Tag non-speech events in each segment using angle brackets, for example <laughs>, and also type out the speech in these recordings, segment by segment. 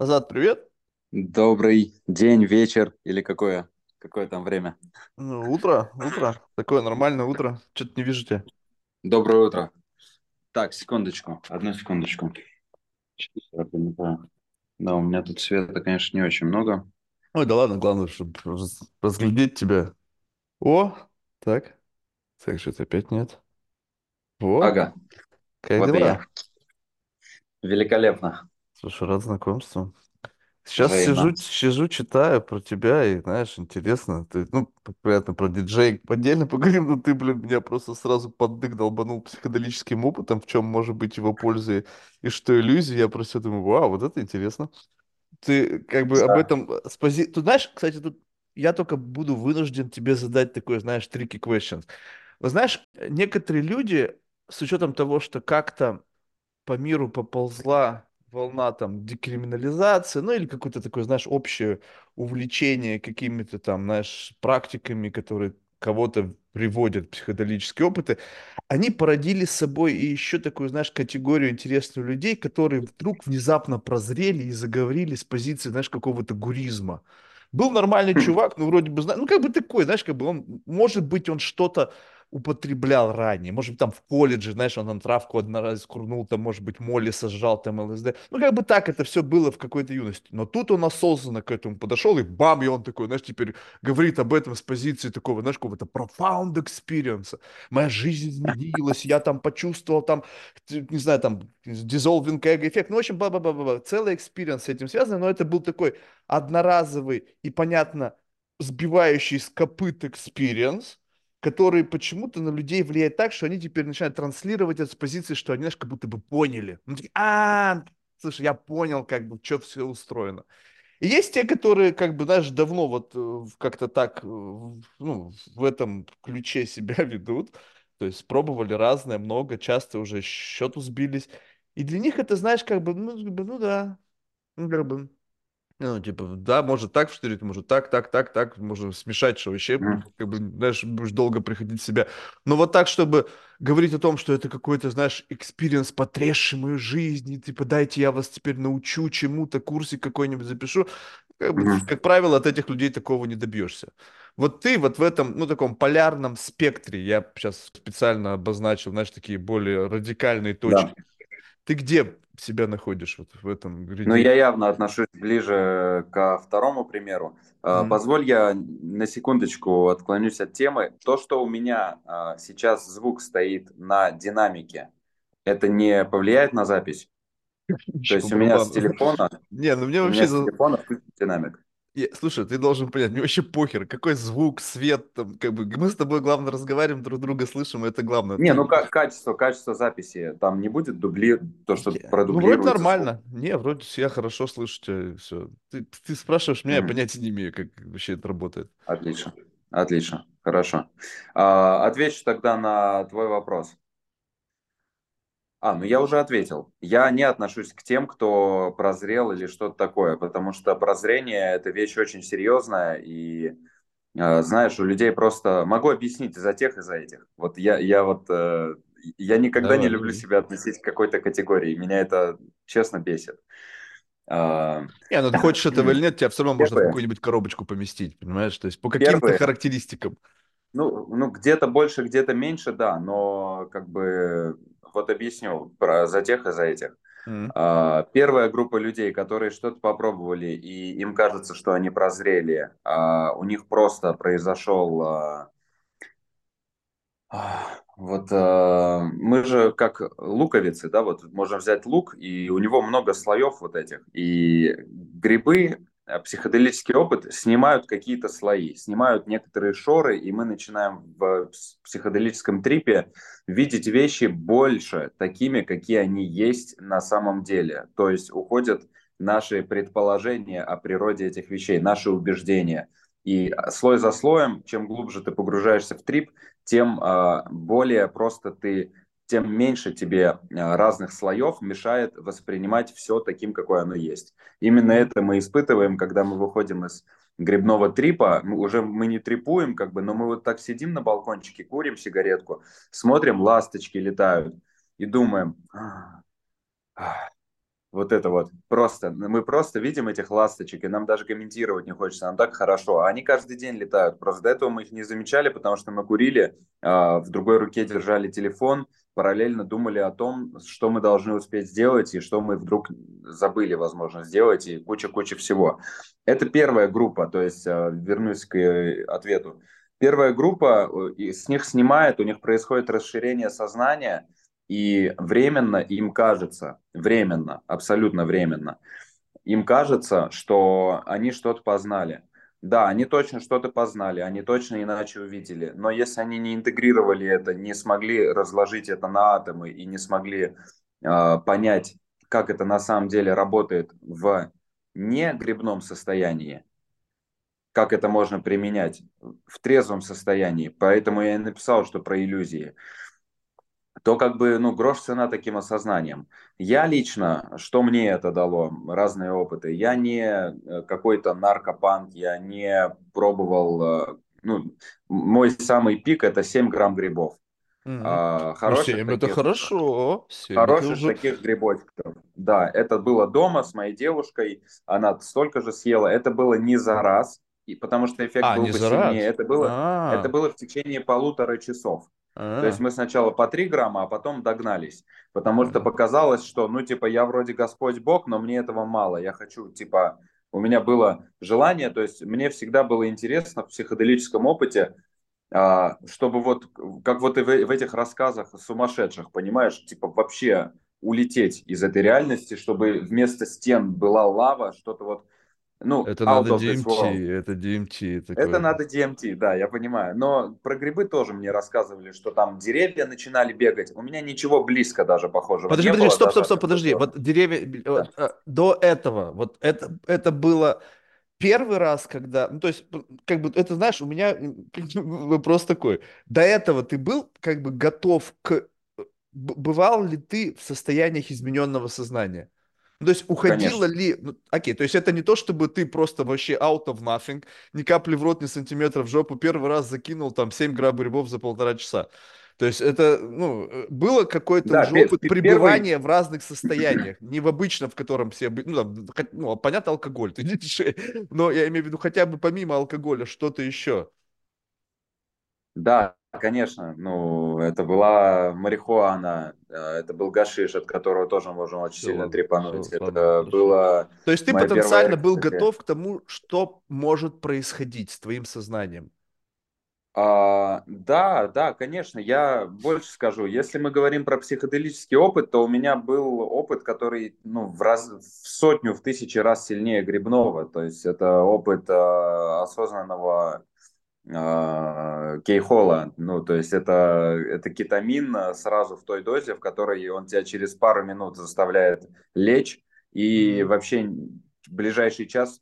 Азат, привет. Добрый день, вечер или какое, какое там время? Ну, утро, утро. Такое нормальное утро. Что-то не вижу тебя. Доброе утро. Так, секундочку, одну секундочку. Да, у меня тут света, конечно, не очень много. Ой, да ладно, главное, чтобы раз- разглядеть тебя. О, так. Так, что-то опять нет. Во, Ага, как вот дела? я. Великолепно. Слушай, рад знакомству. Сейчас Взаимно. сижу, сижу, читаю про тебя, и, знаешь, интересно. Ты, ну, понятно, про диджей отдельно поговорим, но ты, блин, меня просто сразу поддых долбанул психоделическим опытом, в чем может быть его польза и, и что иллюзия. Я просто думаю, вау, вот это интересно. ты как бы об Да. этом э, с пози... Тут знаешь, кстати, тут я только буду вынужден тебе задать такой, знаешь, tricky questions. Вот знаешь, некоторые люди, с учетом того, что как-то по миру поползла волна там декриминализации, ну или какое-то такое, знаешь, общее увлечение какими-то там, знаешь, практиками, которые кого-то приводят психоделические опыты, они породили с собой и еще такую, знаешь, категорию интересных людей, которые вдруг внезапно прозрели и заговорили с позиции, знаешь, какого-то гуризма. Был нормальный <clears throat> чувак, ну, вроде бы, ну, как бы такой, знаешь, как бы он, может быть, он что-то употреблял ранее, может быть, там в колледже, знаешь, он там травку один раз курнул, там, может быть, molly сожрал, там, ЛСД. Ну, как бы так это все было в какой-то юности. Но тут он осознанно к этому подошел, и бам, и он такой, знаешь, теперь говорит об этом с позиции такого, знаешь, какого-то profound experience моя жизнь изменилась, я там почувствовал там, не знаю, там, dissolving ego эффект, ну, в общем, ба-ба-ба-ба, целый experience с этим связан, но это был такой одноразовый и, понятно, сбивающий с копыт experience, который почему-то на людей влияет так, что они теперь начинают транслировать это с позиции, что они, знаешь, как будто бы поняли. Ну, а, слушай, я понял, как бы, что все устроено. И есть те, которые, как бы, знаешь, давно вот э, как-то так, э, ну, в этом ключе себя <laughs> ведут. То есть пробовали разное, много, часто уже счету сбились. И для них это, знаешь, как бы, ну, ну да, ну, как бы, ну, типа, да, может так вштырить, может так, так, так, так, можно смешать, что вообще, как бы, знаешь, будешь долго приходить в себя. Но вот так, чтобы говорить о том, что это какой-то, знаешь, experience, потрясший мою жизнь, и, типа, дайте я вас теперь научу чему-то, курсик какой-нибудь запишу, как бы, как правило, от этих людей такого не добьешься. Вот ты вот в этом, ну, таком полярном спектре, я сейчас специально обозначил, знаешь, такие более радикальные Да. точки. Ты где себя находишь вот в этом Но градиенте? я явно отношусь ближе ко второму примеру. А, Позволь я на секундочку отклонюсь от темы. То, что у меня а, сейчас звук стоит на динамике, это не повлияет на запись? <laughs> То есть у меня с телефона, <laughs> Не, ну мне у меня вообще... с телефона динамик. Я- Слушай, ты должен понять, мне вообще похер, какой звук, свет, там, как бы, мы с тобой, главное, разговариваем, друг друга слышим, это главное. Не, ну как качество, качество записи, там не будет дубли, то, что Я- Ну, вроде продублируется звук. нормально. Не, вроде я хорошо слышу тебя, все. Ты, ты спрашиваешь меня, я Мгм. понятия не имею, как вообще это работает. Отлично, отлично, хорошо. А, отвечу тогда на твой вопрос. А, ну я уже ответил. Я не отношусь к тем, кто прозрел или что-то такое, потому что прозрение– это вещь очень серьезная, и, э, знаешь, у людей просто... Могу объяснить и за тех, и за этих. Вот я, я вот... э, я никогда не Давай, люблю давай. себя относить к какой-то категории. Меня это, честно, бесит. А, Не, ну ты хочешь этого <clears throat> или нет, тебя все равно можно в какую-нибудь коробочку поместить, понимаешь? То есть по каким-то характеристикам. Ну, ну где-то больше, где-то меньше, да, но как бы вот объясню про за тех и за этих. А, Первая группа людей, которые что-то попробовали, и им кажется, что они прозрели, а, у них просто произошел... а, Вот мы же как луковицы, да, вот можем взять лук, и у него много слоев вот этих. И грибы, психоделический опыт снимают какие-то слои, снимают некоторые шоры, и мы начинаем в психоделическом трипе видеть вещи больше такими, какие они есть на самом деле. То есть уходят наши предположения о природе этих вещей, наши убеждения. И слой за слоем, чем глубже ты погружаешься в трип, тем э, более просто ты, тем меньше тебе э, разных слоев мешает воспринимать все таким, какое оно есть. Именно это мы испытываем, когда мы выходим из грибного трипа. Мы уже мы не трипуем, как бы, но мы вот так сидим на балкончике, курим сигаретку, смотрим, ласточки летают и думаем, «А, а, Вот это вот. Просто. Мы просто видим этих ласточек, и нам даже комментировать не хочется. Нам так хорошо. А они каждый день летают. Просто до этого мы их не замечали, потому что мы курили, а, в другой руке держали телефон, параллельно думали о том, что мы должны успеть сделать, и что мы вдруг забыли, возможно, сделать, и куча-куча всего. Это первая группа, то есть а, вернусь к э, ответу. Первая группа, э, с них снимает, у них происходит расширение сознания – и временно им кажется, временно, абсолютно временно, им кажется, что они что-то познали. Да, они точно что-то познали, они точно иначе увидели. Но если они не интегрировали это, не смогли разложить это на атомы и не смогли э, понять, как это на самом деле работает в не грибном состоянии, как это можно применять в трезвом состоянии. Поэтому я и написал, что про иллюзии то как бы, ну, грош цена таким осознанием. Я лично, что мне это дало, разные опыты, я не э, какой-то наркопанк, я не пробовал, э, ну, мой самый пик это 7 грамм грибов. Mm-hmm. А, хороших 7 таких, это хорошо. 7 хороших это уже... таких грибочков. Да, это было дома с моей девушкой, она столько же съела. Это было не за раз, и потому что эффект а, был посильнее. Это было, А-а-а. это было в течение полутора часов. А-а-а. То есть мы сначала по 3 грамма, а потом догнались. Потому что показалось, что, ну, типа, я вроде Господь Бог, но мне этого мало. Я хочу, типа, у меня было желание, то есть мне всегда было интересно в психоделическом опыте, а, чтобы вот, как вот и в этих рассказах сумасшедших, понимаешь, типа, вообще улететь из этой реальности, чтобы вместо стен была лава, что-то вот ну, это надо DMT, это DMT. Такое. Это надо DMT, да, я понимаю. Но про грибы тоже мне рассказывали, что там деревья начинали бегать. У меня ничего близко даже похожего подожди, не подожди. Стоп, стоп, стоп, подожди. Вот деревья... Да. Э, до этого, вот это, это было первый раз, когда... Ну, то есть, как бы, это, знаешь, у меня <laughs> вопрос такой. До этого ты был как бы готов к... Бывал ли ты в состояниях измененного сознания? Ну, то есть уходило Конечно. ли... Ну, окей, то есть это не то, чтобы ты просто вообще out of nothing, ни капли в рот, ни сантиметра в жопу, первый раз закинул там 7 грамм за полтора часа. То есть это, ну, э, было какой-то да, уже опыт пребывания первый... в разных состояниях, не в обычном, в котором все, ну, там, ну, понятно, алкоголь, ты не но я имею в виду хотя бы помимо алкоголя что-то еще. Да, конечно. Ну, это была марихуана, э, это был гашиш, от которого тоже можно очень все, сильно трепануть. Все, это ладно, было... То есть ты потенциально первая... был готов к тому, что может происходить с твоим сознанием? А, да, да, конечно. Я больше скажу. Если мы говорим про психоделический опыт, то у меня был опыт, который ну, в, раз, в сотню, в тысячи раз сильнее грибного. То есть это опыт э, осознанного а, кейхола, ну, то есть это, это кетамин сразу в той дозе, в которой он тебя через пару минут заставляет лечь, и вообще в ближайший час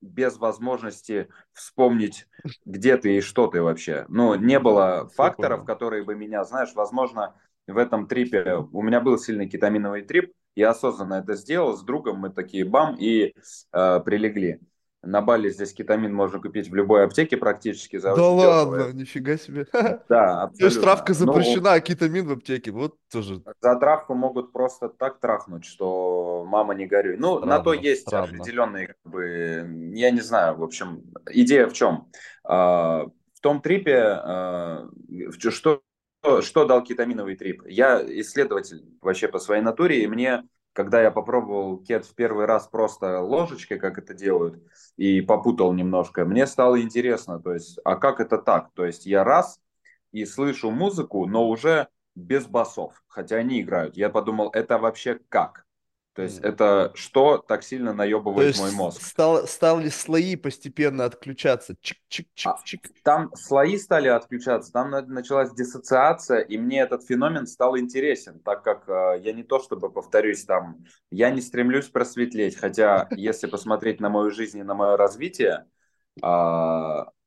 без возможности вспомнить, где ты и что ты вообще. Ну, не было факторов, которые бы меня, знаешь, возможно, в этом трипе, у меня был сильный кетаминовый трип, я осознанно это сделал, с другом мы такие бам и э, прилегли. На Бали здесь кетамин можно купить в любой аптеке практически. За да ладно, дешево. нифига себе. Да, абсолютно. <laughs> То есть травка ну, запрещена, ну, а кетамин в аптеке, вот тоже. За травку могут просто так трахнуть, что мама не горюй. Ну, странно, на то есть странно. определенные, как бы, я не знаю, в общем, идея в чем? А, в том трипе, а, что, что дал кетаминовый трип? Я исследователь вообще по своей натуре, и мне когда я попробовал кет в первый раз просто ложечкой, как это делают, и попутал немножко, мне стало интересно, то есть, а как это так? То есть я раз и слышу музыку, но уже без басов, хотя они играют. Я подумал, это вообще как? То есть это что так сильно наебывает мой мозг? Стал, стали слои постепенно отключаться. Чик-чик-чик-чик. А, там слои стали отключаться, там началась диссоциация, и мне этот феномен стал интересен, так как э, я не то чтобы, повторюсь, там, я не стремлюсь просветлеть, хотя если посмотреть на мою жизнь и на мое развитие,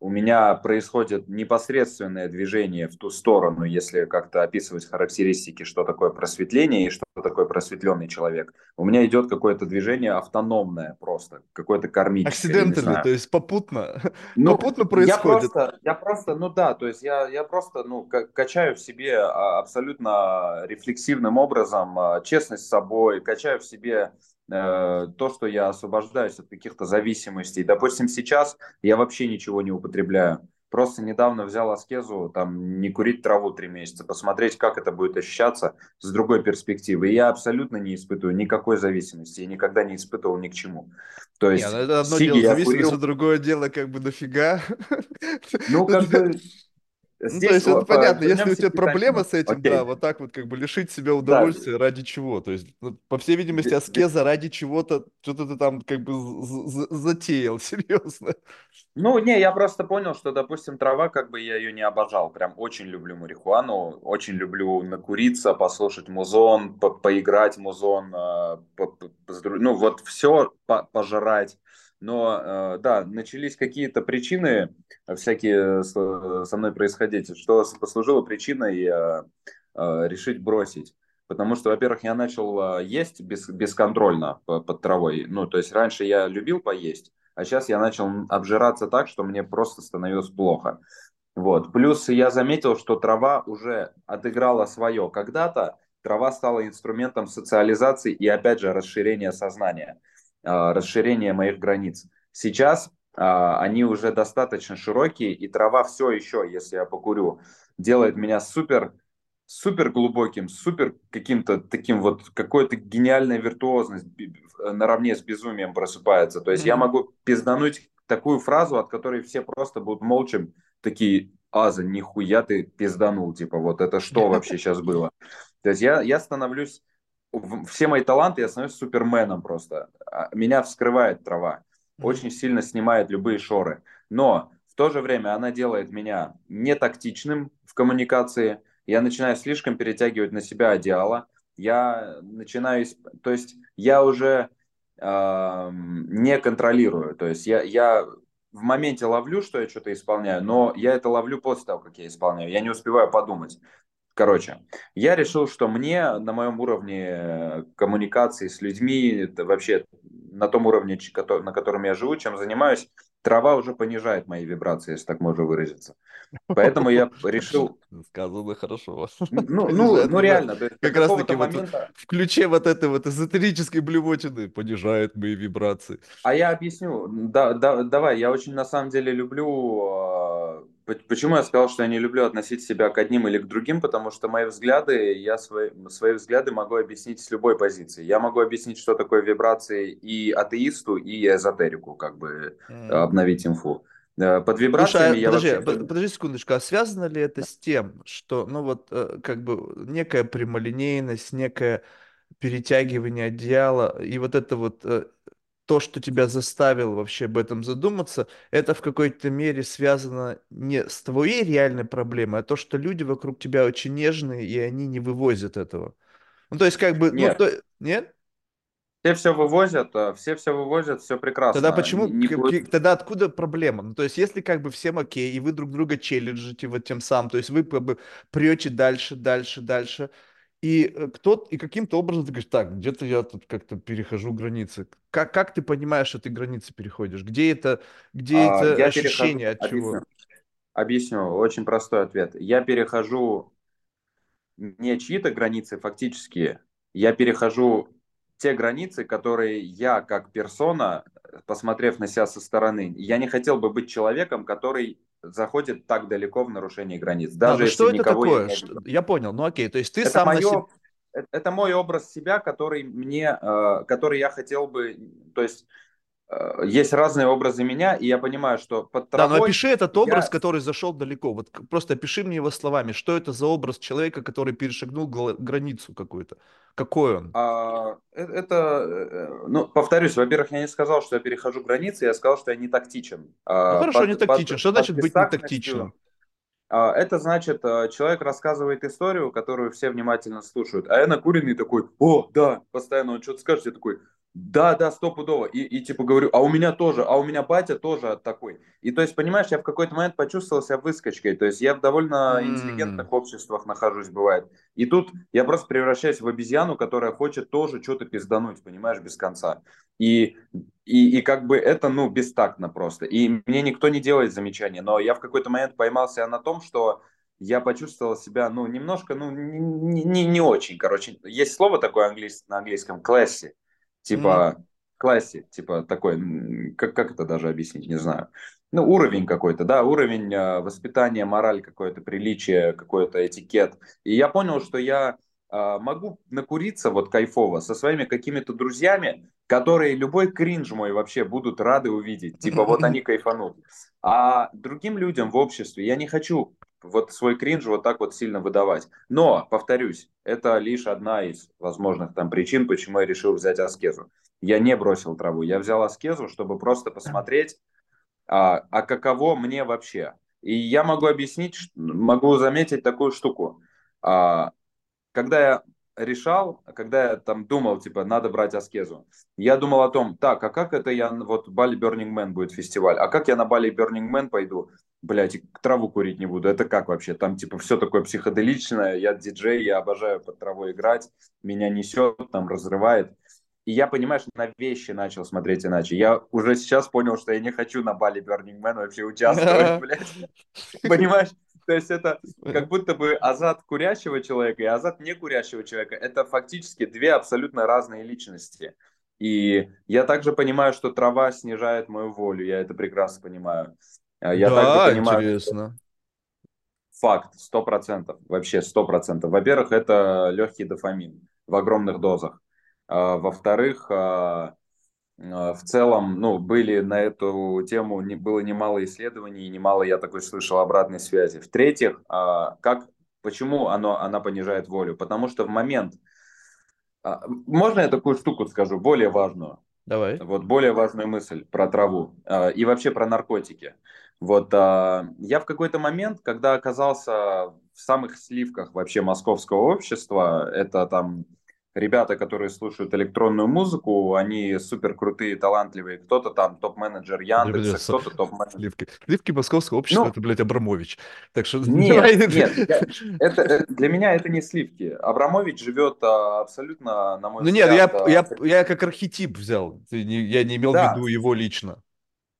у меня происходит непосредственное движение в ту сторону, если как-то описывать характеристики, что такое просветление и что такое просветленный человек. У меня идет какое-то движение автономное просто, какое-то кармическое. Акцидентально, то есть попутно, <laughs> ну, попутно происходит. Я просто, я просто, ну да, то есть я, я просто ну, качаю в себе а, абсолютно рефлексивным образом а, честность с собой, качаю в себе то, что я освобождаюсь от каких-то зависимостей. Допустим, сейчас я вообще ничего не употребляю. Просто недавно взял аскезу, там, не курить траву три месяца, посмотреть, как это будет ощущаться с другой перспективы. И я абсолютно не испытываю никакой зависимости, я никогда не испытывал ни к чему. То Не, есть ну это одно дело зависимость, курил, а другое дело как бы нафига. ну, Ну, как для- бы ну, то здесь есть это о, по- понятно, если у тебя проблема с этим, да, Окей, вот так вот как бы лишить себя да, удовольствия ради чего? То есть, ну, по всей видимости, аскеза ради чего-то, что-то ты там как бы затеял, <laughs> серьезно. Ну, не, я просто понял, что, допустим, трава, как бы я ее не обожал. Прям очень люблю марихуану, очень люблю накуриться, послушать музон, по- поиграть музон, э, по- по- ну, вот все пожрать. Но, э, да, начались какие-то причины всякие с- со мной происходить, что послужило причиной э, э, решить бросить. Потому что, во-первых, я начал э, есть без, бесконтрольно по- под травой. Ну, то есть раньше я любил поесть, а сейчас я начал обжираться так, что мне просто становилось плохо. Вот. Плюс я заметил, что трава уже отыграла свое. Когда-то трава стала инструментом социализации и, опять же, расширения сознания, а, расширения моих границ. Сейчас а, они уже достаточно широкие, и трава все еще, если я покурю, делает меня супер супер глубоким, супер каким-то таким вот, какой-то гениальная виртуозность наравне с безумием просыпается. То есть я Мгм. могу пиздануть такую фразу, от которой все просто будут молча такие, Аза, нихуя ты пизданул, типа, вот это что <laughs> вообще сейчас было? То есть я, я становлюсь, все мои таланты, я становлюсь суперменом просто. А Меня вскрывает трава, очень сильно снимает любые шоры. Но в то же время она делает меня не тактичным в коммуникации, я начинаю слишком перетягивать на себя одеяло, я начинаю, то есть я уже эм, не контролирую, то есть я, я в моменте ловлю, что я что-то исполняю, но я это ловлю после того, как я исполняю, я не успеваю подумать. Короче, я решил, что мне на моем уровне коммуникации с людьми, вообще на том уровне, на котором я живу, чем занимаюсь, трава уже понижает мои вибрации, если так можно выразиться. Поэтому я <laughs> решил, Сказано хорошо. <laughs> ну, ну, ну вибра- реально, Как раз таки вот момента в ключе вот этой вот эзотерической блевотины понижает мои вибрации. А я объясню. Да, да, давай, я очень на самом деле люблю... по- Почему я сказал, что я не люблю относить себя к одним или к другим? Потому что мои взгляды, я свои, свои взгляды могу объяснить с любой позиции. Я могу объяснить, что такое вибрации и атеисту, и эзотерику, как бы М. обновить инфу. Э, Под Слушай, вибрациями а я подожди, вообще... под- подожди секундочку, а связано ли это с тем, что, ну вот, э, как бы некая прямолинейность, некое перетягивание одеяла, и вот это вот то, что тебя заставило вообще об этом задуматься, это в какой-то мере связано не с твоей реальной проблемой, а то, что люди вокруг тебя очень нежные, и они не вывозят этого. Ну, то есть, как бы, ну, Нет, то, нет? все все вывозят, э, все все вывозят, все Тогда прекрасно. Не, почему, не к- тогда откуда проблема? Ну, то есть, если как бы всем окей, и вы друг друга челленджите вот тем самым, то есть вы как бы прете дальше, дальше, дальше, и э, кто и каким-то образом ты говоришь, так, где-то я тут как-то перехожу границы. Как, как ты понимаешь, что ты границы переходишь? Где это, где А, это Я перехожу... ощущение от Объясню. чего? Объясню. Очень простой ответ. Я перехожу не чьи-то границы фактические, я перехожу те границы, которые я как персона, посмотрев на себя со стороны, я не хотел бы быть человеком, который заходит так далеко в нарушение границ, Да, даже ну если что это такое? не. Я понял, ну окей, то есть ты Это сам на себе... мое, это мой образ себя, который мне, э, который я хотел бы, то есть э, есть разные образы меня, и я понимаю, что под Да, но травой опиши этот образ, я который зашел далеко. Вот просто опиши мне его словами. Что это за образ человека, который перешагнул границу какую-то? Какой он? А, э- это, э, ну, повторюсь, во-первых, я не сказал, что я перехожу границы, я сказал, что я не тактичен. Ну А, хорошо, не Под, тактичен. под, Что значит быть не тактичным? а, это значит, человек рассказывает историю, которую все внимательно слушают, а я накуренный такой, о, да, постоянно он что-то скажет, я такой, да, да, стопудово, и, и типа говорю, а у меня тоже, а у меня батя тоже такой. И то есть, понимаешь, я в какой-то момент почувствовал себя выскочкой, то есть я в довольно М, интеллигентных обществах нахожусь, бывает. И тут я просто превращаюсь в обезьяну, которая хочет тоже что-то пиздануть, понимаешь, без конца. И, и, и как бы это, ну, бестактно просто. И мне никто не делает замечания, но я в какой-то момент поймался на том, что я почувствовал себя, ну, немножко, ну, не, не, не очень, короче. Есть слово такое английс- на английском, classy. Типа классе, типа такой, как, как это даже объяснить, не знаю. Ну, уровень какой-то, да, уровень э, воспитания, мораль какое-то, приличие, какой-то этикет. И я понял, что я э, могу накуриться вот кайфово со своими какими-то друзьями, которые любой кринж мой вообще будут рады увидеть. Типа вот <laughs> они кайфанут. А другим людям в обществе я не хочу вот свой кринж вот так вот сильно выдавать. Но, повторюсь, это лишь одна из возможных там причин, почему я решил взять аскезу. Я не бросил траву, я взял аскезу, чтобы просто посмотреть, а, а каково мне вообще. И я могу объяснить, могу заметить такую штуку. А, когда я решал, когда я там думал, типа, надо брать аскезу, я думал о том, так, а как это я, вот Бали Burning Man будет фестиваль, а как я на Бали Burning Man пойду, блядь, траву курить не буду, это как вообще, там, типа, все такое психоделичное, я диджей, я обожаю под травой играть, меня несет, там, разрывает, и я, понимаешь, на вещи начал смотреть иначе. Я уже сейчас понял, что я не хочу на Бали Burning Man вообще участвовать, <laughs> блядь. Понимаешь? То есть это как будто бы азат курящего человека и азат некурящего человека. Это фактически две абсолютно разные личности. И я также понимаю, что трава снижает мою волю. Я это прекрасно понимаю. А Я Да, понимаю, интересно. факт, сто процентов, вообще сто процентов. Во-первых, это легкий дофамин в огромных дозах. А, Во-вторых, а, в целом, ну, были на эту тему, не, было немало исследований, немало я такой слышал обратной связи. В-третьих, как, почему оно, она понижает волю? Потому что в момент, можно я такую штуку скажу, более важную? Давай. Вот более важную мысль про траву а, и вообще про наркотики. Вот а, я в какой-то момент, когда оказался в самых сливках вообще московского общества, это там ребята, которые слушают электронную музыку, они супер крутые, талантливые. Кто-то там топ-менеджер Яндекса, кто-то топ-менеджер. Сливки. Сливки московского общества, Ну, это, блядь, Абрамович. Так что нет, нет, я- <laughs> это, э, для меня это не сливки. Абрамович живет а, абсолютно, на мой Ну нет, взгляд, я, а, я, я как архетип взял. Я не имел в да, виду его лично.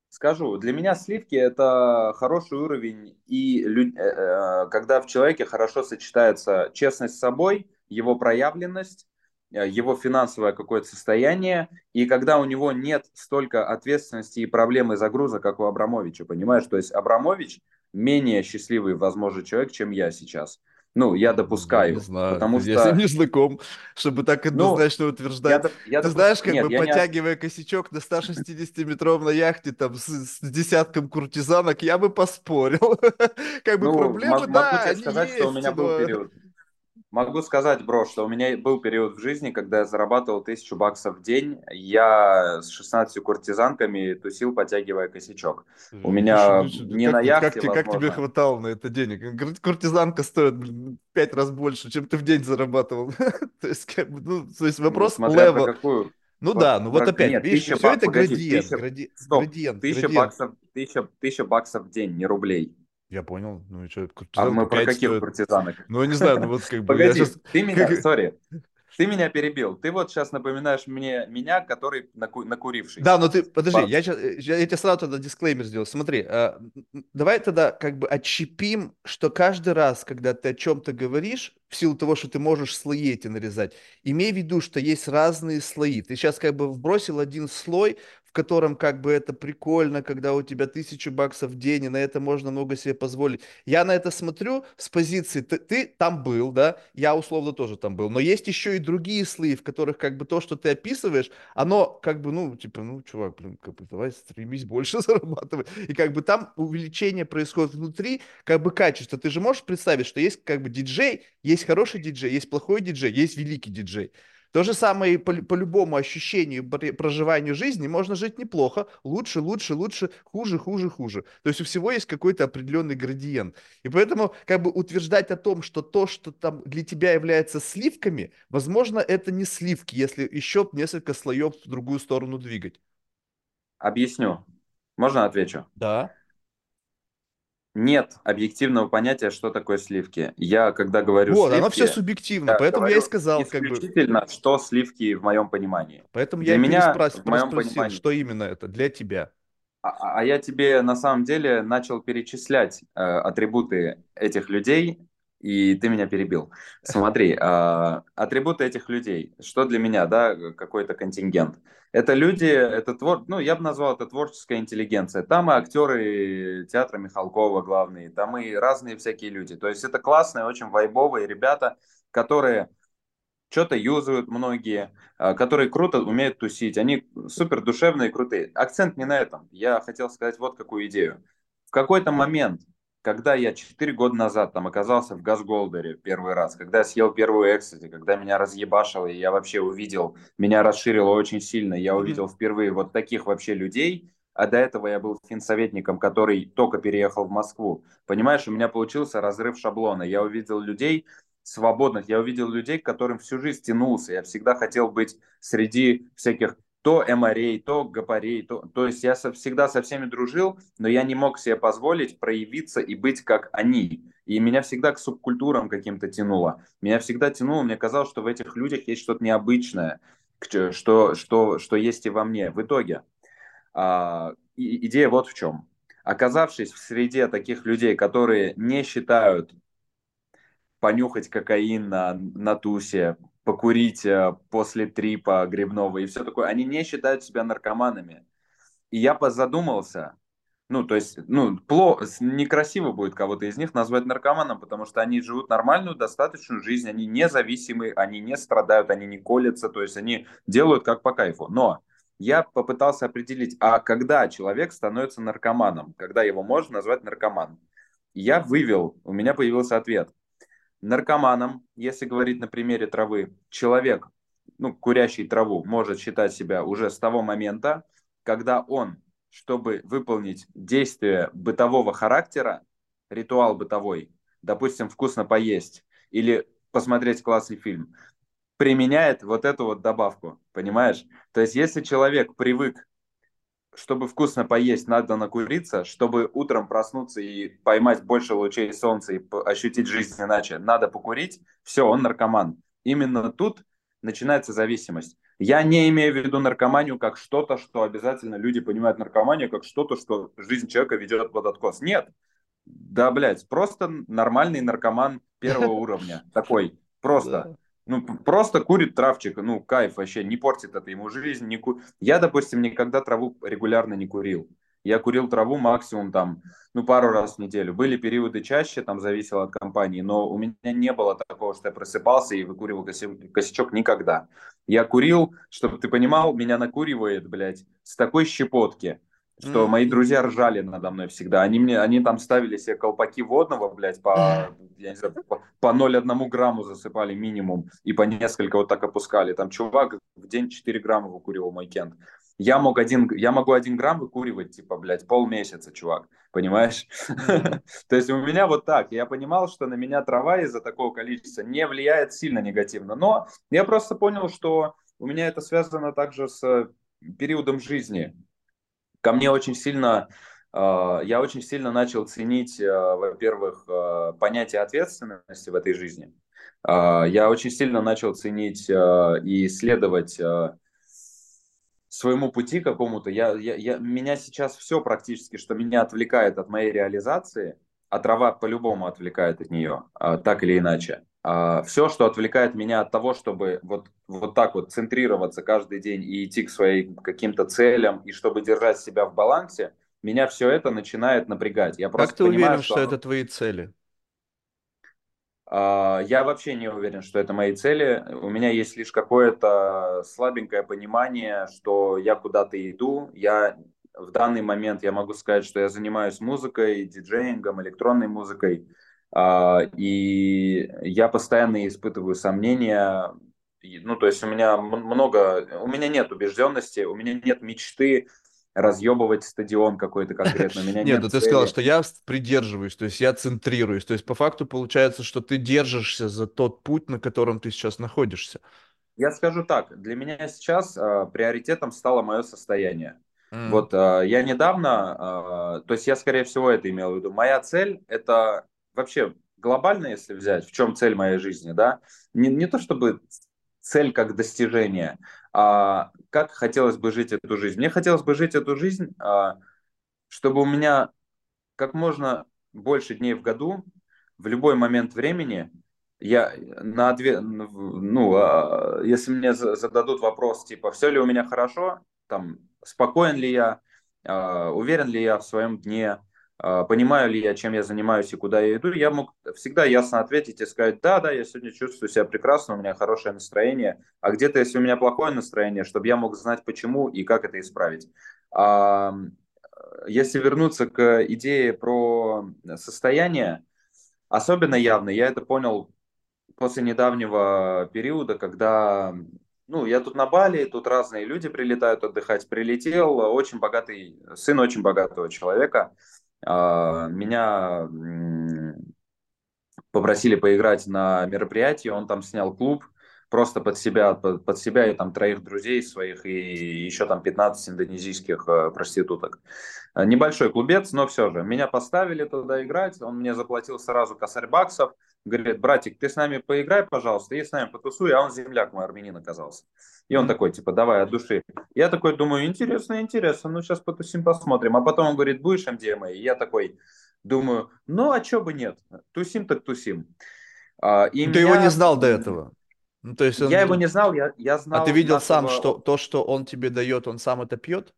Скажу, для меня сливки это хороший уровень, и лю- э, э, когда в человеке хорошо сочетается честность с собой, его проявленность, его финансовое какое-то состояние, и когда у него нет столько ответственности и проблем и загруза, как у Абрамовича, понимаешь? То есть Абрамович менее счастливый, возможно, человек, чем я сейчас. Ну, я Я не допускаю, знаю, потому я что, <laughs> не знаком, чтобы так ну, однозначно я, утверждать. доп- я Ты допускаю, знаешь, как нет, бы я не, ос- подтягивая косячок на 160-метровом на яхте там с, с десятком куртизанок, я бы поспорил. <laughs> Как бы ну, проблемы, мо- могу да, тебе они сказать, что у меня был период. Могу сказать, бро, что у меня был период в жизни, когда я зарабатывал тысячу баксов в день. Я с 16 куртизанками тусил, потягивая косячок. У Слушай, меня ну что, не как, на ты- как, яхте, тебе, как тебе возможно. хватало на это денег? Куртизанка стоит блин, пять раз больше, чем ты в день зарабатывал. <laughs> То есть, как бы, ну, то есть Ну, вопрос level. какую... Ну про- да, ну вот опять, нет, видишь, все баксов... это Погоди, градиент, тысяча... гради- Стоп. градиент, Тысяча градиент. баксов, тысяча, тысяча баксов в день, не рублей. Я понял. Ну и что, А мы про 5 каких стоит. куртизанок? Ну, я не знаю, ну вот как <laughs> бы я Погоди, сейчас... ты меня, сори, <laughs> ты меня перебил. Ты вот сейчас напоминаешь мне меня, который наку- накурившийся. Да, но ты, подожди, я, щас- э, я, я тебе сразу тогда дисклеймер сделал. Смотри, м, давай тогда как бы отщепим, что каждый раз, когда ты о чем-то говоришь, в силу того, что ты можешь слои эти нарезать, имей в виду, что есть разные слои. Ты сейчас как бы вбросил один слой, котором как бы это прикольно, когда у тебя тысячу баксов в день, и на это можно много себе позволить. Я на это смотрю с позиции, ты, ты там был, да, я условно тоже там был, но есть еще и другие слои, в которых как бы то, что ты описываешь, оно как бы, ну, типа, ну, чувак, блин, как бы давай стремись больше <laughs> зарабатывать. И как бы там увеличение происходит внутри, как бы качество. Ты же можешь представить, что есть как бы диджей, есть хороший диджей, есть плохой диджей, есть великий диджей. То же самое и по, по любому ощущению, пр- проживанию жизни, можно жить неплохо, лучше, лучше, лучше, хуже, хуже, хуже. То есть у всего есть какой-то определенный градиент. И поэтому как бы утверждать о том, что то, что там для тебя является сливками, возможно, это не сливки, если еще несколько слоев в другую сторону двигать. Объясню. Можно отвечу? Да. Нет объективного понятия, что такое сливки. Я, когда говорю Вот, оно все сливки, субъективно, я поэтому я и сказал, как бы, исключительно, что сливки в моем понимании. поэтому я Для и меня, переспрос- в моем переспросил, понимании, что именно это для тебя. а, а я тебе на самом деле начал перечислять э, атрибуты этих людей, и ты меня перебил. Смотри, а, атрибуты этих людей, что для меня, да, какой-то контингент. Это люди, это твор, ну, я бы назвал это творческая интеллигенция. Там и актеры театра Михалкова главные, там и разные всякие люди. То есть это классные, очень вайбовые ребята, которые что-то юзают многие, а, которые круто умеют тусить. Они супер душевные и крутые. Акцент не на этом. Я хотел сказать вот какую идею. В какой-то момент, когда я 4 года назад там оказался в Газголдере первый раз, когда я съел первую экстази, когда меня разъебашило, и я вообще увидел, меня расширило очень сильно, я увидел впервые вот таких вообще людей, а до этого я был финсоветником, который только переехал в Москву. Понимаешь, у меня получился разрыв шаблона. Я увидел людей, свободных. Я увидел людей, к которым всю жизнь тянулся. Я всегда хотел быть среди всяких то эморей, то гапарей, то, то есть я со, всегда со всеми дружил, но я не мог себе позволить проявиться и быть как они. И меня всегда к субкультурам каким-то тянуло. Меня всегда тянуло, мне казалось, что в этих людях есть что-то необычное, что, что, что есть и во мне. В итоге а, и, идея вот в чем. Оказавшись в среде таких людей, которые не считают понюхать кокаин на, на тусе, покурить э, после трипа грибного и все такое. Они не считают себя наркоманами. И я позадумался, ну, то есть, ну, плохо, некрасиво будет кого-то из них назвать наркоманом, потому что они живут нормальную, достаточную жизнь, они независимы, они не страдают, они не колятся, то есть они делают как по кайфу. Но я попытался определить, а когда человек становится наркоманом, когда его можно назвать наркоманом. Я вывел, у меня появился ответ – наркоманом, если говорить на примере травы, человек, ну, курящий траву, может считать себя уже с того момента, когда он, чтобы выполнить действие бытового характера, ритуал бытовой, допустим, вкусно поесть или посмотреть классный фильм, применяет вот эту вот добавку, понимаешь? То есть, если человек привык чтобы вкусно поесть, надо накуриться, чтобы утром проснуться и поймать больше лучей солнца и ощутить жизнь иначе, надо покурить, все, он наркоман. Именно тут начинается зависимость. Я не имею в виду наркоманию как что-то, что обязательно люди понимают наркоманию как что-то, что жизнь человека ведет под откос. Нет. Да, блядь, просто нормальный наркоман первого <laughs> уровня. Такой, просто. Ну, просто курит травчик, ну, кайф вообще, не портит это ему жизнь. Не ку... Я, допустим, никогда траву регулярно не курил. Я курил траву максимум там, ну, пару раз в неделю. Были периоды чаще, там зависело от компании, но у меня не было такого, что я просыпался и выкуривал косячок никогда. Я курил, чтобы ты понимал, меня накуривает, блядь, с такой щепотки – что mm-hmm. мои друзья ржали надо мной всегда. Они мне, они там ставили себе колпаки водного, блядь, по, <laughs> я не знаю, по, по 0,1 грамму засыпали минимум, и по несколько вот так опускали. Там чувак в день 4 грамма выкуривал мой кент. Я, мог один, я могу один грамм выкуривать, типа, блядь, полмесяца, чувак, понимаешь? <laughs> То есть у меня вот так. Я понимал, что на меня трава из-за такого количества не влияет сильно негативно. Но я просто понял, что у меня это связано также с периодом жизни ко мне очень сильно, а, я очень сильно начал ценить, а, во-первых, а, понятие ответственности в этой жизни. Я очень сильно начал ценить и исследовать своему пути какому-то. Я, я, я, меня сейчас все практически, что меня отвлекает от моей реализации, а трава по-любому отвлекает от нее, так или иначе. Все, что отвлекает меня от того, чтобы вот, вот так вот центрироваться каждый день и идти к своим каким-то целям, и чтобы держать себя в балансе, меня все это начинает напрягать. Я как ты понимаю, уверен, что, что это твои цели? Я вообще не уверен, что это мои цели. У меня есть лишь какое-то слабенькое понимание, что я куда-то иду. Я в данный момент я могу сказать, что я занимаюсь музыкой, диджеингом, электронной музыкой. А, и я постоянно испытываю сомнения. Ну, то есть у меня много, у меня нет убежденности, у меня нет мечты разъебывать стадион какой-то конкретно. У <laughs> меня нет, нет ну ты сказал, что я придерживаюсь, то есть я центрируюсь. То есть по факту получается, что ты держишься за тот путь, на котором ты сейчас находишься. Я скажу так, для меня сейчас э, приоритетом стало мое состояние. Mm. Вот э, я недавно, э, то есть я скорее всего это имел в виду. Моя цель это вообще глобально, если взять, в чем цель моей жизни, да, не, не то чтобы цель как достижение, а как хотелось бы жить эту жизнь. Мне хотелось бы жить эту жизнь, а, чтобы у меня как можно больше дней в году в любой момент времени я на ответ, ну, а, если мне зададут вопрос, типа, все ли у меня хорошо, там, спокоен ли я, а, уверен ли я в своем дне, понимаю ли я, чем я занимаюсь и куда я иду, я мог всегда ясно ответить и сказать, да, да, я сегодня чувствую себя прекрасно, у меня хорошее настроение, а где-то, если у меня плохое настроение, чтобы я мог знать, почему и как это исправить. А, если вернуться к идее про состояние, особенно явно, я это понял после недавнего периода, когда ну, я тут на Бали, тут разные люди прилетают отдыхать. Прилетел очень богатый, сын очень богатого человека. А, меня попросили поиграть на мероприятии, он там снял клуб, просто под себя, под, под себя и там троих друзей своих, и еще там 15 индонезийских э, проституток. Небольшой клубец, но все же. Меня поставили туда играть, он мне заплатил сразу косарь баксов, говорит, братик, ты с нами поиграй, пожалуйста, и с нами потусуй, а он земляк мой армянин оказался. И он такой, типа, давай от души. Я такой думаю, интересно, интересно, ну сейчас потусим, посмотрим. А потом он говорит, будешь MDMA? И я такой думаю, ну а чё бы нет, тусим так тусим. А, и Ты меня... его не знал до этого? Ну, то есть он... Я его не знал, я, я знал... А ты видел нашего... сам, что то, что он тебе дает, он сам это пьет?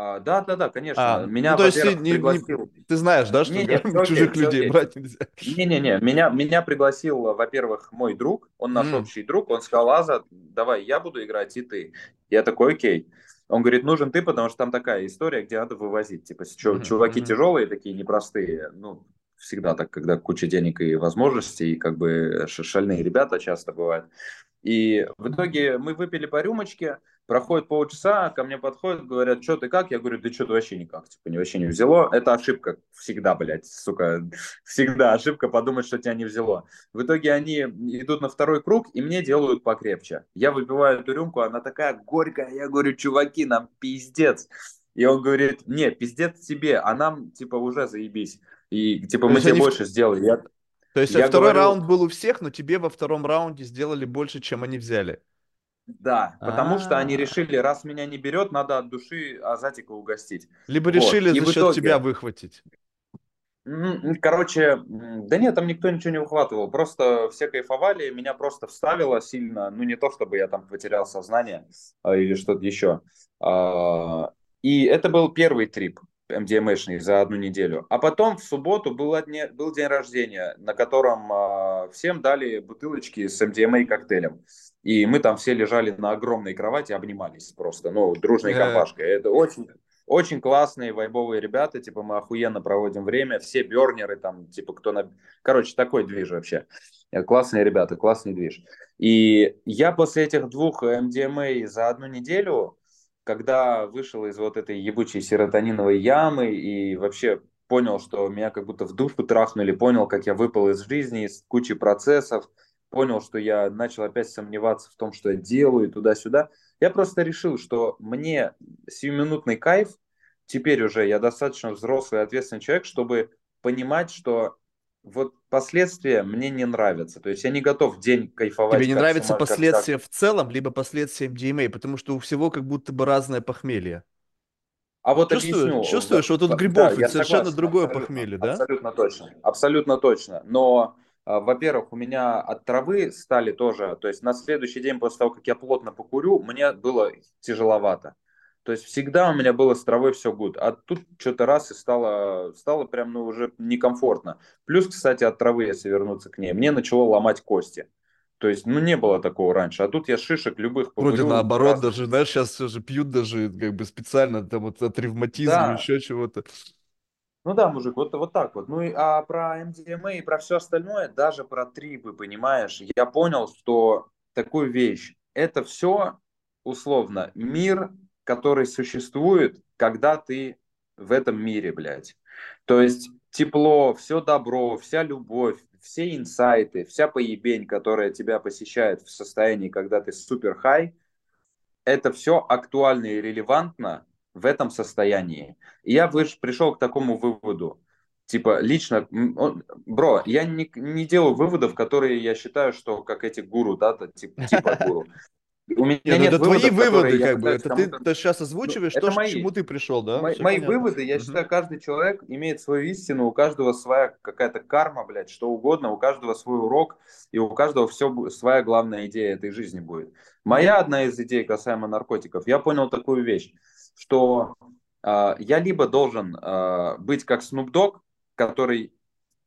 А, да, да, да, конечно. А, меня, ну, то есть ты, не, пригласил... не, ты знаешь, да, что не, не, чужих окей, людей окей. брать нельзя? Не-не-не, меня, меня пригласил, во-первых, мой друг, он наш mm. общий друг, он сказал, Аза, давай я буду играть, и ты. Я такой, окей. Он говорит, нужен ты, потому что там такая история, где надо вывозить. Типа, чуваки mm-hmm. тяжелые, такие непростые, ну, всегда так, когда куча денег и возможностей, и как бы шальные ребята часто бывают. И в итоге мы выпили по рюмочке, проходит полчаса, ко мне подходят, говорят, что ты как? Я говорю, да что ты вообще никак, типа, не вообще не взяло. Это ошибка всегда, блядь, сука, <laughs> всегда ошибка подумать, что тебя не взяло. В итоге они идут на второй круг, и мне делают покрепче. Я выпиваю эту рюмку, она такая горькая, я говорю, чуваки, нам пиздец. И он говорит, не, пиздец тебе, а нам, типа, уже заебись. И типа мы тебе больше в... сделали. Я... То есть я второй говорю... раунд был у всех, но тебе во втором раунде сделали больше, чем они взяли. Да, потому А-а-а. что они а. решили, раз меня не берет, надо от души Азатика угостить. Либо решили вот. за счет итоге... тебя выхватить. Короче, да нет, там никто ничего не ухватывал. Просто все кайфовали, меня просто вставило сильно. Ну, не то, чтобы я там потерял сознание а, или что-то еще. А, и это был первый трип. MDMA-шный за одну неделю. А потом в субботу был, одни, был день рождения, на котором э, всем дали бутылочки с MDMA коктейлем. И мы там все лежали на огромной кровати, обнимались просто, ну, дружной компашкой. Это очень, очень классные, вайбовые ребята, типа мы охуенно проводим время, все бернеры там, типа кто на... Короче, такой движ вообще. Классные ребята, классный движ. И я после этих двух MDMA за одну неделю когда вышел из вот этой ебучей серотониновой ямы и вообще понял, что меня как будто в душу трахнули, понял, как я выпал из жизни, из кучи процессов, понял, что я начал опять сомневаться в том, что я делаю, туда-сюда. Я просто решил, что мне сиюминутный кайф, теперь уже я достаточно взрослый и ответственный человек, чтобы понимать, что вот последствия мне не нравятся. То есть я не готов день кайфовать. Тебе не нравятся сама, последствия как... в целом, либо последствия MDMA, потому что у всего как будто бы разное похмелье. А вот чувствуешь, объясню. Чувствуешь, вот тут грибов да, совершенно согласен, другое похмелье, да? Абсолютно точно, абсолютно точно. Но, во-первых, у меня от травы стали тоже, то есть на следующий день после того, как я плотно покурю, мне было тяжеловато. То есть всегда у меня было с травой все гуд. А тут что-то раз и стало, стало прям ну, уже некомфортно. Плюс, кстати, от травы, если вернуться к ней, мне начало ломать кости. То есть, ну, не было такого раньше. А тут я шишек любых покурил. Вроде наоборот, раз... даже, знаешь, сейчас все же пьют даже как бы специально там вот от ревматизма, да. еще чего-то. Ну да, мужик, вот, вот так вот. Ну и а про MDMA и про все остальное, даже про трипы, понимаешь, я понял, что такую вещь, это все условно мир который существует, когда ты в этом мире, блядь. То есть тепло, все добро, вся любовь, все инсайты, вся поебень, которая тебя посещает в состоянии, когда ты супер хай, это все актуально и релевантно в этом состоянии. И я пришел к такому выводу. Типа, лично, бро, я не, не делаю выводов, которые я считаю, что как эти гуру, да, типа, <laughs> типа гуру. У меня Не, ну нет это твои выводов, которые выводы, как бы. Это ты, ты сейчас Ну, озвучиваешь то, это ш- к мои. чему ты пришел, да? Мои, Все мои понятно. выводы, я считаю, каждый человек имеет свою истину, у каждого своя какая-то карма, блядь, что угодно, у каждого свой урок, и у каждого все своя главная идея этой жизни будет. Моя одна из идей касаемо наркотиков, я понял такую вещь, что а, я либо должен а, быть как Snoop Dogg, который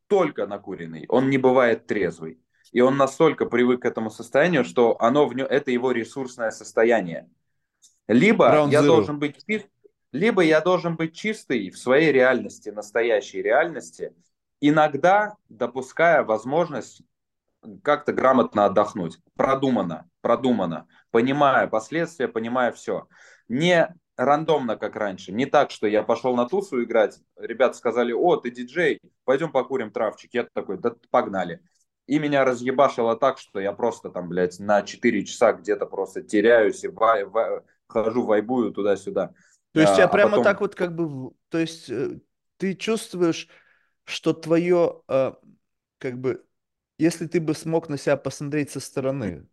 только накуренный, он не бывает трезвый. И он настолько привык к этому состоянию, что оно в нем, это его ресурсное состояние. Либо я Zero. должен быть чист, либо я должен быть чистый в своей реальности, настоящей реальности, иногда допуская возможность как-то грамотно отдохнуть, продуманно, продуманно, понимая последствия, понимая все. Не рандомно, как раньше, не так, что я пошел на тусу играть, ребята сказали, о, ты диджей, пойдем покурим травчик, я такой, да погнали. И меня разъебашило так, что я просто там, блядь, на 4 часа где-то просто теряюсь и вай- вай- хожу, вайбую туда-сюда. То есть тебя А, а прямо потом- так вот как бы, то есть э, ты чувствуешь, что твое, э, как бы, если ты бы смог на себя посмотреть со стороны,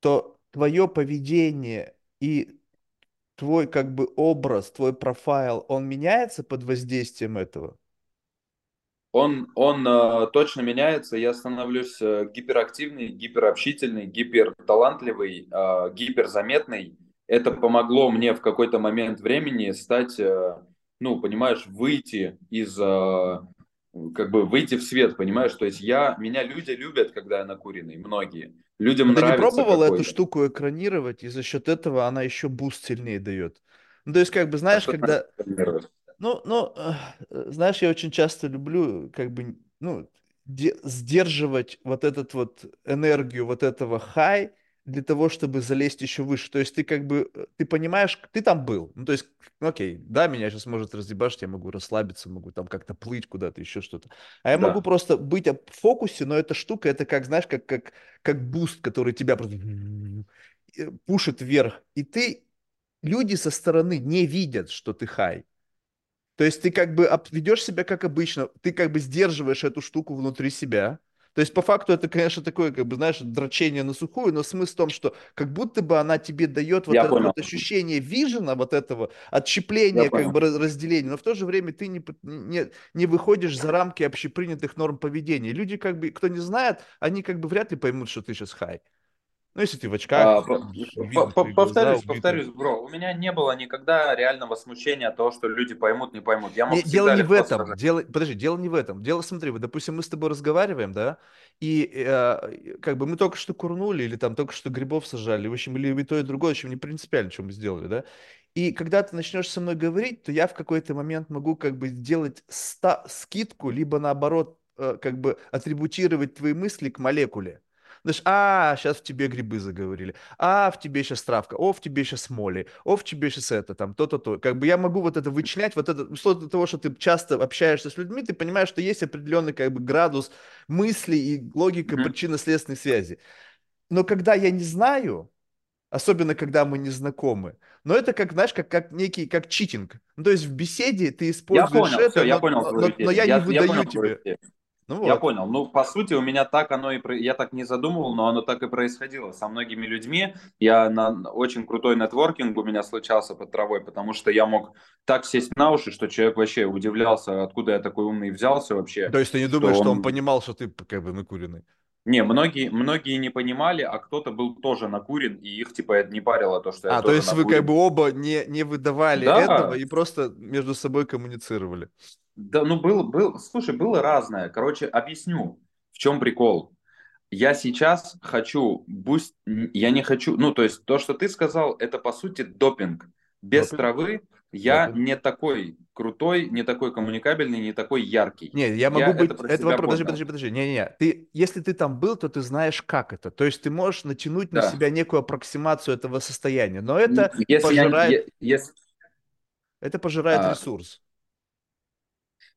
то твое поведение и твой как бы образ, твой профайл, он меняется под воздействием этого? Он, он э, точно меняется, я становлюсь э, гиперактивный, гиперобщительный, гиперталантливый, э, гиперзаметный. Это помогло мне в какой-то момент времени стать, э, ну, понимаешь, выйти из, э, как бы выйти в свет, понимаешь? То есть я, меня люди любят, когда я накуренный, многие. Людям Но ты не нравится пробовал эту штуку экранировать, и за счет этого она еще буст сильнее дает? Ну, то есть, как бы, А знаешь, что когда... <laughs> Ну, ну, знаешь, я очень часто люблю, как бы, ну, де- сдерживать вот этот вот энергию вот этого хай для того, чтобы залезть еще выше. То есть ты как бы, э, ты понимаешь, ты там был. Ну, то есть, ну, окей, да, меня сейчас может разъебашить, я могу расслабиться, могу там как-то плыть куда-то, еще что-то. А я Да. могу просто быть в фокусе, но эта штука, это как, знаешь, как, как, как boost, который тебя просто э, push ит вверх. И ты, люди со стороны не видят, что ты хай. То есть ты как бы ведешь себя как обычно, ты как бы сдерживаешь эту штуку внутри себя. То есть по факту это, конечно, такое, как бы, знаешь, дрочение на сухую, но смысл в том, что как будто бы она тебе дает вот Я это понял. вот ощущение вижена, вот этого отщепления, Я как понял. бы раз- разделения, но в то же время ты не, не, не выходишь за рамки общепринятых норм поведения. Люди, как бы, кто не знает, они как бы вряд ли поймут, что ты сейчас хай. Ну, если ты в очках, А, по- видно по- по- твои глаза, повторюсь, повторюсь, бро, у меня не было никогда реального смущения того, что люди поймут, не поймут. Я мог Не, дело не в этом. сказать. Дело, подожди, дело не в этом. Дело, смотри, вот, допустим, мы с тобой разговариваем, да, и э, как бы мы только что курнули, или там только что грибов сажали, в общем, или и то, и другое, в общем, не принципиально, что мы сделали, да. И когда ты начнешь со мной говорить, то я в какой-то момент могу как бы сделать ста- скидку, либо наоборот, э, как бы атрибутировать твои мысли к молекуле. Знаешь, а, сейчас в тебе грибы заговорили, а, в тебе сейчас травка, о, в тебе сейчас моли, о, в тебе сейчас это, там, то-то, то. Как бы я могу вот это вычленять, вот это, вслед от того, что ты часто общаешься с людьми, ты понимаешь, что есть определенный как бы градус мыслей и логика Мгм. причинно-следственной связи. Но когда я не знаю, особенно когда мы не знакомы, но это как, знаешь, как, как некий, как читинг. Ну, то есть в беседе ты Я используешь понял, это, все, я но, понял но- но- но идею. я не Я, я выдаю понял тебе. Ну Я вот. понял. Ну, по сути, у меня так оно и... про- Я так не задумывал, но оно так и происходило. Со многими людьми я на очень крутой нетворкинг у меня случался под травой, потому что я мог так сесть на уши, что человек вообще удивлялся, откуда я такой умный взялся вообще. То есть ты не что думаешь, что он он- понимал, что ты как бы накуренный? Не, многие, многие не понимали, а кто-то был тоже накурен, и их типа это не парило то, что я А, то есть вы накурен. как бы оба не, не выдавали Да. этого и просто между собой коммуницировали. Да, ну был, был, слушай, было разное. Короче, объясню, в чем прикол. Я сейчас хочу boost, я не хочу, ну то есть то, что ты сказал, это по сути допинг. Без Допинг. травы я Допинг. не такой крутой, не такой коммуникабельный, не такой яркий. Не, я могу быть... это вопрос... Подожди, подожди, подожди. Не-не-не. Ты, если ты там был, то ты знаешь, как это. То есть ты можешь натянуть на Да. себя некую аппроксимацию этого состояния. Но это если я- пожирает, я- если- это пожирает А, ресурс.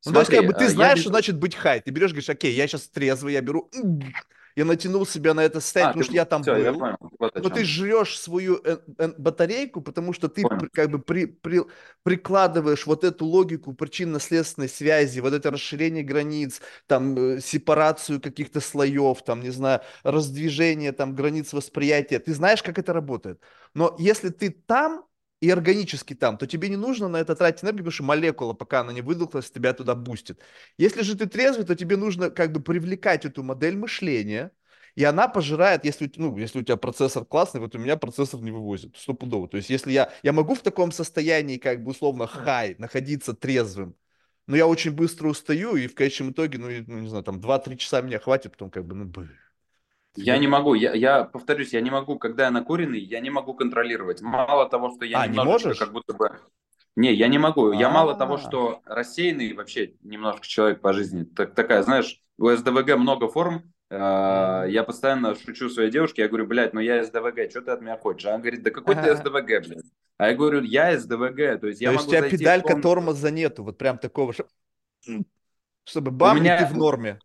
Ну, то есть, смотри, как бы ты я знаешь, без- что значит быть хай. Ты берешь, говоришь, окей, я сейчас трезвый, я беру, <clears throat> Я натянул себя на это состояние, А, потому ты, что я там все, я был. понял. Вот Но ты жрешь свою э- э- батарейку, потому что ты Понял. как бы при- при- прикладываешь вот эту логику причинно-следственной связи, вот это расширение границ, там э, сепарацию каких-то слоев, там, не знаю, раздвижение там границ восприятия. Ты знаешь, как это работает. Но если ты там и органически там, то тебе не нужно на это тратить энергию, потому что молекула, пока она не выдохлась, тебя туда бустит. Если же ты трезвый, то тебе нужно как бы привлекать эту модель мышления, и она пожирает, если, ну, если у тебя процессор классный, вот у меня процессор не вывозит, стопудово. То есть если я, я могу в таком состоянии, как бы условно хай, находиться трезвым, но я очень быстро устаю, и в конечном итоге, ну, ну, не знаю, там 2-3 часа меня хватит, потом как бы, ну, блин. Я не могу, я, я повторюсь, я не могу, когда я накуренный, я не могу контролировать. Мало того, что я А, не можешь? как будто бы... Не, я не могу. Я мало того, что рассеянный вообще немножко человек по жизни. Так, такая, знаешь, у СДВГ много форм. э. Я постоянно шучу своей девушке, я говорю, блядь, ну я СДВГ, что ты от меня хочешь? Она говорит, да какой ты СДВГ, блядь? А я говорю, я СДВГ, то есть То я есть у тебя педалька тормоза нету, вот прям такого, чтоб- чтобы бам, и ты меня, в норме.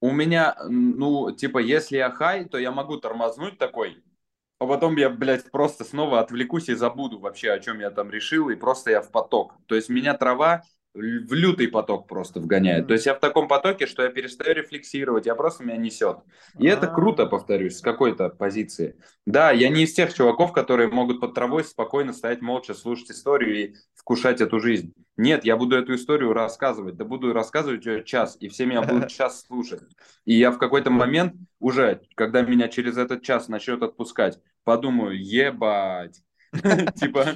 У меня, ну, типа, если я хай, то я могу тормознуть такой, а потом я, блядь, просто снова отвлекусь и забуду вообще, о чем я там решил, и просто я в поток. То есть меня трава в лютый поток просто вгоняет. То есть я в таком потоке, что я перестаю рефлексировать, я просто меня несет. И это круто, А. повторюсь, с какой-то позиции. Да, я не из тех чуваков, которые могут под травой спокойно стоять молча, слушать историю и вкушать эту жизнь. Нет, я буду эту историю рассказывать, да буду рассказывать ее час, и все меня будут <laughs> час слушать. И я в какой-то момент уже, когда меня через этот час начнет отпускать, подумаю, ебать. <laughs> Типа,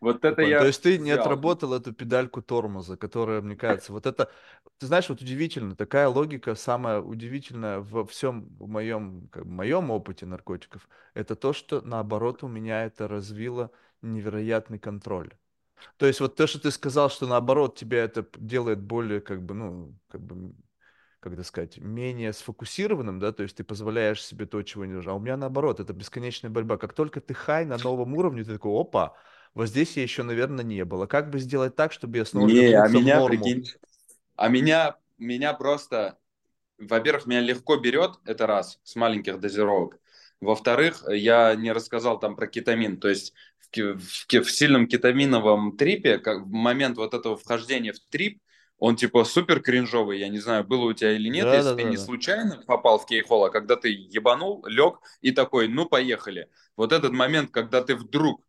вот это Прикольно. То я есть ты не отработал эту педальку тормоза, которая, мне кажется, вот это, ты знаешь, вот удивительно, такая логика самая удивительная во всем моем, как бы, моем опыте наркотиков, это то, что наоборот у меня это развило невероятный контроль. То есть вот то, что ты сказал, что наоборот тебя это делает более, как бы, ну, как бы, как это сказать, менее сфокусированным, да, то есть ты позволяешь себе то, чего не нужно. А у меня наоборот, это бесконечная борьба. Как только ты хай на новом уровне, ты такой, опа, вот здесь я еще, наверное, не было. Как бы сделать так, чтобы я снова Не, а вернулся в меня, норму? прикинь, а меня, меня просто, во-первых, меня легко берет, это раз, с маленьких дозировок. Во-вторых, я не рассказал там про кетамин, то есть в, в в сильном кетаминовом трипе, как в момент вот этого вхождения в трип, он типа супер кринжовый, я не знаю, было у тебя или нет, Да, если да, ты да, не да. случайно попал в кейхол, а когда ты ебанул, лег и такой, ну поехали. Вот этот момент, когда ты вдруг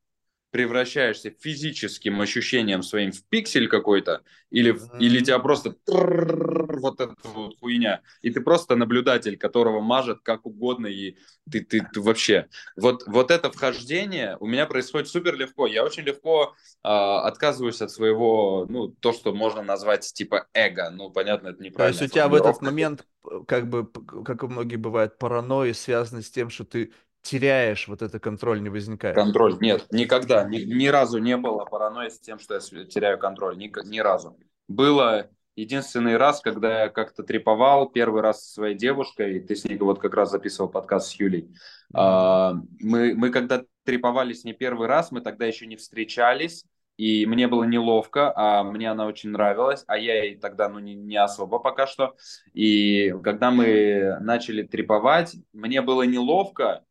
превращаешься физическим ощущением своим в пиксель какой-то, или, в- или тебя просто вот эта вот хуйня, и ты просто наблюдатель, которого мажет как угодно, и ты, ты, ты вообще... Вот, вот это вхождение у меня происходит супер легко. Я очень легко а, отказываюсь от своего, ну, то, что можно назвать типа эго. Ну, понятно, это То есть у тебя в этот момент, как бы, как у многих бывает, паранойя связана с тем, что ты теряешь вот этот контроль, не возникает. Контроль. Нет, никогда, ни, ни разу не было паранойи с тем, что я теряю контроль. Ни, ни разу. Было единственный раз, когда я как-то треповал, первый раз со своей девушкой, ты с ней вот как раз записывал подкаст с Юлей. А, мы, мы когда треповали с ней первый раз, мы тогда еще не встречались, и мне было неловко, а мне она очень нравилась, а я ей тогда ну, не, не особо пока что. И когда мы начали треповать, мне было неловко,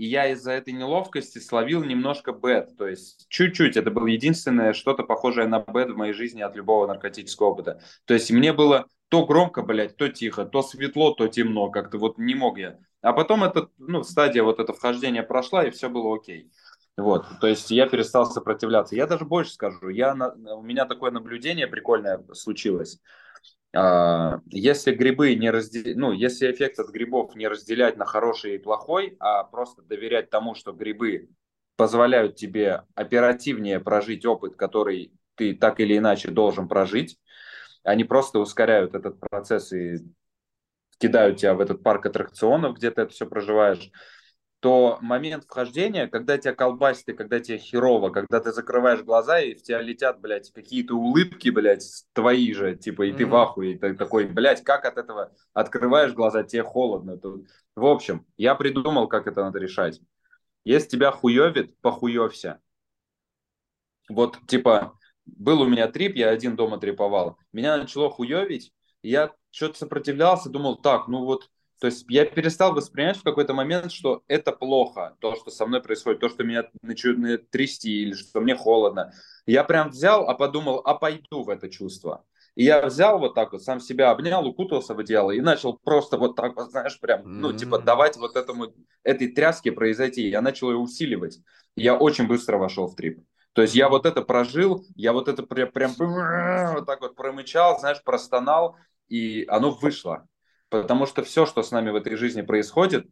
и я из-за этой неловкости словил немножко бет, то есть чуть-чуть, это было единственное что-то похожее на бет в моей жизни от любого наркотического опыта. То есть мне было то громко, блядь, то тихо, то светло, то темно, как-то вот не мог я. А потом эта, ну, стадия вот это вхождение прошла, и все было окей. Вот, то есть я перестал сопротивляться. Я даже больше скажу, я, у меня такое наблюдение прикольное случилось. А, Если грибы не разделять, ну, если эффект от грибов не разделять на хороший и плохой, а просто доверять тому, что грибы позволяют тебе оперативнее прожить опыт, который ты так или иначе должен прожить, они просто ускоряют этот процесс и кидают тебя в этот парк аттракционов, где ты это все проживаешь, то момент вхождения, когда тебя колбасит и когда тебе херово, когда ты закрываешь глаза и в тебя летят, блядь, какие-то улыбки, блядь, твои же, типа, и ты в Мгм. ахуе, и ты такой, блядь, как от этого открываешь глаза, тебе холодно. То- В общем, я придумал, как это надо решать. Если тебя хуевит, похуевся. Вот, типа, был у меня трип, я один дома триповал. Меня начало хуевить, я что-то сопротивлялся, думал, так, ну вот То есть я перестал воспринимать в какой-то момент, что это плохо, то, что со мной происходит, то, что меня начинает трясти или что мне холодно. Я прям взял, а подумал, а пойду в это чувство. И я взял вот так вот, сам себя обнял, укутался в одеяло и начал просто вот так вот, знаешь, прям, ну, типа, давать вот этому, этой тряске произойти. Я начал ее усиливать. Я очень быстро вошел в трип. То есть я вот это прожил, я вот это прям, прям вот так вот промычал, знаешь, простонал, и оно вышло. Потому что все, что с нами в этой жизни происходит,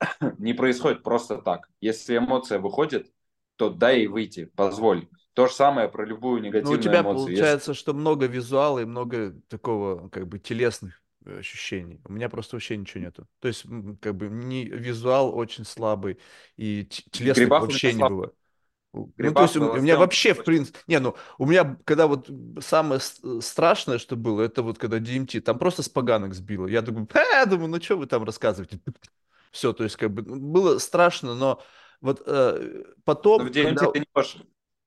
<coughs> не происходит просто так. Если эмоция выходит, то дай ей выйти, позволь. То же самое про любую негативную ну, у тебя эмоцию. получается, Если... что много визуала и много такого, как бы, телесных э, ощущений. У меня просто вообще ничего нету. То есть, как бы, не, визуал очень слабый, и телесных вообще не было. Ну, то есть у, у меня вообще, в принципе, не, ну, у меня, когда вот самое страшное, что было, это вот когда DMT, там просто с поганок сбило. Я думаю, я думаю, ну, что вы там рассказываете? <laughs> Все, то есть, как бы, было страшно, но вот э, потом... Но в DMT когда... ты не можешь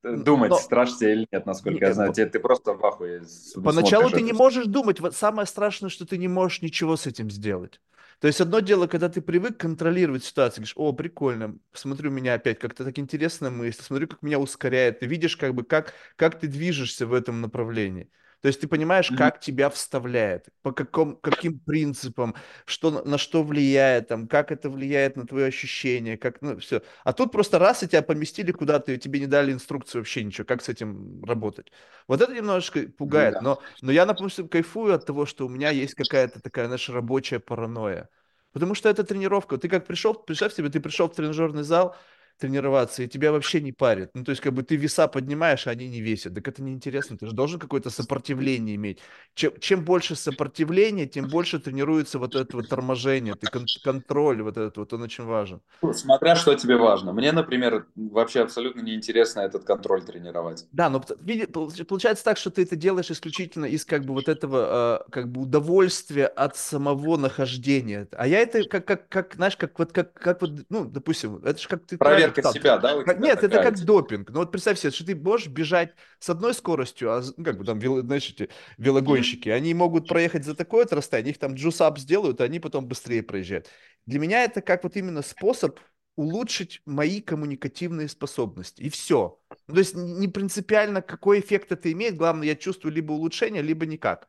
думать, но... страшно тебе или нет, насколько нет, я знаю. Тебе, ты просто в ахуе. Поначалу ты не можешь думать. Вот самое страшное, что ты не можешь ничего с этим сделать. То есть одно дело, когда ты привык контролировать ситуацию, говоришь, о, прикольно, смотрю меня опять, как-то так интересно мысль, смотрю, как меня ускоряет, ты видишь, как бы, как, как ты движешься в этом направлении. То есть ты понимаешь, mm-hmm. как тебя вставляет, по каком, каким принципам, что, на что влияет, там, как это влияет на твои ощущения, как, ну, все. А тут просто раз и тебя поместили куда-то, и тебе не дали инструкцию вообще ничего, как с этим работать. Вот это немножечко пугает, ну, да. но, но я, допустим, кайфую от того, что у меня есть какая-то такая наша рабочая паранойя. Потому что это тренировка. Ты как пришел, представь себе, ты пришел в тренажерный зал, тренироваться, и тебя вообще не парит. Ну, то есть, как бы ты веса поднимаешь, а они не весят. Так это неинтересно, ты же должен какое-то сопротивление иметь. Чем, чем больше сопротивления, тем больше тренируется вот это вот торможение, ты кон- контроль вот этот вот, он очень важен. Смотря что тебе важно. Мне, например, вообще абсолютно неинтересно этот контроль тренировать. Да, но получается так, что ты это делаешь исключительно из как бы вот этого как бы удовольствия от самого нахождения. А я это как, как, как знаешь, как вот, как, как вот, ну, допустим, это же как ты... Проверка проверка себя, да? Как, нет, это как допинг. Ну вот представь себе, что ты можешь бежать с одной скоростью, а ну, как бы там, знаешь, эти велогонщики, они могут проехать за такое расстояние, их там juice up сделают, а они потом быстрее проезжают. Для меня это как вот именно способ улучшить мои коммуникативные способности. И все. Ну, то есть не принципиально, какой эффект это имеет. Главное, я чувствую либо улучшение, либо никак.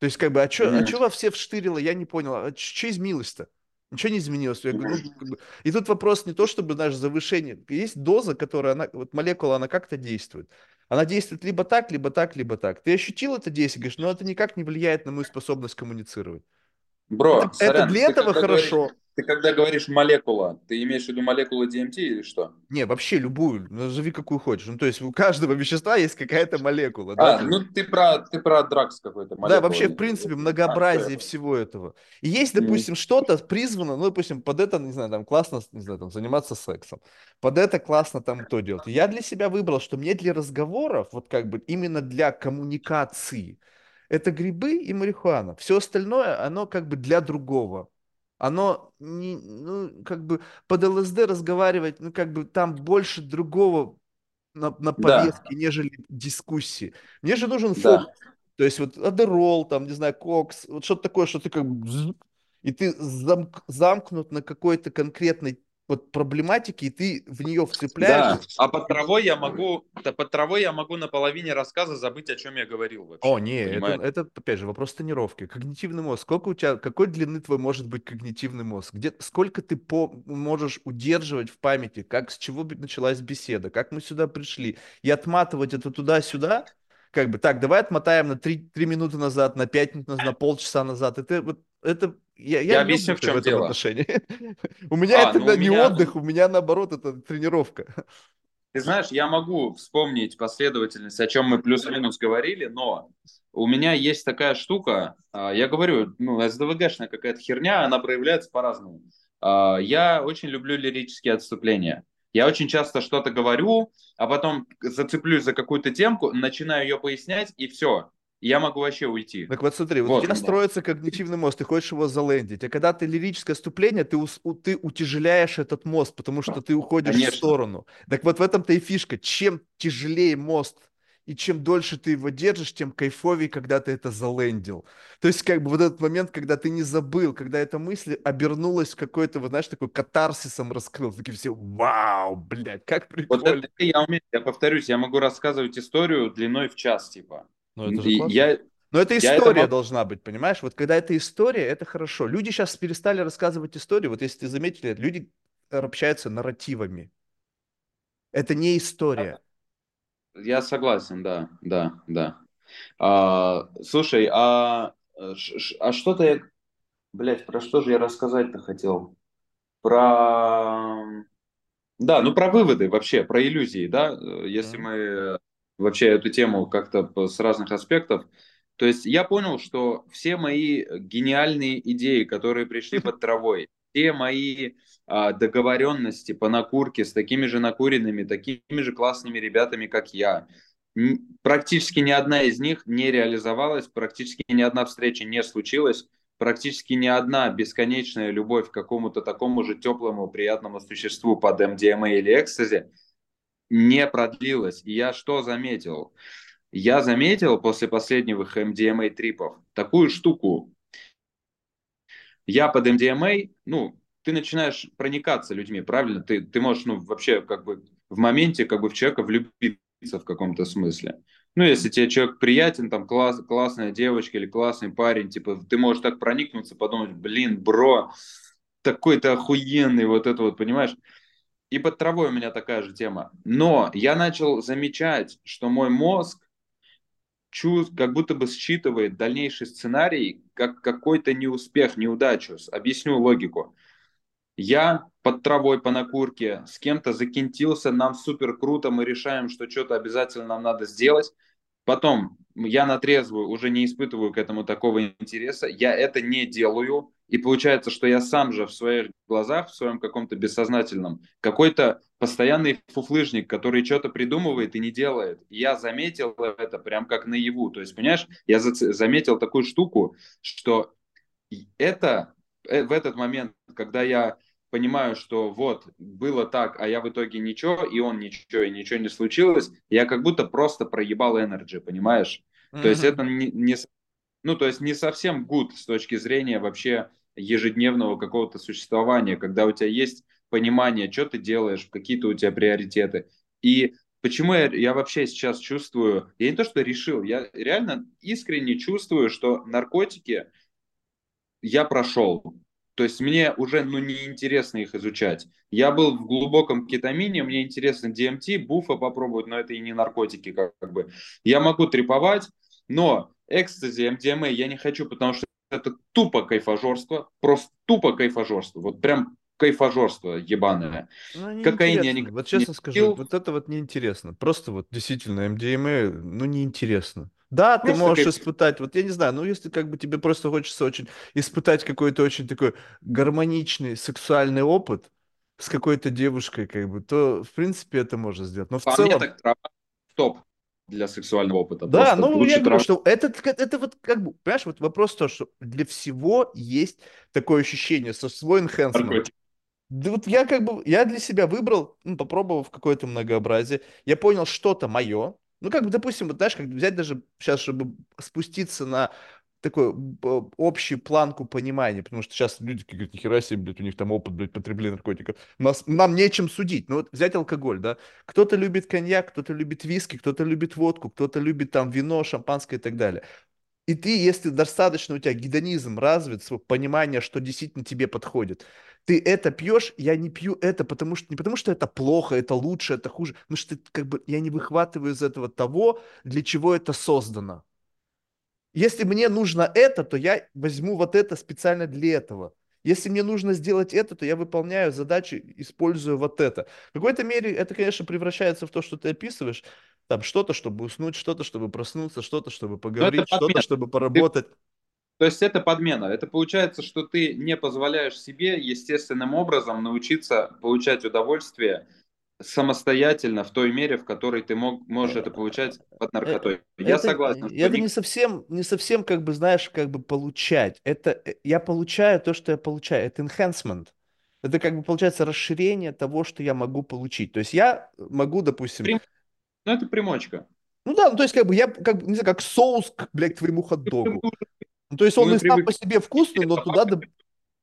То есть, как бы, а что а вас все вштырило, я не понял. А что изменилось-то? Ничего не изменилось. Я говорю, ну, как бы... И тут вопрос не то, чтобы, знаешь, завышение. Есть доза, которая, она, вот молекула, она как-то действует. Она действует либо так, либо так, либо так. Ты ощутил это действие, говоришь, но это никак не влияет на мою способность коммуницировать. Бро, это, сорян, это для этого хорошо. Говоришь, ты когда говоришь молекула, ты имеешь в виду молекулу DMT или что? Не, вообще любую, назови какую хочешь. Ну, то есть у каждого вещества есть какая-то молекула. А, да? ну ты про, ты про дракс какой-то. Да, вообще, в принципе, многообразие а, всего этого. И есть, допустим, mm. что-то призвано, ну, допустим, под это, не знаю, там классно, не знаю, там заниматься сексом. Под это классно там то делать. Я для себя выбрал, что мне для разговоров, вот как бы именно для коммуникации, это грибы и марихуана. Все остальное, оно как бы для другого оно не, ну, как бы под ЛСД разговаривать, ну, как бы там больше другого на, на повестке, да. нежели дискуссии. Мне же нужен фокус. Да. То есть вот адерол, там, не знаю, кокс, вот что-то такое, что ты как бы... И ты замк, замкнут на какой-то конкретной вот проблематики, и ты в нее вцепляешься. Да. А под травой я могу, под травой я могу на половине рассказа забыть, о чем я говорил вообще. О, не, это, это, опять же, вопрос тренировки. Когнитивный мозг. Сколько у тебя, какой длины твой может быть когнитивный мозг? Где, сколько ты по, можешь удерживать в памяти, как, с чего началась беседа, как мы сюда пришли, и отматывать это туда-сюда, как бы, так, давай отмотаем на 3, 3 минуты назад, на 5 минут назад, на полчаса назад. Это, вот, это я, я, я объясню, в чем в этом дело. отношении. <laughs> у меня а, это ну, не меня... отдых, у меня наоборот это тренировка. Ты знаешь, я могу вспомнить последовательность, о чем мы плюс-минус говорили, но у меня есть такая штука, а, я говорю, ну, СДВГшная какая-то херня, она проявляется по-разному. А, я очень люблю лирические отступления. Я очень часто что-то говорю, а потом зацеплюсь за какую-то темку, начинаю ее пояснять, и все я могу вообще уйти. Так вот смотри, вот, вот у тебя строится когнитивный мост, ты хочешь его залендить, а когда ты лирическое вступление, ты, ты утяжеляешь этот мост, потому что ты уходишь Конечно. в сторону. Так вот в этом-то и фишка. Чем тяжелее мост и чем дольше ты его держишь, тем кайфовее, когда ты это залендил. То есть, как бы вот этот момент, когда ты не забыл, когда эта мысль обернулась в какой-то, вот знаешь, такой катарсисом раскрыл, такие все, вау, блядь, как прикольно. Вот это я умею, я повторюсь, я могу рассказывать историю длиной в час, типа. Ну, это же классно. Я, но это история это... должна быть, понимаешь? Вот когда это история, это хорошо. Люди сейчас перестали рассказывать историю. Вот если ты заметили, люди общаются нарративами. Это не история. Я согласен, да, да, да. А, слушай, а, а что-то я... Блять, про что же я рассказать-то хотел? Про... Да, ну про выводы вообще, про иллюзии, да, если мы вообще эту тему как-то с разных аспектов. То есть я понял, что все мои гениальные идеи, которые пришли под травой, все мои а, договоренности по накурке с такими же накуренными, такими же классными ребятами, как я, практически ни одна из них не реализовалась, практически ни одна встреча не случилась, практически ни одна бесконечная любовь к какому-то такому же теплому, приятному существу под МДМА или экстази не продлилась. И я что заметил? Я заметил после последних MDMA трипов такую штуку. Я под MDMA, ну, ты начинаешь проникаться людьми, правильно? Ты, ты можешь, ну, вообще, как бы, в моменте, как бы, в человека влюбиться в каком-то смысле. Ну, если тебе человек приятен, там, класс, классная девочка или классный парень, типа, ты можешь так проникнуться, подумать, блин, бро, такой-то охуенный, вот это вот, понимаешь? И под травой у меня такая же тема. Но я начал замечать, что мой мозг чувств, как будто бы считывает дальнейший сценарий как какой-то неуспех, неудачу. Объясню логику. Я под травой по накурке с кем-то закинтился, нам супер круто, мы решаем, что что-то обязательно нам надо сделать. Потом я на трезвую уже не испытываю к этому такого интереса, я это не делаю, и получается, что я сам же в своих глазах, в своем каком-то бессознательном, какой-то постоянный фуфлыжник, который что-то придумывает и не делает. Я заметил это прям как наяву. То есть, понимаешь, я заметил такую штуку, что это э, в этот момент, когда я понимаю, что вот, было так, а я в итоге ничего, и он ничего, и ничего не случилось, я как будто просто проебал энерджи, понимаешь? Mm-hmm. То есть это не, не, ну, то есть не совсем good с точки зрения вообще ежедневного какого-то существования, когда у тебя есть понимание, что ты делаешь, какие-то у тебя приоритеты. И почему я, я вообще сейчас чувствую, я не то, что решил, я реально искренне чувствую, что наркотики я прошел. То есть мне уже ну, неинтересно их изучать. Я был в глубоком кетамине, мне интересно DMT, буфа попробовать, но это и не наркотики как, как бы. Я могу треповать, но экстази, MDMA я не хочу, потому что это тупо кайфажорство, просто тупо кайфажорство. Вот прям кайфажорство ебаное. Ну, Кокаин я не Вот честно не скажу, вот это вот неинтересно. Просто вот действительно MDMA, ну неинтересно. Да, просто ты можешь кайф... испытать, вот я не знаю, ну если как бы тебе просто хочется очень испытать какой-то очень такой гармоничный сексуальный опыт с какой-то девушкой, как бы, то в принципе это можно сделать. Но в По целом... мне так стоп для сексуального опыта. Да, Просто ну я говорю, что это, это вот как бы, понимаешь, вот вопрос то, что для всего есть такое ощущение, со свой enhancement. Да вот я как бы, я для себя выбрал, ну, попробовав какое-то многообразие, я понял, что-то мое, ну, как бы, допустим, вот знаешь, как взять даже сейчас, чтобы спуститься на такую общую планку понимания, потому что сейчас люди говорят, нихера себе, блядь, у них там опыт, блядь, потребления наркотиков. Нас, нам нечем судить. Ну вот взять алкоголь, да. Кто-то любит коньяк, кто-то любит виски, кто-то любит водку, кто-то любит там вино, шампанское и так далее. И ты, если достаточно у тебя гедонизм развит, понимание, что действительно тебе подходит, ты это пьешь, я не пью это, потому что не потому что это плохо, это лучше, это хуже, потому что ты, как бы я не выхватываю из этого того, для чего это создано. Если мне нужно это, то я возьму вот это специально для этого. Если мне нужно сделать это, то я выполняю задачи, используя вот это. В какой-то мере это, конечно, превращается в то, что ты описываешь. Там что-то, чтобы уснуть, что-то, чтобы проснуться, что-то, чтобы поговорить, что-то, чтобы поработать. Ты... То есть это подмена. Это получается, что ты не позволяешь себе естественным образом научиться получать удовольствие самостоятельно в той мере, в которой ты мог, можешь это получать под наркотой. Э, я это, согласен. Это не совсем, не совсем, как бы, знаешь, как бы получать. Это э, я получаю то, что я получаю. Это enhancement. Это как бы получается расширение того, что я могу получить. То есть я могу, допустим... Прим... Ну, это примочка. Ну да, ну то есть как бы я, как, не знаю, как соус, блядь, к твоему хот-догу. Ну, то есть он Мы и сам по себе вкусный, но туда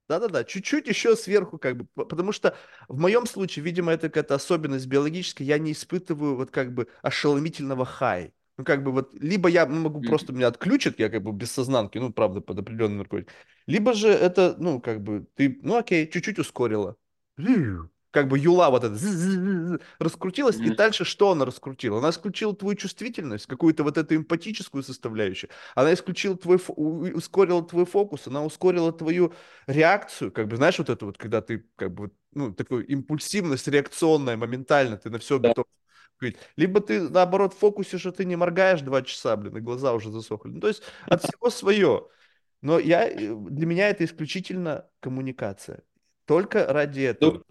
да-да-да, чуть-чуть еще сверху, как бы, потому что в моем случае, видимо, это какая-то особенность биологическая, я не испытываю вот как бы ошеломительного хай. Ну, как бы вот, либо я ну, могу Мгм. просто меня отключат, я как бы без сознанки, ну, правда, под определенным наркотиком, либо же это, ну, как бы, ты, ну, окей, чуть-чуть ускорила. Как бы юла вот эта раскрутилась, и Мгм. дальше что она раскрутила? Она раскрутила твою чувствительность, какую-то вот эту эмпатическую составляющую. Она исключила твой, ускорила твой фокус, она ускорила твою реакцию, как бы, знаешь, вот это вот, когда ты, как бы, ну, такую импульсивность реакционная, моментально, ты на все Да. готов. Либо ты, наоборот, в фокусе, что ты не моргаешь два часа, блин, и глаза уже засохли. Ну, то есть от <laughs> всего свое. Но я, э, для меня это исключительно коммуникация. Только ради Ну, этого.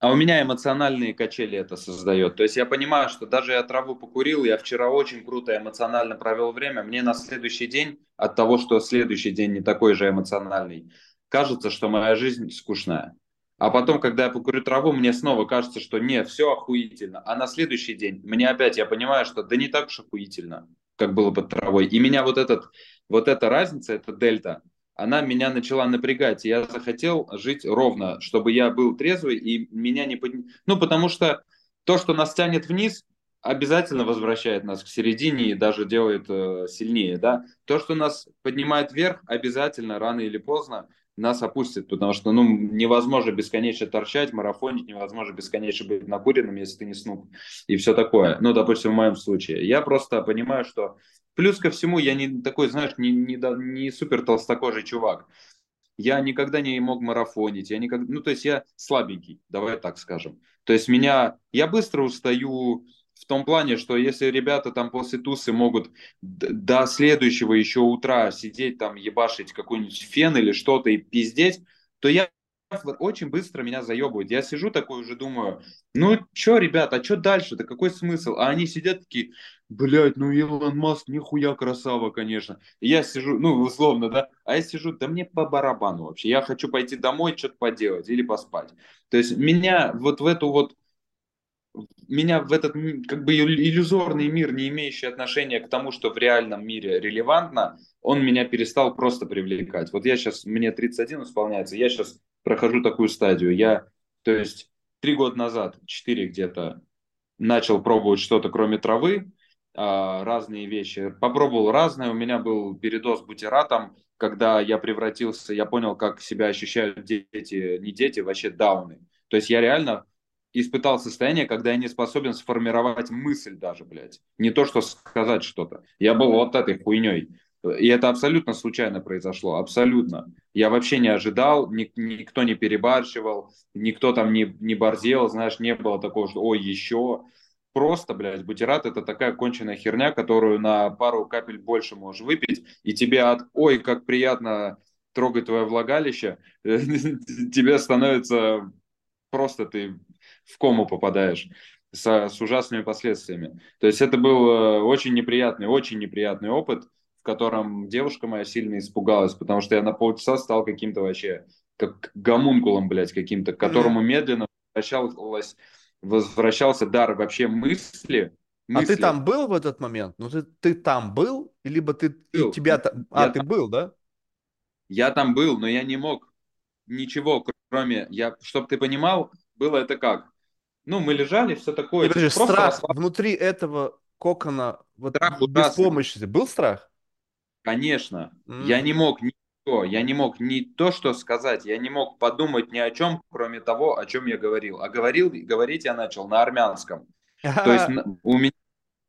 А у меня эмоциональные качели это создает. То есть я понимаю, что даже я траву покурил, я вчера очень круто эмоционально провел время, мне на следующий день от того, что следующий день не такой же эмоциональный, кажется, что моя жизнь скучная. А потом, когда я покурю траву, мне снова кажется, что нет, все охуительно. А на следующий день мне опять, я понимаю, что да не так уж охуительно, как было под травой. И меня вот, этот, вот эта разница, эта дельта, она меня начала напрягать, и я захотел жить ровно, чтобы я был трезвый и меня не под... Ну, потому что то, что нас тянет вниз, обязательно возвращает нас к середине и даже делает э, сильнее, да. То, что нас поднимает вверх, обязательно рано или поздно нас опустит, потому что, ну, невозможно бесконечно торчать, марафонить, невозможно бесконечно быть накуренным, если ты не снуп, и все такое. Ну, допустим, в моем случае. Я просто понимаю, что Плюс ко всему, я не такой, знаешь, не, не, не супер толстокожий чувак. Я никогда не мог марафонить, я никогда, ну, то есть я слабенький, давай так скажем. То есть меня, я быстро устаю в том плане, что если ребята там после тусы могут до следующего еще утра сидеть там, ебашить какой-нибудь фен или что-то и пиздеть, то я очень быстро меня заебывают. Я сижу такой уже думаю, ну что, ребята, а что дальше? Да какой смысл? А они сидят такие, блядь, ну Илон Маск нихуя красава, конечно. Я сижу, ну условно, да, а я сижу, да мне по барабану вообще. Я хочу пойти домой, что-то поделать или поспать. То есть меня вот в эту вот меня в этот как бы иллюзорный мир, не имеющий отношения к тому, что в реальном мире релевантно, он меня перестал просто привлекать. Вот я сейчас, мне 31 исполняется, я сейчас прохожу такую стадию. Я, то есть, три года назад, четыре где-то, начал пробовать что-то кроме травы, а, разные вещи. Попробовал разное. У меня был передоз бутератом, когда я превратился, я понял, как себя ощущают дети, не дети, вообще дауны. То есть я реально испытал состояние, когда я не способен сформировать мысль даже, блядь. Не то, что сказать что-то. Я был вот этой хуйней. И это абсолютно случайно произошло, абсолютно. Я вообще не ожидал, ни, никто не перебарщивал, никто там не, не борзел, знаешь, не было такого, что ой, еще. Просто, блядь, бутерат это такая конченая херня, которую на пару капель больше можешь выпить, и тебе от ой, как приятно трогать твое влагалище, <laughs> тебе становится просто ты в кому попадаешь с, с ужасными последствиями. То есть это был э, очень неприятный, очень неприятный опыт, в котором девушка моя сильно испугалась, потому что я на полчаса стал каким-то вообще, как гомункулом, блядь, каким-то, к которому медленно возвращалась, возвращался дар вообще мысли, мысли. А ты там был в этот момент? Ну, ты, ты там был? Либо ты, был. тебя там... А, я ты там, был, да? Я там был, но я не мог ничего, кроме... Я, чтобы ты понимал, было это как? Ну, мы лежали, все такое. И, подожди, страх расслаб... внутри этого кокона, вот страх беспомощности. Был страх? Конечно. Mm. Я не мог ничего, я не мог ни то, что сказать, я не мог подумать ни о чем, кроме того, о чем я говорил. А говорил, говорить я начал на армянском. То есть <laughs> у меня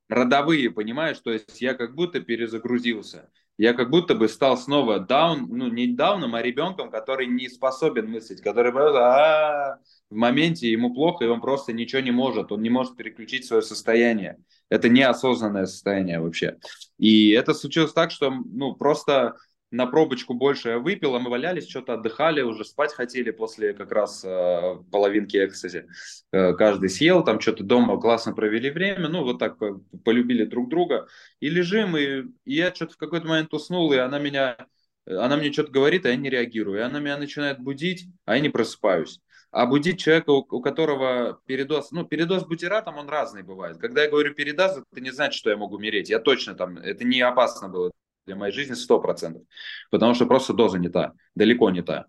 родовые, понимаешь, то есть я как будто перезагрузился. Я как будто бы стал снова даун, ну не дауном, а ребенком, который не способен мыслить, который просто в моменте ему плохо, и он просто ничего не может, он не может переключить свое состояние. Это неосознанное состояние вообще. И это случилось так, что ну просто на пробочку больше я выпил, а мы валялись, что-то отдыхали, уже спать хотели после как раз э, половинки экстази. Э, каждый съел, там что-то дома классно провели время, ну вот так полюбили друг друга. И лежим, и, и я что-то в какой-то момент уснул, и она меня, она мне что-то говорит, а я не реагирую. И она меня начинает будить, а я не просыпаюсь. А будить человека, у, у которого передоз, ну, передоз бутиратом, он разный бывает. Когда я говорю передоз, это не значит, что я могу умереть. Я точно там, это не опасно было для моей жизни 100%, потому что просто доза не та, далеко не та.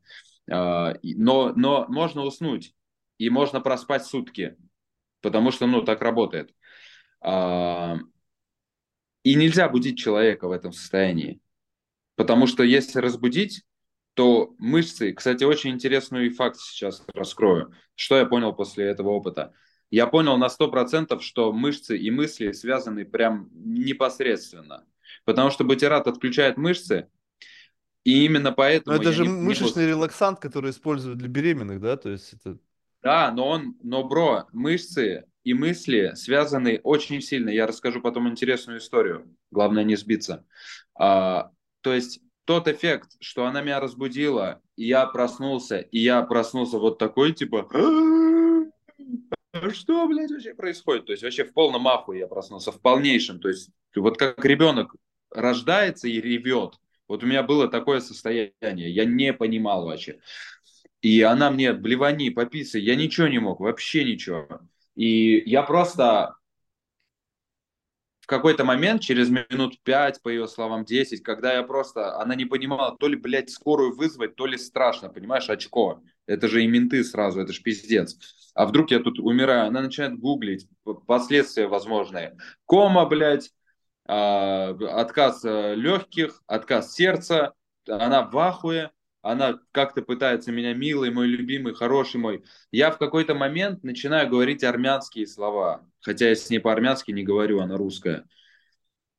А, но, но можно уснуть, и можно проспать сутки, потому что, ну, так работает. А, и нельзя будить человека в этом состоянии. Потому что если разбудить, то мышцы, кстати, очень интересный факт сейчас раскрою. Что я понял после этого опыта? Я понял на 100%, что мышцы и мысли связаны прям непосредственно. Потому что бутерат отключает мышцы, и именно поэтому... Но это же не, мышечный не... релаксант, который используют для беременных, да? То есть это... Да, но он, но, бро, мышцы и мысли связаны очень сильно. Я расскажу потом интересную историю. Главное не сбиться. А, то есть тот эффект, что она меня разбудила, и я проснулся, и я проснулся вот такой, типа, «А что, блядь, вообще происходит? То есть вообще в полном ахуе я проснулся, в полнейшем. То есть вот как ребенок рождается и ревет. Вот у меня было такое состояние, я не понимал вообще. И она мне, блевани, пописай, я ничего не мог, вообще ничего. И я просто какой-то момент, через минут пять, по ее словам, 10, когда я просто, она не понимала, то ли, блядь, скорую вызвать, то ли страшно, понимаешь, очко. Это же и менты сразу, это же пиздец. А вдруг я тут умираю? Она начинает гуглить последствия возможные. Кома, блядь, а, отказ э, легких, отказ сердца, она в ахуе, она как-то пытается меня, милый мой любимый, хороший мой. Я в какой-то момент начинаю говорить армянские слова, хотя я с ней по-армянски не говорю, она русская.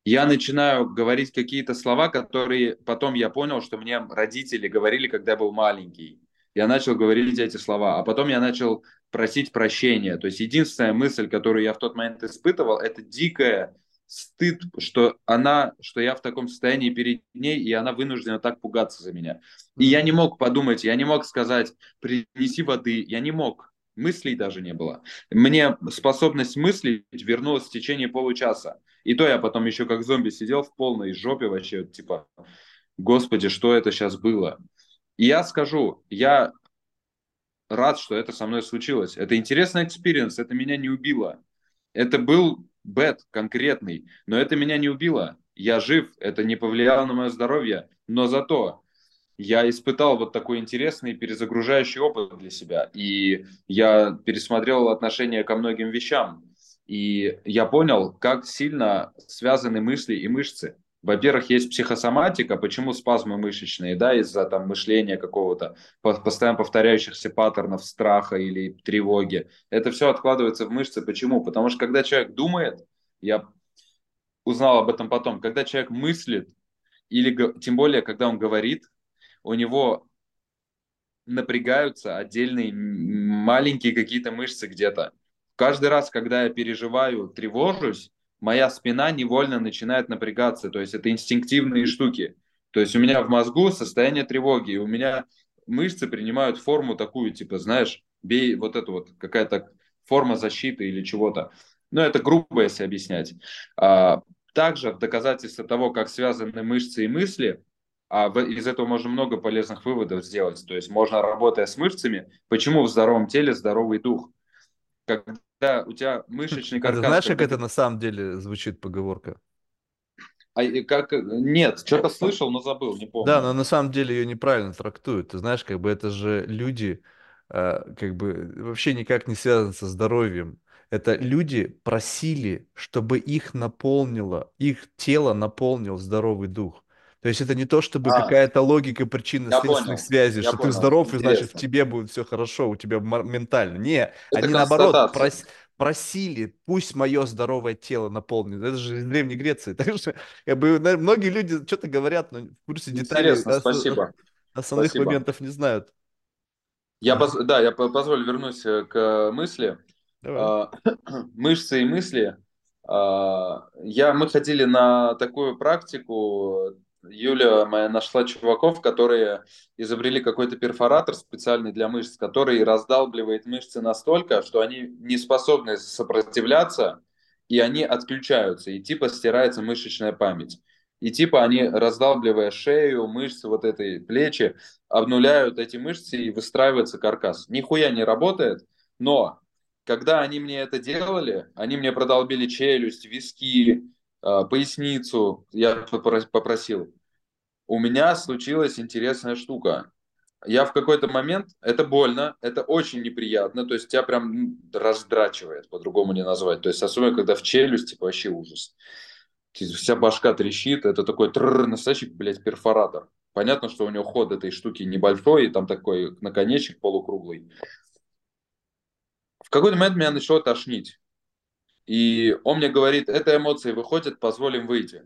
Я начинаю говорить какие-то слова, которые потом я понял, что мне родители говорили, когда я был маленький. Я начал говорить эти слова, а потом я начал просить прощения. То есть единственная мысль, которую я в тот момент испытывал, это дикая стыд, что она, что я в таком состоянии перед ней, и она вынуждена так пугаться за меня. И я не мог подумать, я не мог сказать, принеси воды, я не мог. Мыслей даже не было. Мне способность мыслить вернулась в течение получаса. И то я потом еще как зомби сидел в полной жопе вообще, типа, господи, что это сейчас было? И я скажу, я рад, что это со мной случилось. Это интересный experience, это меня не убило. Это был bad конкретный, но это меня не убило. Я жив, это не повлияло на мое здоровье, но зато я испытал вот такой интересный перезагружающий опыт для себя. И я пересмотрел отношение ко многим вещам. И я понял, как сильно связаны мысли и мышцы во-первых, есть психосоматика, почему спазмы мышечные, да, из-за там мышления какого-то, постоянно повторяющихся паттернов страха или тревоги. Это все откладывается в мышцы. Почему? Потому что когда человек думает, я узнал об этом потом, когда человек мыслит, или тем более, когда он говорит, у него напрягаются отдельные маленькие какие-то мышцы где-то. Каждый раз, когда я переживаю, тревожусь, моя спина невольно начинает напрягаться. То есть это инстинктивные штуки. То есть у меня в мозгу состояние тревоги, и у меня мышцы принимают форму такую, типа, знаешь, бей вот эту вот, какая-то форма защиты или чего-то. Но это грубо, если объяснять. А, также в доказательство того, как связаны мышцы и мысли, а из этого можно много полезных выводов сделать. То есть можно, работая с мышцами, почему в здоровом теле здоровый дух. Когда когда у тебя мышечный каркас... А ты знаешь, как это на самом деле звучит поговорка? А как... Нет, что-то слышал, но забыл, не помню. Да, но на самом деле ее неправильно трактуют. Ты знаешь, как бы это же люди, э, как бы вообще никак не связаны со здоровьем. Это люди просили, чтобы их наполнило, их тело наполнил здоровый дух. То есть это не то, чтобы а, какая-то логика причинно-следственных связей, что понял. ты здоров, Интересно. и значит в тебе будет все хорошо, у тебя ментально. Не, это они наоборот прос, просили, пусть мое здоровое тело наполнит. Это же из Древней Греции. <laughs> Так что как бы, многие люди что-то говорят, но в курсе деталей да, спасибо. основных спасибо. моментов не знают. Я, поз... Да, я позволю вернусь э, к мысли. Давай. А, <clears throat> мышцы и мысли. А, я, мы ходили на такую практику Юля моя нашла чуваков, которые изобрели какой-то перфоратор специальный для мышц, который раздалбливает мышцы настолько, что они не способны сопротивляться, и они отключаются, и типа стирается мышечная память. И типа они, раздалбливая шею, мышцы вот этой плечи, обнуляют эти мышцы и выстраивается каркас. Нихуя не работает, но когда они мне это делали, они мне продолбили челюсть, виски, поясницу, я попросил. У меня случилась интересная штука я в какой-то момент, это больно, это очень неприятно, то есть тебя прям раздрачивает, по-другому не назвать. То есть особенно, когда в челюсть, типа вообще ужас. Вся башка трещит, это такой тррр, настоящий, блядь, перфоратор. Понятно, что у него ход этой штуки небольшой, и там такой наконечник полукруглый. В какой-то момент меня начало тошнить. И он мне говорит, это эмоции выходят, позволим выйти.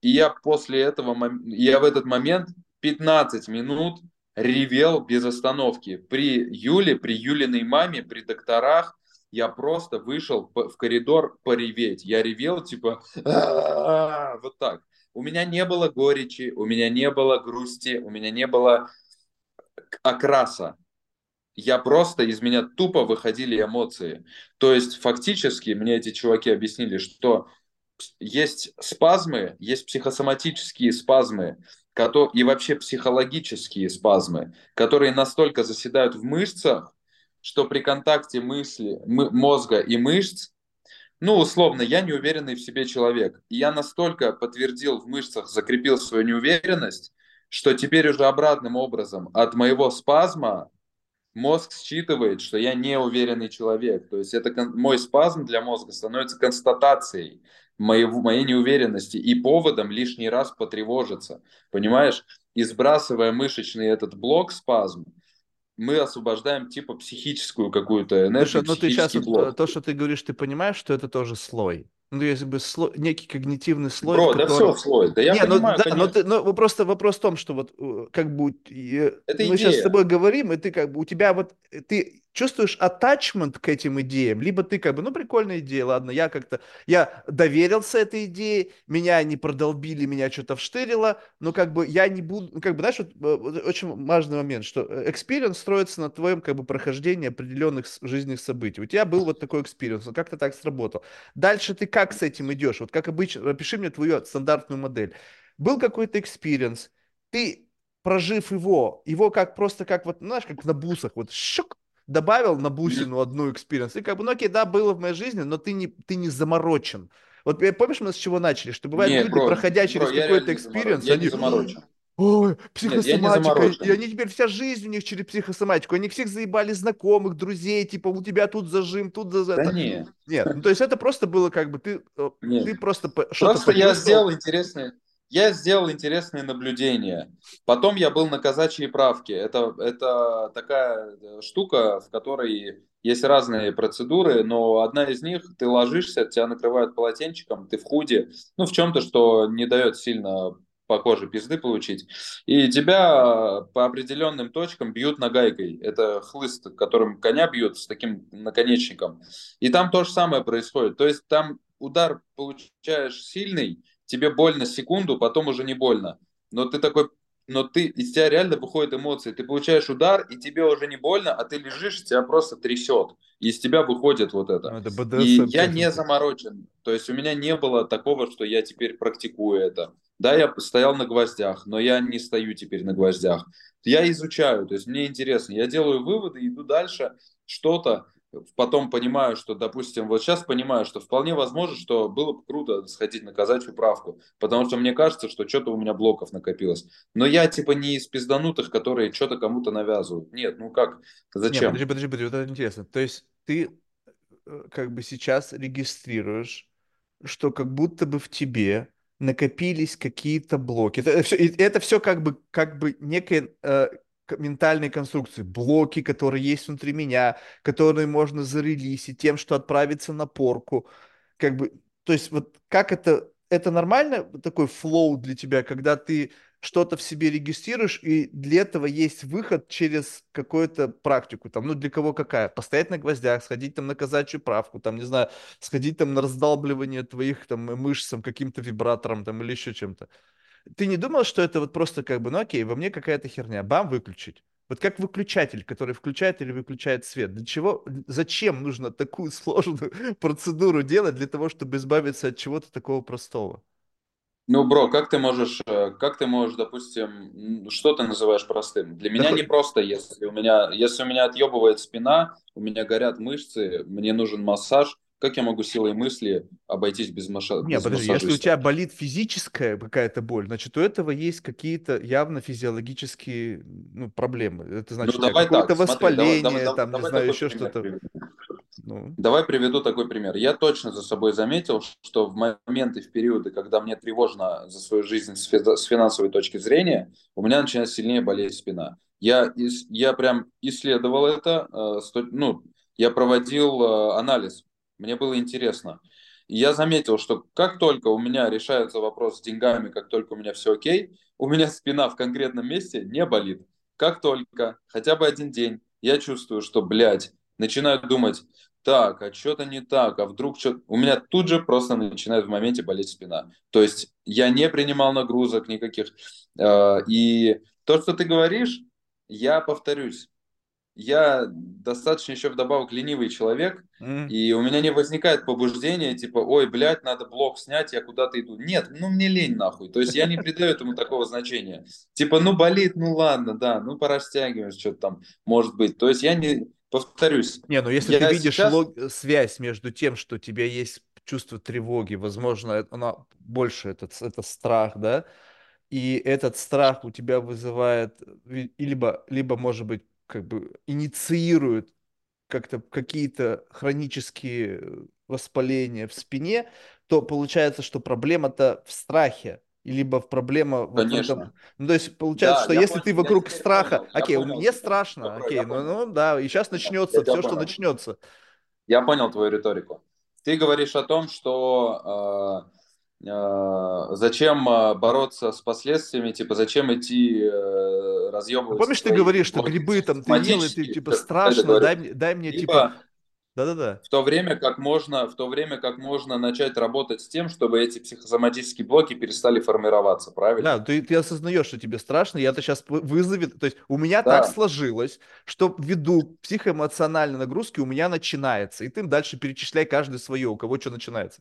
И я после этого, я в этот момент 15 минут ревел без остановки. При Юле, при Юлиной маме, при докторах я просто вышел в коридор пореветь. Я ревел типа вот так. У меня не было горечи, у меня не было грусти, у меня не было окраса. Я просто, из меня тупо выходили эмоции. То есть фактически мне эти чуваки объяснили, что есть спазмы, есть психосоматические спазмы, и вообще психологические спазмы, которые настолько заседают в мышцах, что при контакте мысли, мозга и мышц, ну, условно, я неуверенный в себе человек. Я настолько подтвердил в мышцах, закрепил свою неуверенность, что теперь уже обратным образом от моего спазма мозг считывает, что я неуверенный человек. То есть это мой спазм для мозга становится констатацией моего, моей неуверенности и поводом лишний раз потревожиться. Понимаешь? И сбрасывая мышечный этот блок спазм, мы освобождаем типа психическую какую-то энергию. Слушай, ну ты сейчас вот, то, что ты говоришь, ты понимаешь, что это тоже слой ну, если бы слой, некий когнитивный слой. Бро, да все слой, да я не, ну понимаю, ну, да, но, ты, но просто вопрос в том, что вот э, как бы Это мы идея. сейчас с тобой говорим, и ты как бы у тебя вот ты чувствуешь attachment к этим идеям, либо ты как бы, ну, прикольная идея, ладно, я как-то, я доверился этой идее, меня не продолбили, меня что-то вштырило, но как бы я не буду, ну, как бы, знаешь, вот, очень важный момент, что experience строится на твоем как бы прохождении определенных жизненных событий. У тебя был вот такой experience, он как-то так сработал. Дальше ты как с этим идешь? Вот как обычно, опиши мне твою стандартную модель. Был какой-то experience, ты прожив его, его как просто как вот, знаешь, как на бусах, вот щук, добавил на бусину одну experience, и как бы, ну окей, да, было в моей жизни, но ты не, ты не заморочен. Вот помнишь, мы с чего начали? Что бывают не, люди, бро, проходя через какой-то experience, они... Ой, психосоматика. Нет, и они теперь вся жизнь у них через психосоматику. Они всех заебали знакомых, друзей, типа у тебя тут зажим, тут за да нет. Нет, ну то есть это просто было как бы ты, э, нет. ты просто что-то Просто я сделал интересное, я сделал интересные наблюдения. Потом я был на казачьей правке. Это, это такая э, штука, в которой есть разные процедуры, но одна из них, ты ложишься, тебя накрывают полотенчиком, ты в худе, ну, в чем-то, что не дает сильно по коже пизды получить. И тебя по определенным точкам бьют нагайкой. Это хлыст, которым коня бьют с таким наконечником. И там то же самое происходит. То есть там удар получаешь сильный, тебе больно секунду, потом уже не больно. Но ты такой, но ты, из тебя реально выходят эмоции. Ты получаешь удар, и тебе уже не больно, а ты лежишь, тебя просто трясет. И из тебя выходит вот это. Ну, это и я не заморочен. То есть у меня не было такого, что я теперь практикую это. Да, я стоял на гвоздях, но я не стою теперь на гвоздях. Я изучаю, то есть мне интересно. Я делаю выводы, иду дальше, что-то потом понимаю, что, допустим, вот сейчас понимаю, что вполне возможно, что было бы круто сходить на казачью правку, потому что мне кажется, что что-то у меня блоков накопилось. Но я типа не из пизданутых, которые что-то кому-то навязывают. Нет, ну как, зачем? Нет, подожди, подожди, подожди, вот это интересно. То есть ты э, как бы сейчас регистрируешь, что как будто бы в тебе накопились какие-то блоки. Это все, это все как бы, как бы некая э, ментальной конструкции, блоки, которые есть внутри меня, которые можно зарелисить тем, что отправиться на порку. Как бы, то есть вот как это, это нормально такой флоу для тебя, когда ты что-то в себе регистрируешь, и для этого есть выход через какую-то практику. Там, ну, для кого какая? Постоять на гвоздях, сходить там на казачью правку, там, не знаю, сходить там на раздалбливание твоих там мышцам каким-то вибратором там или еще чем-то. Ты не думал, что это вот просто как бы, ну окей, во мне какая-то херня, бам, выключить. Вот как выключатель, который включает или выключает свет. Для чего, зачем нужно такую <laughs> сложную процедуру делать для того, чтобы избавиться от чего-то такого простого? Ну, бро, как ты можешь, э, как ты можешь, допустим, что ты называешь простым? Для меня не просто, если у меня, если у меня отъебывает спина, у меня горят мышцы, мне нужен массаж, как я могу силой мысли обойтись без, маша- Не, без подожди, если у тебя болит физическая какая-то боль, значит, у этого есть какие-то явно физиологические ну, проблемы. Это Ну, значит, у тебя давай какое-то так, смотри, давай, воспаление, давай, там, не давай знаю, еще что-то. Ну, Давай приведу такой пример. Я точно за собой заметил, что в моменты, в периоды, когда мне тревожно за свою жизнь с фи- с финансовой точки зрения, у меня начинает сильнее болеть спина. Я, я прям исследовал это, э, ну, я проводил э, анализ, мне было интересно. И я заметил, что как только у меня решается вопрос с деньгами, как только у меня все окей, у меня спина в конкретном месте не болит. Как только хотя бы один день я чувствую, что, блядь, начинаю думать, так, а что-то не так, а вдруг что... У меня тут же просто начинает в моменте болеть спина. То есть я не принимал нагрузок никаких. Э, И то, что ты говоришь, я повторюсь, я достаточно еще вдобавок ленивый человек, м. и у меня не возникает побуждения, типа, ой, блядь, надо блок снять, я куда-то иду. Нет, ну мне лень нахуй. То есть я не придаю этому такого значения. Типа, ну болит, ну ладно, да, ну пора стягивать, что-то там может быть. То есть я не, повторюсь, Не, ну если ты видишь сейчас лог- связь между тем, что у тебя есть чувство тревоги, возможно, она больше это, это страх, да, и этот страх у тебя вызывает, и либо, либо, может быть, как бы инициирует как-то какие-то хронические э, воспаления в спине, то получается, что проблема-то в страхе, либо в проблема в этом. Ну, то есть получается, Да, что я если понял, ты я вокруг страха, понял, я окей, понял мне страшно, бро, я окей, ну, ну да, и сейчас. Я начнется тебя все, что понял. начнется. Я понял твою риторику. Ты говоришь о том, что э, зачем э, бороться с последствиями, типа зачем идти э, Ну, разъебывать помнишь, ты говоришь, что грибы там ты ел, и ты типа страшно, дай мне, дай мне типа, либо да-да-да. в то время как можно, в то время как можно начать работать с тем, чтобы эти психосоматические блоки перестали формироваться, Да, правильно? ты, ты осознаешь, что тебе страшно, и это сейчас вызовет, то есть у меня так Да, сложилось, что ввиду психоэмоциональной нагрузки у меня начинается, и ты дальше перечисляй каждый свое, у кого что начинается.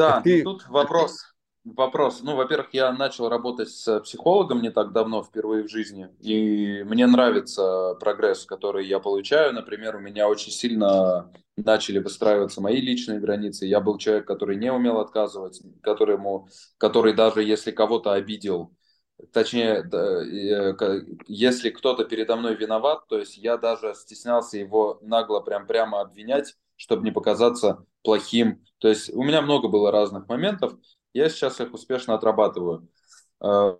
Да, ты, тут вопрос. Вопрос. Ну, во-первых, я начал работать с психологом не так давно, впервые в жизни, и мне нравится прогресс, который я получаю. Например, у меня очень сильно начали выстраиваться мои личные границы. Я был человек, который не умел отказывать, которому, который даже если кого-то обидел, точнее, э, если кто-то передо мной виноват, то есть я даже стеснялся его нагло прям прямо обвинять, чтобы не показаться плохим. То есть у меня много было разных моментов, я сейчас их успешно отрабатываю. Э,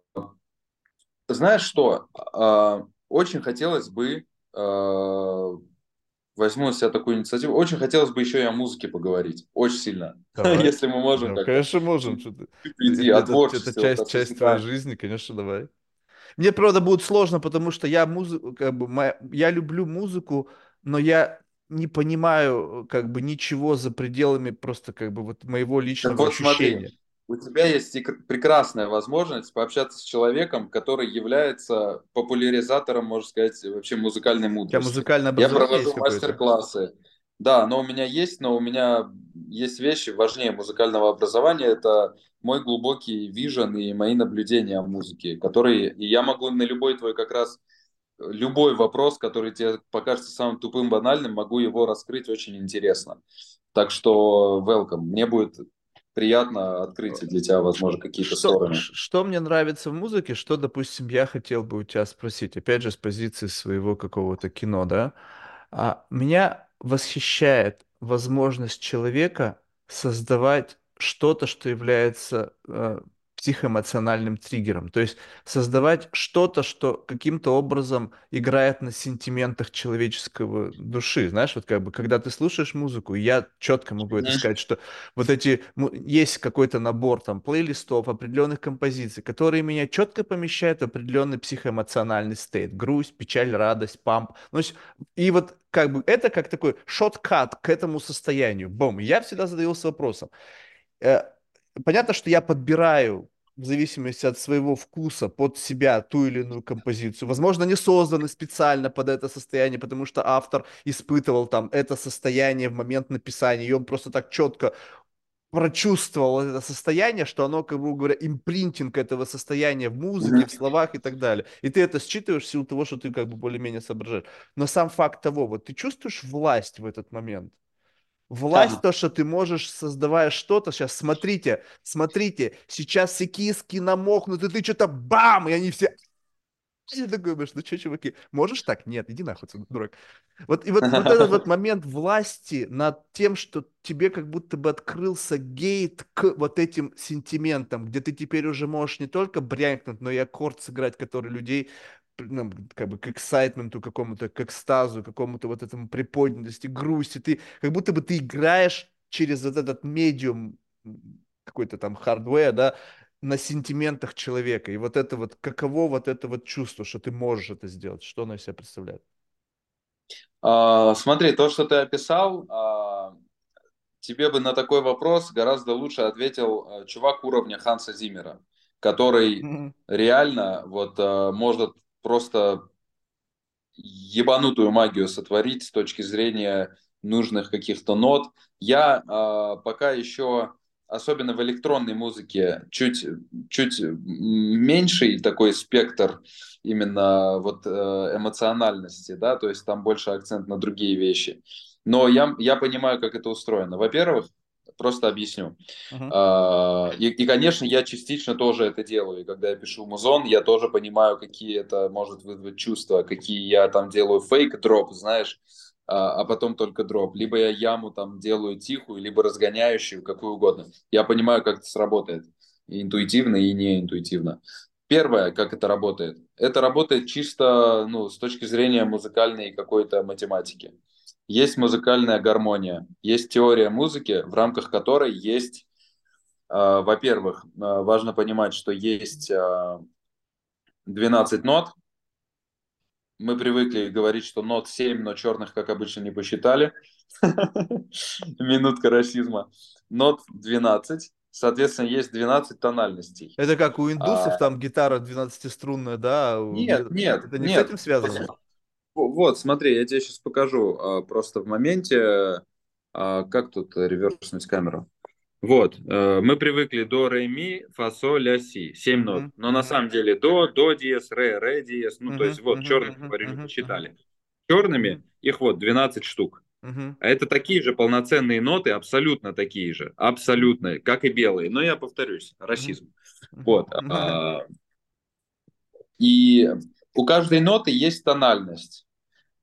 Знаешь что? Э, Очень хотелось бы, э, возьму на себя такую инициативу, очень хотелось бы еще и о музыке поговорить. Очень сильно. <laughs> давай. Если мы можем Ну, конечно, можем. чуть Что ты, уйти о это, это вот часть, часть твоей жизни, конечно, давай. Мне, правда, будет сложно, потому что я музыку, как бы, моя- я люблю музыку, но я не понимаю, как бы, ничего за пределами просто, как бы, вот моего Так личного вот смотри, ощущения. У тебя есть прекрасная возможность пообщаться с человеком, который является популяризатором, можно сказать, вообще музыкальной мудрости. музыкальное Я провожу мастер-классы. Да, но у меня есть, но у меня есть вещи важнее музыкального образования. Это мой глубокий вижен и мои наблюдения о музыке, которые и я могу на любой твой как раз любой вопрос, который тебе покажется самым тупым, банальным, могу его раскрыть очень интересно. Так что welcome. Мне будет приятно открыть для тебя, возможно, какие-то Что, стороны. что мне нравится в музыке, что, допустим, я хотел бы у тебя спросить, опять же, с позиции своего какого-то кино, да? А меня восхищает возможность человека создавать что-то, что является э, психоэмоциональным триггером. То есть создавать что-то, что каким-то образом играет на сентиментах человеческого души. Знаешь, вот как бы, когда ты слушаешь музыку, я четко могу это сказать, что вот эти, есть какой-то набор там плейлистов, определенных композиций, которые меня четко помещают в определенный психоэмоциональный стейт. Грусть, печаль, радость, памп. Ну, есть и вот как бы это как такой шоткат к этому состоянию. Бом. Я всегда задавался вопросом. Понятно, что я подбираю в зависимости от своего вкуса под себя ту или иную композицию. Возможно, не созданы специально под это состояние, потому что автор испытывал там это состояние в момент написания, и он просто так четко прочувствовал это состояние, что оно, как бы говоря, импринтинг этого состояния в музыке, в словах и так далее. И ты это считываешь в силу того, что ты как бы более-менее соображаешь. Но сам факт того, вот ты чувствуешь власть в этот момент? Власть, ага. то, что ты можешь, создавая что-то, сейчас смотрите, смотрите, сейчас все киски намокнут, и ты что-то бам, и они все <laughs> я такой, думаешь, ну что, чуваки, можешь так? Нет, иди нахуй, дурак. Вот, и вот, вот этот вот <laughs> момент власти над тем, что тебе как будто бы открылся гейт к вот этим сентиментам, где ты теперь уже можешь не только брянкнуть, но и аккорд сыграть, который людей ну, как бы к excitement у какому-то, к экстазу, какому-то вот этому приподнятости, грусти. Ты как будто бы ты играешь через вот этот medium какой-то там hardware, да, на сентиментах человека. И вот это вот, каково вот это вот чувство, что ты можешь это сделать, что оно из себя представляет? А, смотри, то, что ты описал, а, тебе бы на такой вопрос гораздо лучше ответил а, чувак уровня Ханса Зимера, который mm-hmm. реально вот а, может просто ебанутую магию сотворить с точки зрения нужных каких-то нот. Я а, пока еще особенно в электронной музыке, чуть, чуть меньший такой спектр именно вот э, эмоциональности, да, то есть там больше акцент на другие вещи. Но я, я понимаю, как это устроено. Во-первых, просто объясню. Uh-huh. И, и, конечно, я частично тоже это делаю. И когда я пишу музон, я тоже понимаю, какие это может вызвать чувства, какие я там делаю фейк-дроп, знаешь, а, а потом только дроп. Либо я яму там делаю тихую, либо разгоняющую, какую угодно. Я понимаю, как это сработает. И интуитивно, и не интуитивно. Первое, как это работает. Это работает чисто ну, с точки зрения музыкальной какой-то математики. Есть музыкальная гармония, есть теория музыки, в рамках которой есть, э, во-первых, э, важно понимать, что есть э, 12 нот, мы привыкли говорить, что нот 7, но черных, как обычно, не посчитали. <laughs> Минутка расизма. Нот 12. Соответственно, есть 12 тональностей. Это как у индусов, а... там гитара 12-струнная, да? Нет, нет. Это не нет. с этим связано? Вот, смотри, я тебе сейчас покажу а, просто в моменте, а, как тут реверснуть камеру. Вот, э, мы привыкли до, ре, ми, фа, соль, ля, си, семь нот. Mm-hmm. Но на самом деле до, до диез, ре, ре диез, ну mm-hmm. то есть вот mm-hmm. mm-hmm. говорили, mm-hmm. Черными их вот 12 штук. Uh-huh. А это такие же полноценные ноты, абсолютно такие же, абсолютно, как и белые. Но я повторюсь, расизм. Uh-huh. Вот. Uh-huh. И у каждой ноты есть тональность.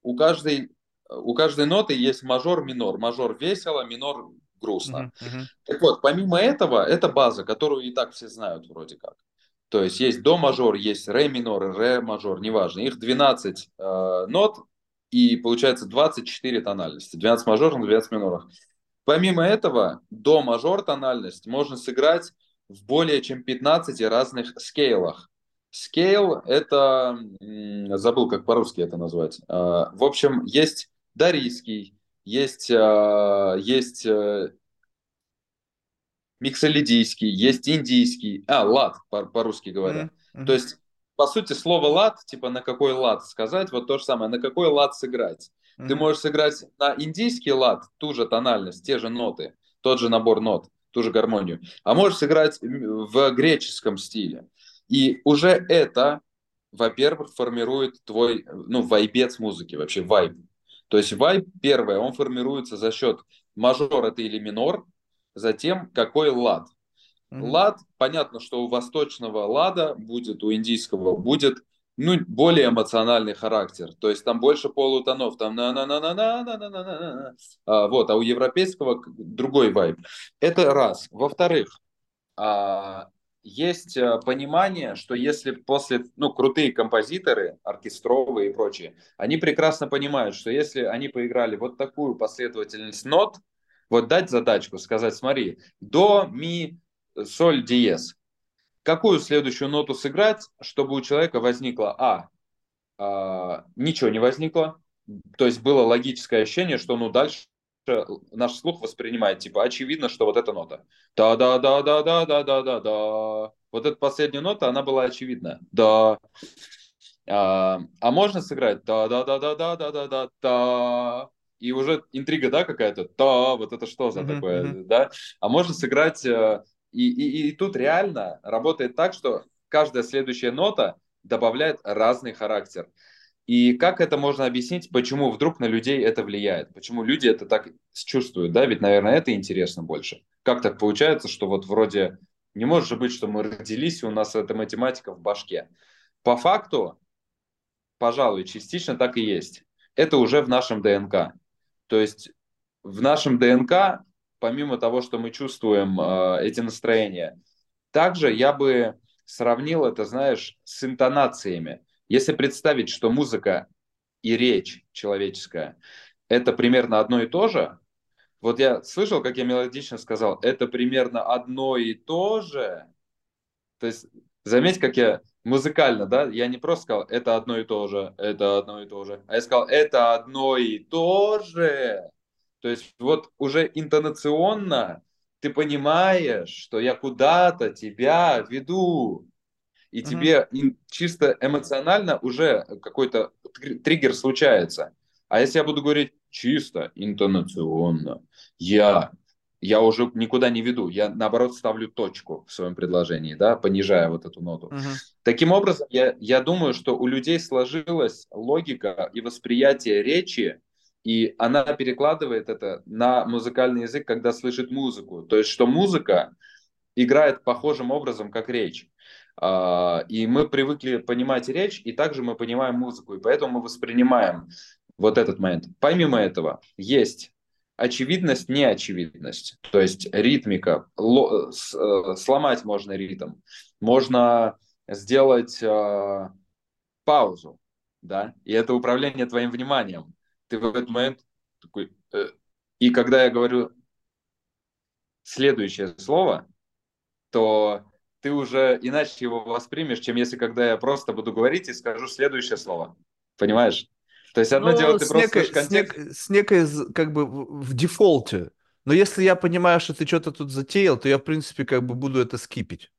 У каждой, у каждой ноты есть мажор, минор. Мажор весело, минор грустно. Uh-huh, uh-huh. Так вот, помимо этого, это база, которую и так все знают вроде как. То есть есть до мажор, есть ре минор, ре мажор, неважно. Их 12 э, нот и получается 24 тональности. 12 мажорных, 12 минорных. Помимо этого, до мажор тональность можно сыграть в более чем 15 разных scale ах. Scale это, забыл как по-русски это назвать. Э, в общем, есть дарийский, есть, а, есть э, миксолидийский, есть индийский, а, лад, по-русски говоря. Mm-hmm. То есть, по сути, слово лад, типа на какой лад сказать, вот то же самое, на какой лад сыграть. Mm-hmm. Ты можешь сыграть на индийский лад, ту же тональность, те же ноты, тот же набор нот, ту же гармонию, а можешь сыграть в греческом стиле. И уже это, во-первых, формирует твой, ну, вайбец музыки, вообще вайб. То есть вайб, первое, он формируется за счет мажор это или минор, затем какой лад. Mm-hmm. Лад, понятно, что у восточного лада будет, у индийского будет ну, более эмоциональный характер. То есть там больше полутонов, там на на на на на на на на на а, Вот, а у европейского другой вайб. Это раз. Во-вторых, а, есть э, понимание, что если после, ну, крутые композиторы, оркестровые и прочие, они прекрасно понимают, что если они поиграли вот такую последовательность нот, вот дать задачку, сказать, смотри, до, ми, соль, диез. Какую следующую ноту сыграть, чтобы у человека возникло, а, а ничего не возникло, то есть было логическое ощущение, что ну дальше наш слух воспринимает, типа, очевидно, что вот эта нота. Да-да-да-да-да-да-да-да. да Вот эта последняя нота, она была очевидна. Да. А, а можно сыграть да-да-да-да-да-да-да-да. да И уже интрига, да, какая-то? Да, вот это что за такое, да? А можно сыграть... Э, и, и, и тут реально работает так, что каждая следующая нота добавляет разный характер. И как это можно объяснить, почему вдруг на людей это влияет? Почему люди это так чувствуют, да? Ведь, наверное, это интересно больше. Как так получается, что вот вроде не может же быть, что мы родились, и у нас эта математика в башке. По факту, пожалуй, частично так и есть. Это уже в нашем ДНК. То есть в нашем ДНК, помимо того, что мы чувствуем э, эти настроения, также я бы сравнил это, знаешь, с интонациями. Если представить, что музыка и речь человеческая – это примерно одно и то же, вот я слышал, как я мелодично сказал, это примерно одно и то же. То есть заметь, как я музыкально, да, я не просто сказал, это одно и то же, это одно и то же, а я сказал, это одно и то же. То есть вот уже интонационно ты понимаешь, что я куда-то тебя веду и мгм, тебе чисто эмоционально уже какой-то триггер случается. А если я буду говорить чисто интонационно, я, я уже никуда не веду, я наоборот ставлю точку в своем предложении, да, понижая вот эту ноту. мгм. Таким образом, я, я думаю, что у людей сложилась логика и восприятие речи, и она перекладывает это на музыкальный язык, когда слышит музыку. То есть, что музыка играет похожим образом, как речь. А, и мы привыкли понимать речь, и также мы понимаем музыку, и поэтому мы воспринимаем вот этот момент. Помимо этого, есть очевидность, неочевидность. То есть ритмика, э, сломать можно ритм, можно сделать э, паузу, да, и это управление твоим вниманием. Ты в этот момент такой... Э, и когда я говорю следующее слово, то ты уже иначе его воспримешь, чем если когда я просто буду говорить и скажу следующее слово. Понимаешь? То есть одно дело, Ну, ты с просто некой, слышишь с, контекст. нек- с некой, как бы, в дефолте. Но если я понимаю, что ты что-то тут затеял, то я, в принципе, как бы буду это скипить.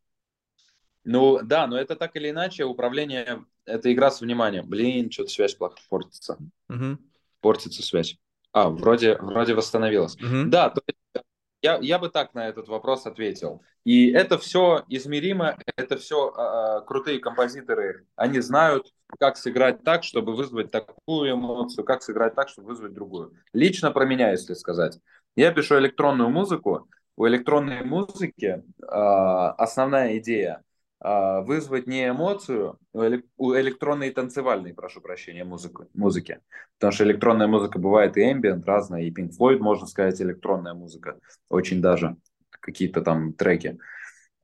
Ну да, но это так или иначе управление, это игра с вниманием. Блин, что-то связь плохо портится. Мгм, Портится связь. А, вроде, вроде восстановилась. мгм, Да, то есть я, я бы так на этот вопрос ответил. И это все измеримо, это все а, крутые композиторы, они знают, как сыграть так, чтобы вызвать такую эмоцию, как сыграть так, чтобы вызвать другую. Лично про меня, если сказать. Я пишу электронную музыку. У электронной музыки а, основная идея а, вызвать не эмоцию, элек- у электронной танцевальной, прошу прощения, музыку, музыки. Потому что электронная музыка бывает и ambient разная, и Pink Floyd, можно сказать, электронная музыка. Очень даже какие-то там треки.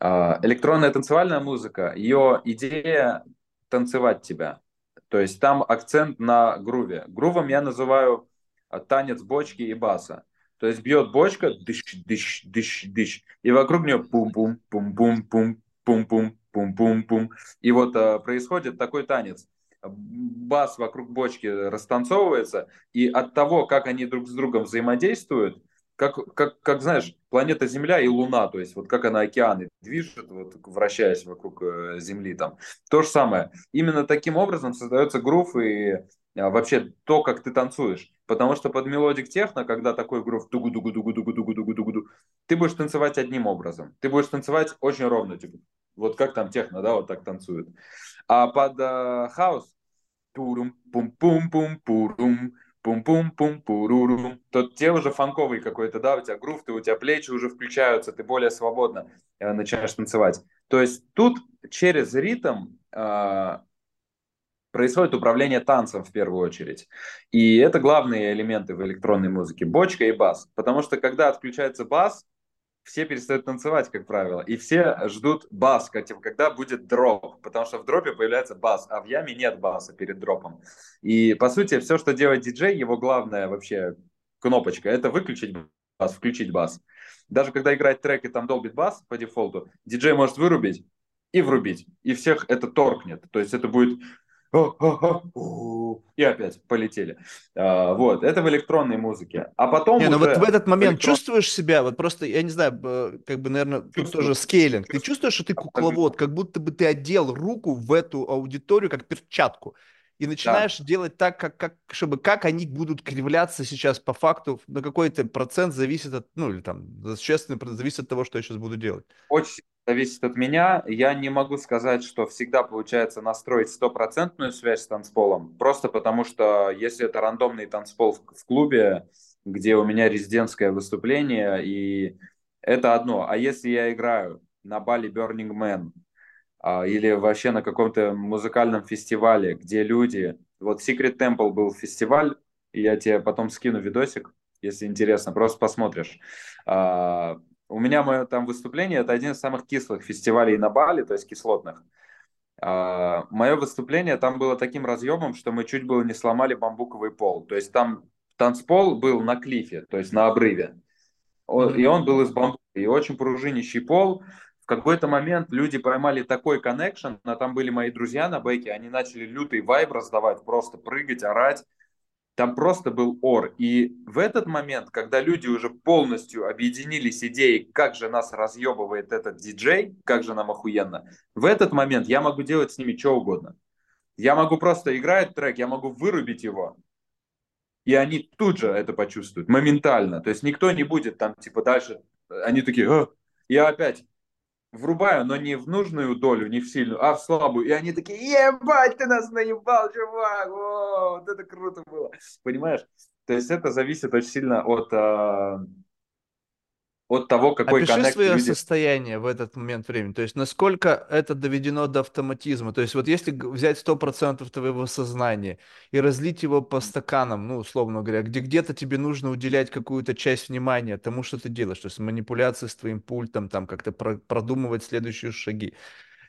А, электронная танцевальная музыка, ее идея танцевать тебя. То есть там акцент на груве. Грувом я называю а, танец бочки и баса. То есть бьет бочка, дыш, дыш, дыш, дыш, и вокруг нее пум-пум, пум-пум-пум, пум-пум, пум-пум-пум. И вот э, происходит такой танец. Бас вокруг бочки растанцовывается, и от того, как они друг с другом взаимодействуют, как, как, как знаешь, планета Земля и Луна, то есть вот как она океаны движет, вот, вращаясь вокруг э, Земли там. То же самое. Именно таким образом создается грув и э, вообще то, как ты танцуешь. Потому что под melodic techno, когда такой грув дугу дугу дугу дугу дугу дугу дугу ты будешь танцевать одним образом. Ты будешь танцевать очень ровно, типа вот как там техно, да, вот так танцуют. А под э, хаус турум пум пум пум пурум пум-пум-пум, пурурум. Тут те уже фанковый какой-то, да, у тебя грув, ты, у тебя плечи уже включаются, ты более свободно э, начинаешь танцевать. То есть тут через ритм э, происходит управление танцем в первую очередь. И это главные элементы в электронной музыке, бочка и бас. Потому что когда отключается бас, все перестают танцевать, как правило, и все ждут бас, когда будет дроп, потому что в дропе появляется бас, а в яме нет баса перед дропом. И, по сути, все, что делает диджей, его главная вообще кнопочка, это выключить бас, включить бас. Даже когда играет трек и там долбит бас по дефолту, диджей может вырубить и врубить, и всех это торкнет. То есть это будет и опять полетели. А, вот, это в электронной музыке. А потом не, ну уже... вот в этот момент электрон... чувствуешь себя, вот просто, я не знаю, как бы, наверное, тут тоже скейлинг. Ты чувствуешь, что ты кукловод, как будто бы ты одел руку в эту аудиторию как перчатку. и начинаешь да. делать так, как, как, чтобы как они будут кривляться сейчас по факту, на какой-то процент зависит от, ну или там, существенный процент зависит от того, что я сейчас буду делать. Очень зависит от меня. Я не могу сказать, что всегда получается настроить стопроцентную связь с танцполом, просто потому что если это рандомный танцпол в, в клубе, где у меня резидентское выступление, и это одно. А если я играю на бале Burning Man, а, или вообще на каком-то музыкальном фестивале, где люди... Вот Secret Temple был фестиваль, я тебе потом скину видосик, если интересно, просто посмотришь. А, у меня мое там выступление, это один из самых кислых фестивалей на Бали, то есть кислотных. А, мое выступление там было таким разъемом, что мы чуть было не сломали бамбуковый пол. То есть там танцпол был на клифе, то есть на обрыве. И он был из бамбука, и очень пружинищий пол в какой-то момент люди поймали такой коннекшн, а там были мои друзья на бэке, они начали лютый вайб раздавать, просто прыгать, орать. Там просто был ор. И в этот момент, когда люди уже полностью объединились идеей, как же нас разъебывает этот диджей, как же нам охуенно, в этот момент я могу делать с ними что угодно. Я могу просто играть трек, я могу вырубить его, и они тут же это почувствуют, моментально. То есть никто не будет там, типа, дальше, они такие, а, я опять, врубаю, но не в нужную долю, не в сильную, а в слабую. И они такие, ебать, ты нас наебал, чувак, О, вот это круто было. Понимаешь? То есть это зависит очень сильно от, э, от того, какой Опиши коннект свое люди... состояние в этот момент времени. То есть насколько это доведено до автоматизма. То есть вот если взять 100% твоего сознания и разлить его по стаканам, ну, условно говоря, где где-то тебе нужно уделять какую-то часть внимания тому, что ты делаешь, то есть манипуляции с твоим пультом, там как-то про- продумывать следующие шаги.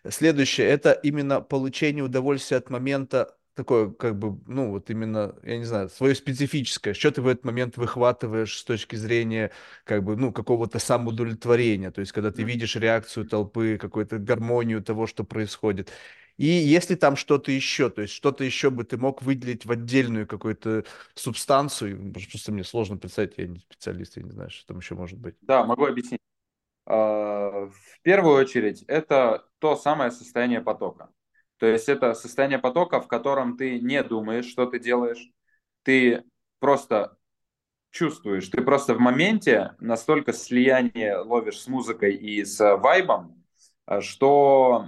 Следующее – это именно получение удовольствия от момента такое, как бы, ну, вот именно, я не знаю, свое специфическое, что ты в этот момент выхватываешь с точки зрения, как бы, ну, какого-то самоудовлетворения, то есть, когда ты видишь реакцию толпы, какую-то гармонию того, что происходит. И если там что-то еще, то есть что-то еще бы ты мог выделить в отдельную какую-то субстанцию, просто мне сложно представить, я не специалист, я не знаю, что там еще может быть. Да, могу объяснить. А, в первую очередь, это то самое состояние потока. То есть это состояние потока, в котором ты не думаешь, что ты делаешь, ты просто чувствуешь, ты просто в моменте настолько слияние ловишь с музыкой и с вайбом, что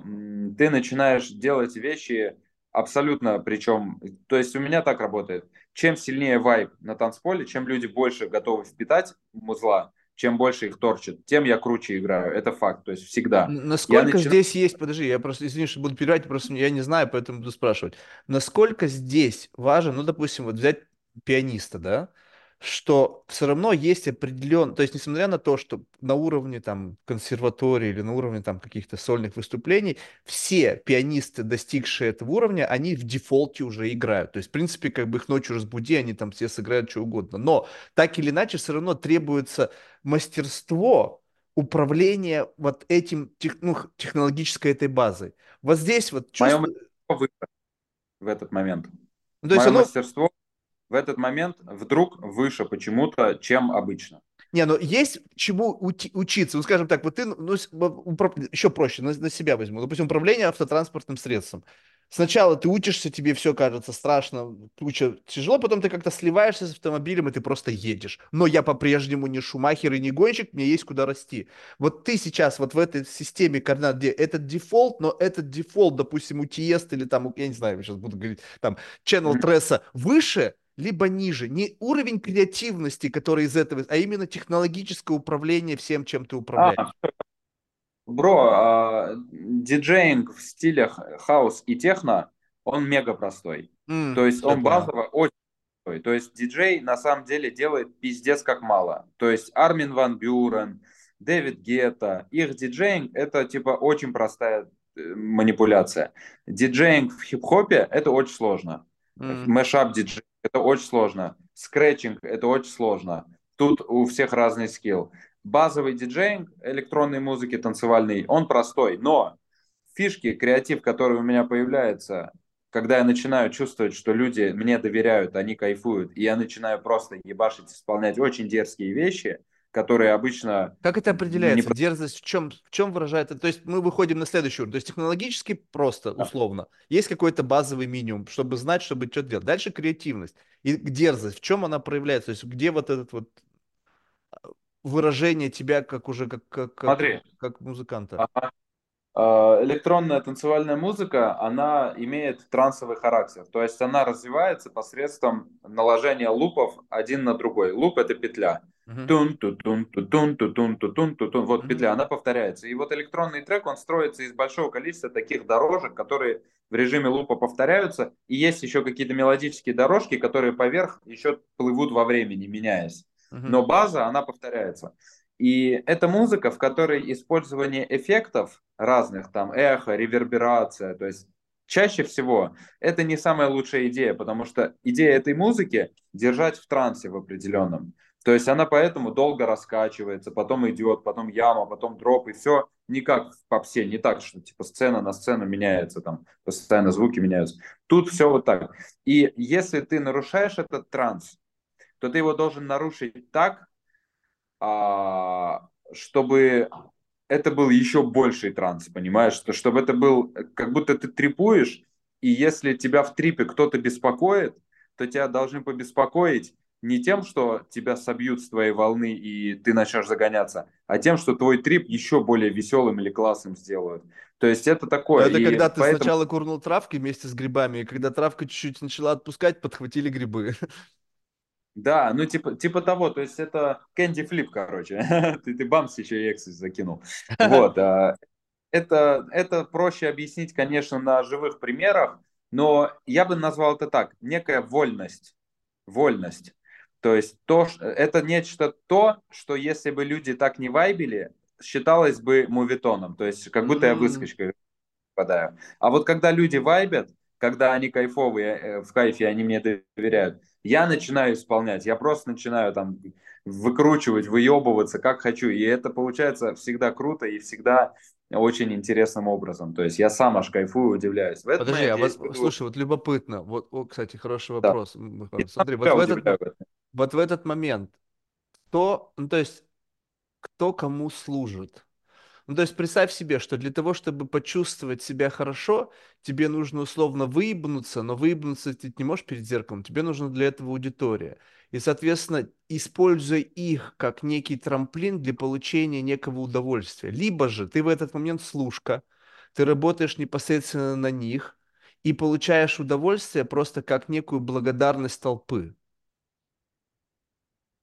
ты начинаешь делать вещи абсолютно, причем, то есть у меня так работает, чем сильнее вайб на танцполе, чем люди больше готовы впитать музла, чем больше их торчит, тем я круче играю. Это факт, то есть всегда. Насколько начинаю... здесь есть, подожди, я просто, извини, что буду перебивать, просто я не знаю, поэтому буду спрашивать. Насколько здесь важен, ну, допустим, вот взять пианиста, да, что все равно есть определен, то есть несмотря на то, что на уровне там консерватории или на уровне там каких-то сольных выступлений, все пианисты, достигшие этого уровня, они в дефолте уже играют. То есть, в принципе, как бы их ночью разбуди, они там все сыграют что угодно. Но так или иначе все равно требуется мастерство управления вот этим тех, ну, технологической этой базой. Вот здесь вот чувство... Мое в этот момент. Ну, то есть Мое оно... мастерство в этот момент вдруг выше почему-то, чем обычно. Не, ну есть чему учиться. Ну, скажем так, вот ты, ну, еще проще, на, на себя возьму. Допустим, управление автотранспортным средством. Сначала ты учишься, тебе все кажется страшно, куча тяжело, потом ты как-то сливаешься с автомобилем, и ты просто едешь. Но я по-прежнему не шумахер и не гонщик, мне есть куда расти. Вот ты сейчас вот в этой системе координат, где этот дефолт, но этот дефолт, допустим, у Tiësto или там, я не знаю, я сейчас буду говорить, там, Channel Tres'а выше, либо ниже. Не уровень креативности, который из этого, а именно технологическое управление всем, чем ты управляешь. А, бро, а, диджеинг в стилях хаус и техно, он мега простой. Mm, То есть он базово очень простой. То есть диджей на самом деле делает пиздец как мало. То есть Армин Ван Бюрен, Дэвид Гетта, их диджеинг это типа очень простая э, манипуляция. Диджеинг в хип-хопе это очень сложно. Mashup mm. диджей это очень сложно. Скретчинг – это очень сложно. Тут у всех разный скилл. Базовый диджейнг электронной музыки, танцевальный, он простой, но фишки, креатив, который у меня появляется, когда я начинаю чувствовать, что люди мне доверяют, они кайфуют, и я начинаю просто ебашить, исполнять очень дерзкие вещи, которые обычно Как это ну, не... определяется? Дерзость в чем, в чем выражается? То есть мы выходим на следующий уровень. То есть технологически просто, условно. Есть какой-то базовый минимум, чтобы знать, чтобы что делать. Дальше креативность. И дерзость, в чем она проявляется? То есть где вот этот вот а, выражение тебя как уже как, как, как, Смотри, как музыканта? А, электронная танцевальная музыка, она имеет трансовый характер. То есть она развивается посредством наложения лупов один на другой. Луп – это петля. Тун ту тун ту тун ту тун ту тун ту тун Вот петля, она повторяется. И вот электронный трек, он строится из большого количества таких дорожек, которые в режиме лупа повторяются. И есть еще какие-то мелодические дорожки, которые поверх еще плывут во времени, меняясь. Но база, она повторяется. И это музыка, в которой использование эффектов разных, там эхо, реверберация, то есть чаще всего это не самая лучшая идея, потому что идея этой музыки держать в трансе в определенном. То есть она поэтому долго раскачивается, потом идет, потом яма, потом дроп, и все не как в попсе, не так, что типа сцена на сцену меняется, там постоянно звуки меняются. Тут все вот так. И если ты нарушаешь этот транс, то ты его должен нарушить так, чтобы это был еще больший транс, понимаешь? Что, чтобы это был, как будто ты трипуешь, и если тебя в трипе кто-то беспокоит, то тебя должны побеспокоить не тем, что тебя собьют с твоей волны и ты начнешь загоняться, а тем, что твой трип еще более веселым или классным сделают. То есть это такое. Это и когда ты поэтому... сначала курнул травки вместе с грибами, и когда травка чуть-чуть начала отпускать, подхватили грибы. <laughs> Да, ну типа, типа того, то есть это Candy Flip, короче. <laughs> ты, ты бамс еще и эксис закинул. Вот. А, это, это проще объяснить, конечно, на живых примерах, но я бы назвал это так, некая вольность. Вольность. То есть то, это нечто то, что если бы люди так не вайбили, считалось бы мувитоном. То есть как будто mm-hmm. я выскочкой попадаю. А вот когда люди вайбят, когда они кайфовые, э, в кайфе, они мне доверяют, я начинаю исполнять, я просто начинаю там выкручивать, выебываться, как хочу. И это получается всегда круто и всегда очень интересным образом. То есть я сам аж кайфую, удивляюсь. В Подожди, а вот, испытываю... слушай, вот любопытно. Вот, о, кстати, хороший вопрос. Да. Смотри, вот в, этот, вот в этот момент кто, ну, то есть кто кому служит? Ну, то есть представь себе, что для того, чтобы почувствовать себя хорошо, тебе нужно условно выебнуться, но выебнуться ты не можешь перед зеркалом, тебе нужна для этого аудитория. И, соответственно, используй их как некий трамплин для получения некого удовольствия. Либо же ты в этот момент служка, ты работаешь непосредственно на них и получаешь удовольствие просто как некую благодарность толпы.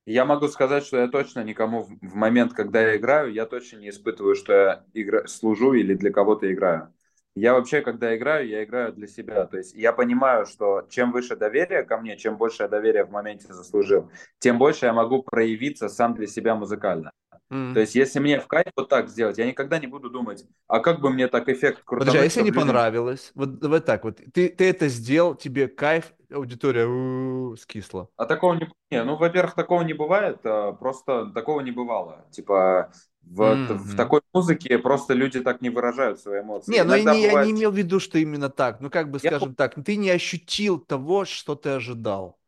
Я могу сказать, что я точно никому в момент, когда я играю, я точно не испытываю, что я игра... служу или для кого-то играю. Я вообще, когда играю, я играю для себя. То есть я понимаю, что чем выше доверие ко мне, чем больше я доверия в моменте заслужил, тем больше я могу проявиться сам для себя музыкально. Mm. То есть если мне в кайф вот так сделать, я никогда не буду думать, а как бы мне так эффект крутой. Подожди, а если не людям... понравилось? Вот, вот так вот. Ты, ты это сделал, тебе кайф, аудитория у-у-у, скисла. А такого не... не ну, во-первых, такого не бывает, а просто такого не бывало. Типа в, mm-hmm. в такой музыке просто люди так не выражают свои эмоции. Не, ну я не, бывает... я не имел в виду, что именно так. Ну, как бы, скажем я... так, ты не ощутил того, что ты ожидал.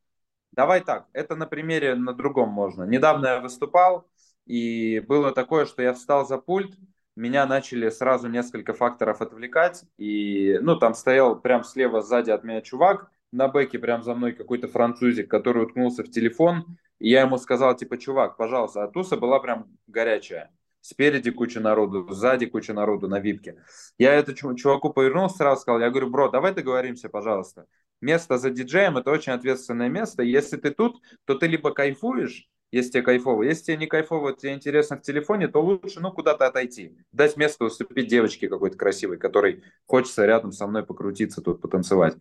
Давай так, это на примере на другом можно. Недавно я выступал, и было такое, что я встал за пульт, меня начали сразу несколько факторов отвлекать, и, ну, там стоял прям слева сзади от меня чувак, на бэке прям за мной какой-то французик, который уткнулся в телефон, и я ему сказал, типа, чувак, пожалуйста, а туса была прям горячая. Спереди куча народу, сзади куча народу на випке. Я этому чуваку повернулся, сразу сказал, я говорю, бро, давай договоримся, пожалуйста. Место за диджеем – это очень ответственное место. Если ты тут, то ты либо кайфуешь, если тебе кайфово. Если тебе не кайфово, тебе интересно в телефоне, то лучше ну, куда-то отойти. Дать место уступить девочке какой-то красивой, которой хочется рядом со мной покрутиться, тут потанцевать.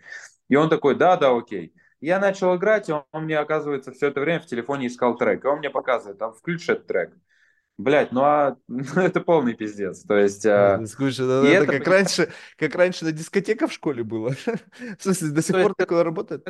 И он такой, да, да, окей. Я начал играть, и он, он мне, оказывается, все это время в телефоне искал трек. И он мне показывает, там, включи этот трек. Блять, ну а <laughs> ну, это полный пиздец. То есть. А... Слушай, ну, это, это как раньше, как раньше на дискотеках в школе было. <laughs> В смысле, до сих пор такое работает?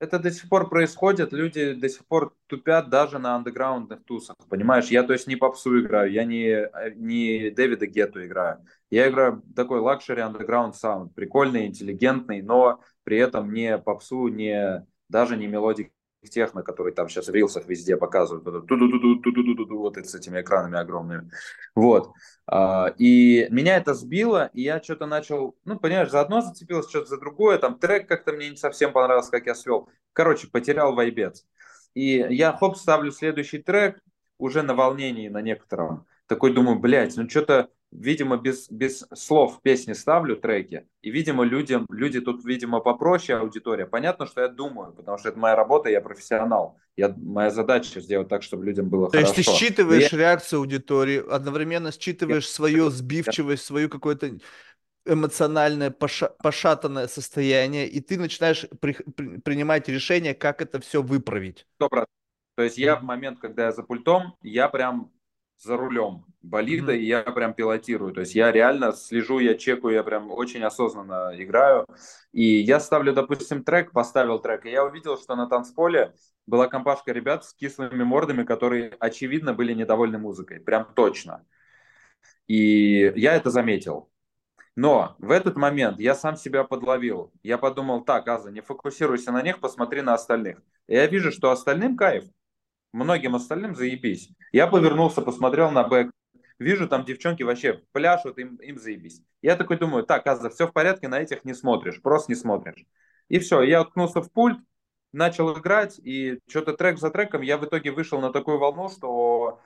Это до сих пор происходит, люди до сих пор тупят даже на андеграундных тусах, понимаешь? Я, то есть, не попсу играю, я не, не Дэвида Гетту играю. Я играю такой luxury underground sound, прикольный, интеллигентный, но при этом не попсу, не, даже не melodic techno, который там сейчас в рилсах везде показывают, вот с этими экранами огромными. Вот. А, и меня это сбило, и я что-то начал, ну, понимаешь, за одно зацепилось, что-то за другое, там трек как-то мне не совсем понравился, как я свел. Короче, потерял вайбец. И я, хоп, ставлю следующий трек, уже на волнении на некотором. Такой думаю, блядь, ну что-то видимо, без, без слов песни ставлю треки, и, видимо, людям, люди тут, видимо, попроще аудитория. Понятно, что я думаю, потому что это моя работа, я профессионал. Я, моя задача сделать так, чтобы людям было То хорошо. То есть ты считываешь я... реакцию аудитории, одновременно считываешь я... свою сбивчивость, свою какое-то эмоциональное поша пошатанное состояние, и ты начинаешь при при принимать решение, как это все выправить. Добро. То есть я в момент, когда я за пультом, я прям за рулем болида, mm-hmm. и я прям пилотирую. То есть я реально слежу, я чекаю, я прям очень осознанно играю. И я ставлю, допустим, трек, поставил трек, и я увидел, что на танцполе была компашка ребят с кислыми мордами, которые, очевидно, были недовольны музыкой. Прям точно. И я это заметил. Но в этот момент я сам себя подловил. Я подумал, так, Аза, не фокусируйся на них, посмотри на остальных. И я вижу, что остальным кайф. Многим остальным заебись. Я повернулся, посмотрел на бэк, вижу там девчонки вообще пляшут, им, им заебись. Я такой думаю, так, Аза, все в порядке, на этих не смотришь, просто не смотришь. И все, я уткнулся в пульт, начал играть, и что-то трек за треком я в итоге вышел на такую волну, что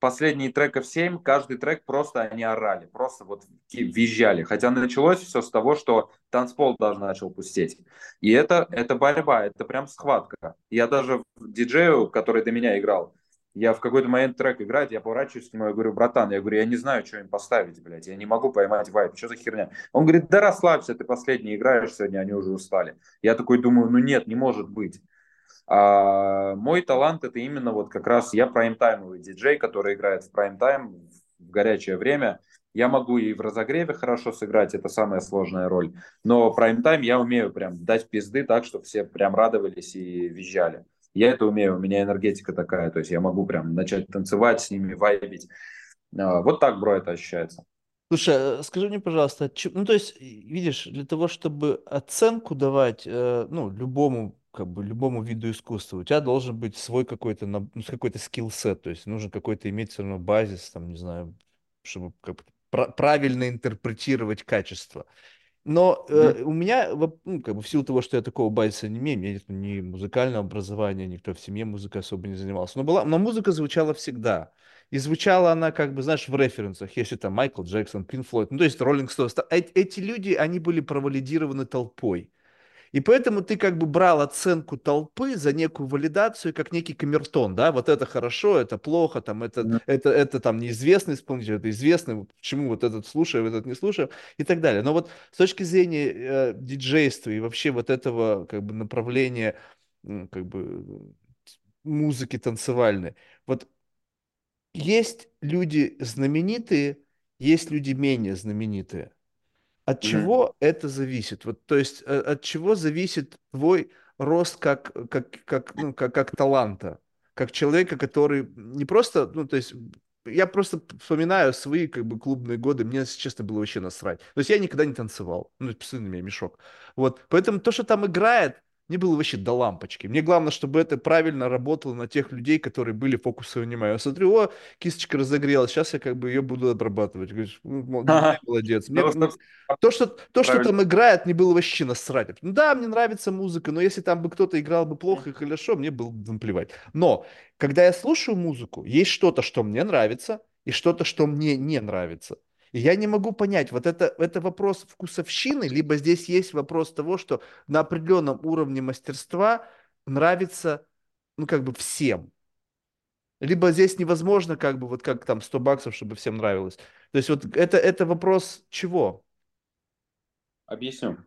последние треков 7, каждый трек просто они орали, просто вот визжали. Хотя началось все с того, что танцпол даже начал пустеть. И это, это борьба, это прям схватка. Я даже диджею, который до меня играл, я в какой-то момент трек играет, я поворачиваюсь к нему, я говорю, братан, я говорю, я не знаю, что им поставить, блядь, я не могу поймать вайп, что за херня? Он говорит, да расслабься, ты последний играешь сегодня, они уже устали. Я такой думаю, ну нет, не может быть. А мой талант это именно вот как раз я прайм-таймовый диджей, который играет в прайм-тайм в горячее время. Я могу и в разогреве хорошо сыграть, это самая сложная роль. Но прайм-тайм я умею прям дать пизды так, чтобы все прям радовались и визжали. Я это умею, у меня энергетика такая, то есть я могу прям начать танцевать с ними, вайбить. А, вот так, бро, это ощущается. Слушай, э, скажи мне, пожалуйста, ну то есть, видишь, для того, чтобы оценку давать, э, ну, любому как бы любому виду искусства, у тебя должен быть свой какой-то, ну, какой-то скилл-сет, то есть нужно какой-то иметь все равно базис, там, не знаю, чтобы как правильно интерпретировать качество. Но э, у меня, ну, как бы в силу того, что я такого базиса не имею, у меня нет ни музыкального образования, никто в семье музыкой особо не занимался. Но, была, но музыка звучала всегда. И звучала она, как бы, знаешь, в референсах, если там Майкл Джексон, Пин Флойд, ну, то есть Роллинг Стоунс. Эти люди, они были провалидированы толпой. И поэтому ты как бы брал оценку толпы за некую валидацию, как некий камертон, да, вот это хорошо, это плохо, там, это, mm. это, это там неизвестный исполнитель, это известный, почему вот этот слушаю, этот не слушаю и так далее. Но вот с точки зрения э, диджейства и вообще вот этого как бы направления как бы музыки танцевальной, вот есть люди знаменитые, есть люди менее знаменитые. От чего mm-hmm. это зависит? Вот, то есть э, от чего зависит твой рост как, как, как, ну, как, как таланта, как человека, который не просто, ну, то есть я просто вспоминаю свои как бы клубные годы, мне, если честно, было вообще насрать. То есть я никогда не танцевал, ну, посмотри на меня, мешок. Вот, поэтому то, что там играет, мне было вообще до лампочки. Мне главное, чтобы это правильно работало на тех людей, которые были фокусом внимания. Я смотрю, о, кисточка разогрелась, сейчас я как бы ее буду обрабатывать. Говоришь, ну, молодец. Мне, то, что, то, что там играет, мне было вообще насрать. Ну да, мне нравится музыка, но если там бы кто-то играл бы плохо и хорошо, мне было бы наплевать. Но, когда я слушаю музыку, есть что-то, что мне нравится, и что-то, что мне не нравится. Я не могу понять, вот это, это вопрос вкусовщины, либо здесь есть вопрос того, что на определенном уровне мастерства нравится, ну, как бы всем. Либо здесь невозможно, как бы, вот как там 100 баксов, чтобы всем нравилось. То есть вот это, это вопрос чего? Объясню.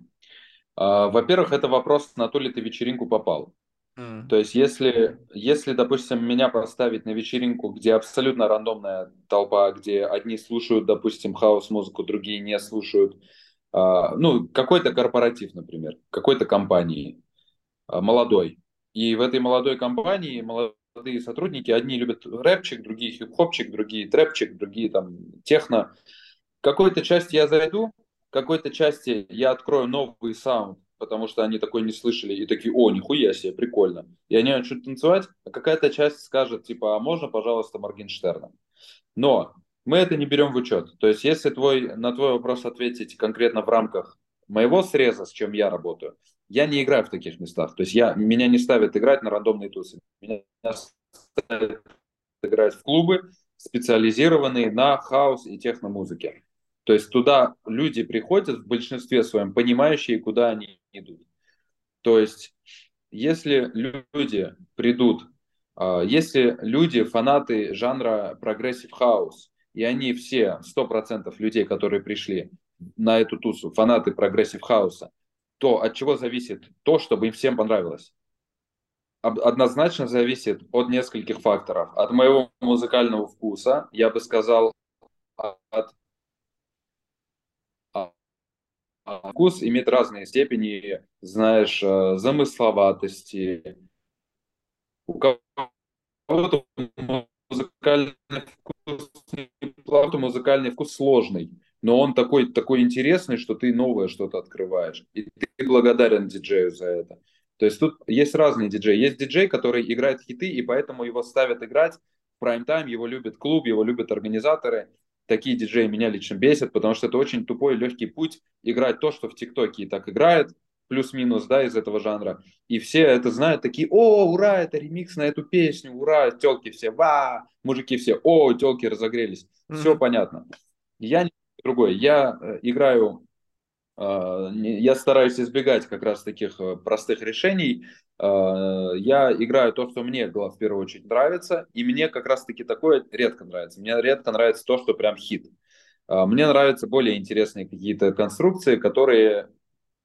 А, во-первых, это вопрос, на ту ли ты вечеринку попал. То есть, если, если, допустим, меня поставить на вечеринку, где абсолютно рандомная толпа, где одни слушают, допустим, хаос-музыку, другие не слушают, э, ну, какой-то корпоратив, например, какой-то компании, э, молодой. И в этой молодой компании молодые сотрудники, одни любят рэпчик, другие хип-хопчик, другие трэпчик, другие там техно. Какой-то части я зайду, какой-то части я открою новый саунд, потому что они такой не слышали, и такие, о, нихуя себе, прикольно. И они начнут танцевать, а какая-то часть скажет, типа, а можно, пожалуйста, Моргенштерна? Но мы это не берем в учет. То есть, если твой, на твой вопрос ответить конкретно в рамках моего среза, с чем я работаю, я не играю в таких местах. То есть, я, меня не ставят играть на рандомные тусы. Меня ставят играть в клубы, специализированные на хаос и техномузыке. То есть туда люди приходят в большинстве своем, понимающие, куда они идут. То есть если люди придут, а, если люди фанаты жанра progressive house, и они все, 100% людей, которые пришли на эту тусу, фанаты progressive house а, то от чего зависит то, чтобы им всем понравилось? Однозначно зависит от нескольких факторов. От моего музыкального вкуса, я бы сказал, от вкус имеет разные степени, знаешь, э, замысловатости. У кого-то музыкальный вкус, музыкальный вкус сложный, но он такой, такой интересный, что ты новое что-то открываешь. И ты благодарен диджею за это. То есть тут есть разные диджеи. Есть диджей, который играет хиты, и поэтому его ставят играть в прайм-тайм, его любит клуб, его любят организаторы такие диджеи меня лично бесят, потому что это очень тупой легкий путь играть то, что в ТикТоке и так играет, плюс-минус, да, из этого жанра. И все это знают, такие, о, ура, это ремикс на эту песню, ура, телки все, ва, мужики все, о, телки разогрелись. Mm-hmm. Все понятно. Я не другой, я э, играю я стараюсь избегать как раз таких э, простых решений. А, я играю то, что мне в первую очередь нравится, и мне как раз таки такое редко нравится. Мне редко нравится то, что прям хит. А, мне нравятся более интересные какие-то конструкции, которые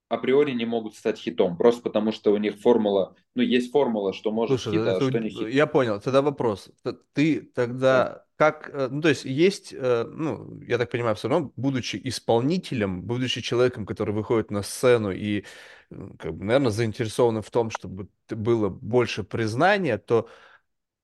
априори не могут стать хитом, просто потому что у них формула, ну, есть формула, что может Слушай, хит, а что не хит. Я понял, тогда вопрос. Ты тогда да. как, э, ну, то есть есть, э, ну, я так понимаю, все равно, будучи исполнителем, будучи человеком, который выходит на сцену и, как бы, наверное, заинтересованным в том, чтобы было больше признания, то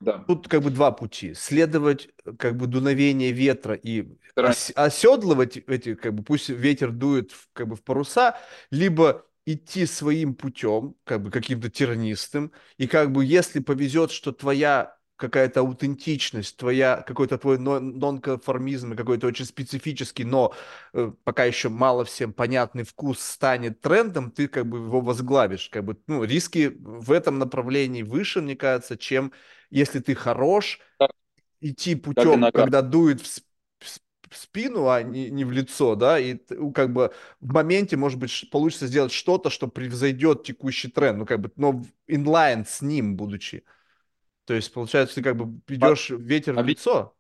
да. Тут как бы два пути. Следовать как бы дуновение ветра и ос- оседлывать эти, как бы пусть ветер дует в, как бы в паруса, либо идти своим путем, как бы каким-то тернистым, и как бы если повезет, что твоя какая-то аутентичность, твоя, какой-то твой нонконформизм, какой-то очень специфический, но э, пока еще мало всем понятный вкус станет трендом, ты как бы его возглавишь. Как бы, ну, риски в этом направлении выше, мне кажется, чем если ты хорош, идти путем, когда дует в, в спину, а не, не в лицо, да, и как бы в моменте, может быть, получится сделать что-то, что превзойдет текущий тренд, ну, как бы, но инлайн с ним будучи. То есть, получается, ты как бы идешь а, ветер в лицо?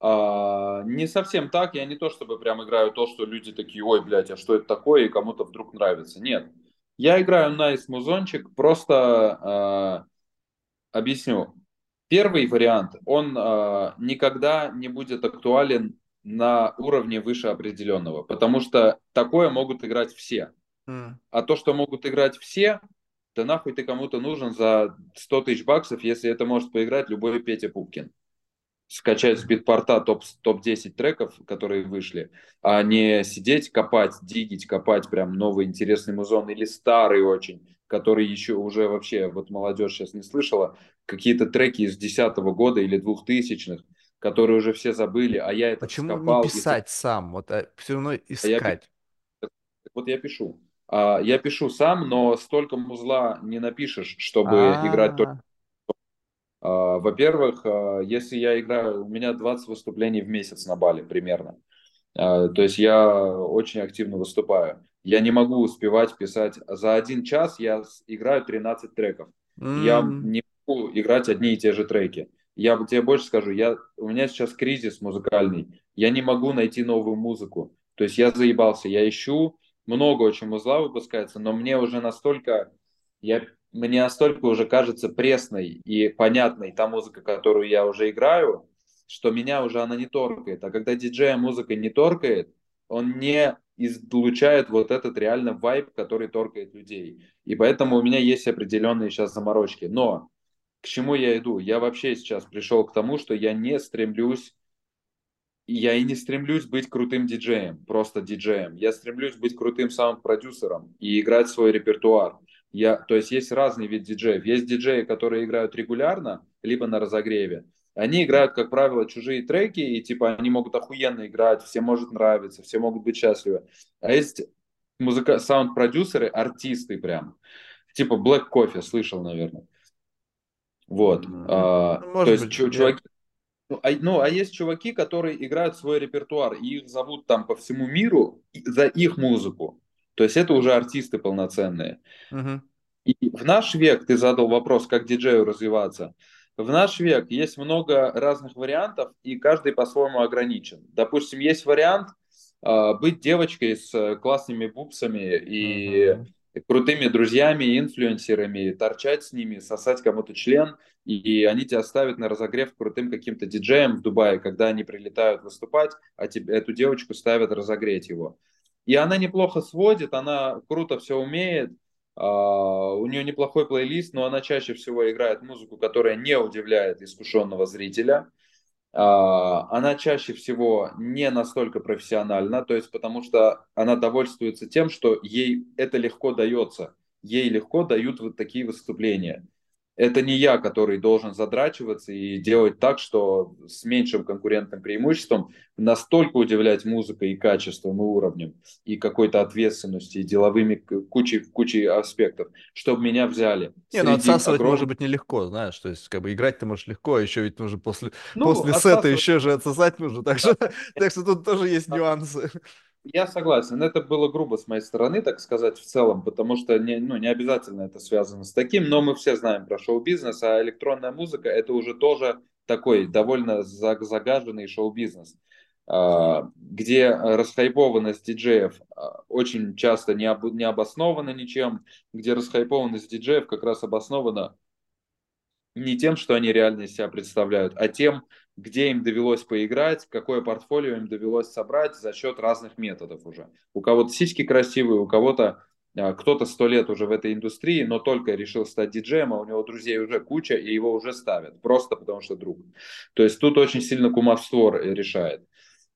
А, не совсем так. Я не то чтобы прям играю то, что люди такие, ой, блядь, а что это такое, и кому-то вдруг нравится. Нет. Я играю nice музончик, просто а, объясню. Первый вариант, он а, никогда не будет актуален на уровне выше определенного, потому что такое могут играть все. Mm. А то, что могут играть все, да нахуй ты кому-то нужен за 100 тысяч баксов, если это может поиграть любой Петя Пупкин. Скачать с битпорта топ, топ-10 треков, которые вышли, а не сидеть, копать, дигить, копать прям новый интересный музон или старый очень, который еще уже вообще, вот молодежь сейчас не слышала, какие-то треки из 10 года или 2000-х, которые уже все забыли, а я это Почему скопал, не писать и... сам, вот а все равно искать? А я... Вот я пишу. А, я пишу сам, но столько музла не напишешь, чтобы А-а-а. играть только. А, во-первых, а, если я играю, у меня 20 выступлений в месяц на бале примерно. То есть я очень активно выступаю. Я не могу успевать писать. За один час я играю 13 треков. Mm. Я не могу играть одни и те же треки. Я тебе больше скажу, я, у меня сейчас кризис музыкальный. Я не могу найти новую музыку. То есть я заебался. Я ищу много очень музла выпускается, но мне уже настолько, я, мне настолько уже кажется пресной и понятной та музыка, которую я уже играю, что меня уже она не торкает. А когда диджея музыка не торкает, он не излучает вот этот реально вайб, который торкает людей. И поэтому у меня есть определенные сейчас заморочки. Но к чему я иду? Я вообще сейчас пришел к тому, что я не стремлюсь я и не стремлюсь быть крутым диджеем, просто диджеем. Я стремлюсь быть крутым саунд-продюсером и играть свой репертуар. Я, то есть есть разный вид диджеев. Есть диджеи, которые играют регулярно, либо на разогреве. Они играют, как правило, чужие треки, и типа они могут охуенно играть, всем может нравиться, все могут быть счастливы. А есть музыка, саунд-продюсеры, артисты прям. Типа Black Coffee, слышал, наверное. Вот. А, Может то есть быть, чуваки, ну а, ну, а есть чуваки, которые играют свой репертуар, и их зовут там по всему миру за их музыку. То есть это уже артисты полноценные. Угу. И в наш век ты задал вопрос, как диджею развиваться. В наш век есть много разных вариантов, и каждый по-своему ограничен. Допустим, есть вариант э, быть девочкой с классными бубсами и Угу. крутыми друзьями, инфлюенсерами, торчать с ними, сосать кому-то член, и они тебя ставят на разогрев крутым каким-то диджеем в Дубае, когда они прилетают выступать, а тебе, эту девочку ставят разогреть его. И она неплохо сводит, она круто все умеет, а, у нее неплохой плейлист, но она чаще всего играет музыку, которая не удивляет искушенного зрителя. А, она чаще всего не настолько профессиональна, то есть потому что она довольствуется тем, что ей это легко дается. Ей легко дают вот такие выступления это не я, который должен задрачиваться и делать так, что с меньшим конкурентным преимуществом настолько удивлять музыкой и качеством, и уровнем, и какой-то ответственностью, и деловыми кучей, кучей аспектов, чтобы меня взяли. Не, ну Среди отсасывать огромных... может быть нелегко, знаешь, то есть как бы играть ты можешь легко, а еще ведь нужно после, Ну, после сета отсасывать... еще же отсосать нужно, так что, <laughs> так что тут тоже есть нюансы. Я согласен, это было грубо с моей стороны, так сказать, в целом, потому что не, ну, не обязательно это связано с таким, но мы все знаем про шоу-бизнес, а электронная музыка это уже тоже такой довольно загаженный шоу-бизнес, а, где расхайпованность диджеев а, очень часто не, об, не обоснована ничем, где расхайпованность диджеев как раз обоснована не тем, что они реально из себя представляют, а тем, где им довелось поиграть, какое портфолио им довелось собрать за счет разных методов уже. У кого-то сиськи красивые, у кого-то а, кто-то сто лет уже в этой индустрии, но только решил стать диджеем, а у него друзей уже куча, и его уже ставят, просто потому что друг. То есть тут очень сильно кумовство решает.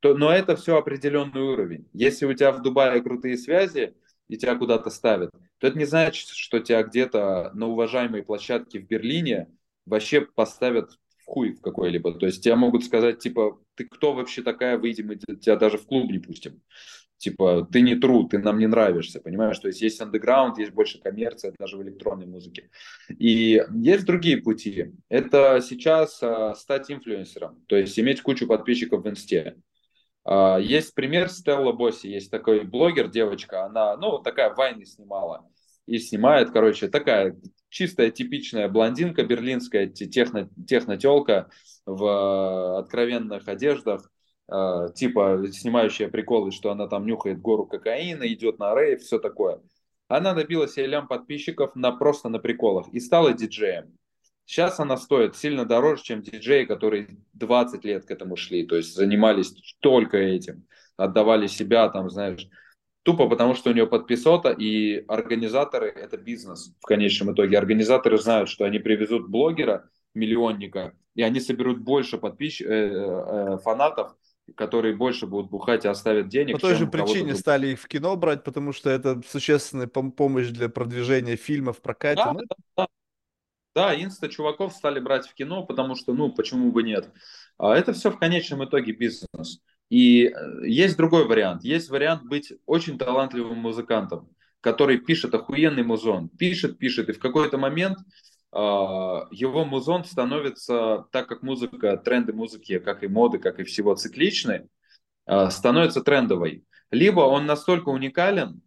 То, но это все определенный уровень. Если у тебя в Дубае крутые связи, и тебя куда-то ставят, то это не значит, что тебя где-то на уважаемой площадке в Берлине вообще поставят хуй в какой-либо. То есть тебя могут сказать, типа, ты кто вообще такая, выйди, мы тебя даже в клуб не пустим. Типа, ты не тру, ты нам не нравишься, понимаешь? То есть есть андеграунд, есть больше коммерция, даже в электронной музыке. И есть другие пути. Это сейчас а, стать инфлюенсером, то есть иметь кучу подписчиков в инсте. А, есть пример Стелла Босси, есть такой блогер, девочка, она, ну, такая вайны снимала и снимает, короче, такая чистая типичная блондинка берлинская, техно, технотелка в э, откровенных одеждах, э, типа снимающая приколы, что она там нюхает гору кокаина, идет на рейв, все такое. Она набила себе лям подписчиков на, просто на приколах и стала диджеем. Сейчас она стоит сильно дороже, чем диджеи, которые 20 лет к этому шли, то есть занимались только этим, отдавали себя, там, знаешь, Тупо потому, что у нее подписота, и организаторы – это бизнес в конечном итоге. Организаторы знают, что они привезут блогера, миллионника, и они соберут больше подписч... э, э, фанатов, которые больше будут бухать и оставят денег. По той же причине стали их в кино брать, потому что это существенная пом- помощь для продвижения фильмов в прокате. Да, ну, да, да, инста-чуваков стали брать в кино, потому что, ну, почему бы нет. А это все в конечном итоге бизнес. И э, есть другой вариант. Есть вариант быть очень талантливым музыкантом, который пишет охуенный музон. Пишет, пишет, и в какой-то момент э, его музон становится, так как музыка, тренды музыки, как и моды, как и всего цикличны, э, становится трендовой. Либо он настолько уникален,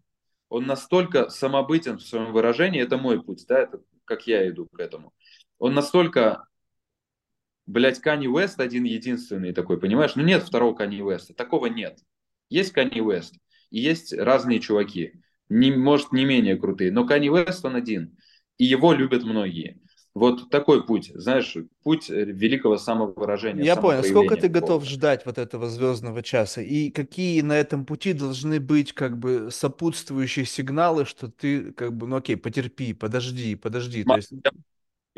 он настолько самобытен в своем выражении, это мой путь, да, это как я иду к этому. Он настолько блядь, Канни Уэст один единственный такой, понимаешь? Ну нет второго Канни Уэста, такого нет. Есть Канни Уэст, и есть разные чуваки, не, может, не менее крутые, но Канни Уэст он один, и его любят многие. Вот такой путь, знаешь, путь великого самовыражения. Я понял. Сколько ты готов ждать вот этого звездного часа? И какие на этом пути должны быть как бы сопутствующие сигналы, что ты как бы, ну окей, потерпи, подожди, подожди. То есть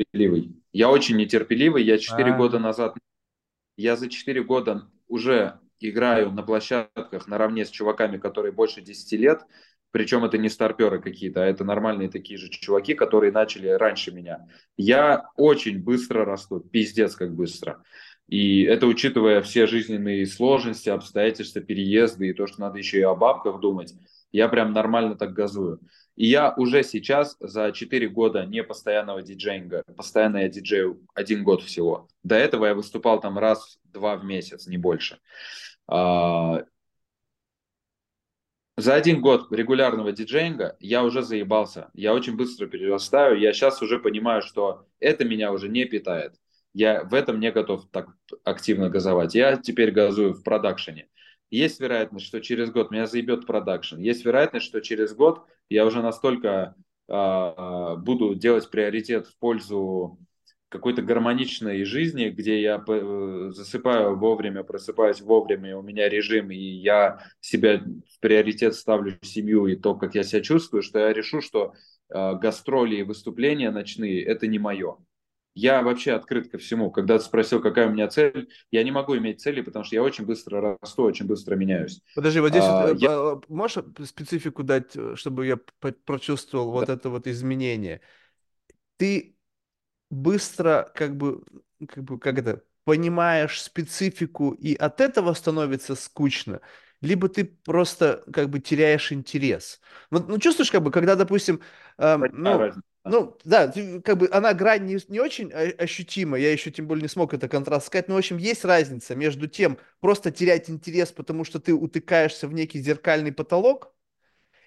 нетерпеливый. Я очень нетерпеливый. Я 4 а года назад, я за 4 года уже играю на площадках наравне с чуваками, которые больше 10 лет, причем это не старперы какие-то, а это нормальные такие же чуваки, которые начали раньше меня. Я очень быстро расту, пиздец как быстро. И это учитывая все жизненные сложности, обстоятельства, переезды и то, что надо еще и о бабках думать, я прям нормально так газую. И я уже сейчас за 4 года не постоянного диджейнга, постоянно я диджею один год всего. До этого я выступал там раз-два в месяц, не больше. А, за один год регулярного диджейнга я уже заебался. Я очень быстро перерастаю. Я сейчас уже понимаю, что это меня уже не питает. Я в этом не готов так активно газовать. Я теперь газую в продакшене. Есть вероятность, что через год меня заебет продакшн. Есть вероятность, что через год я уже настолько э, буду делать приоритет в пользу какой-то гармоничной жизни, где я э, засыпаю вовремя, просыпаюсь вовремя, у меня режим, и я себя в приоритет ставлю семью и то, как я себя чувствую, что я решу, что э, гастроли и выступления ночные – это не мое. Я вообще открыт ко всему. Когда ты спросил, какая у меня цель, я не могу иметь цели, потому что я очень быстро расту, очень быстро меняюсь. Подожди, вот здесь а, вот, я... А, можешь специфику дать, э, чтобы я прочувствовал да. вот это вот изменение? Ты быстро как бы, как бы, как это, понимаешь специфику, и от этого становится скучно, либо ты просто как бы теряешь интерес. Вот, ну, чувствуешь, как бы, когда, допустим, э, ну, ну, да, как бы она грань не, не очень ощутима, я еще тем более не смог это контраст сказать, но, в общем, есть разница между тем, просто терять интерес, потому что ты утыкаешься в некий зеркальный потолок,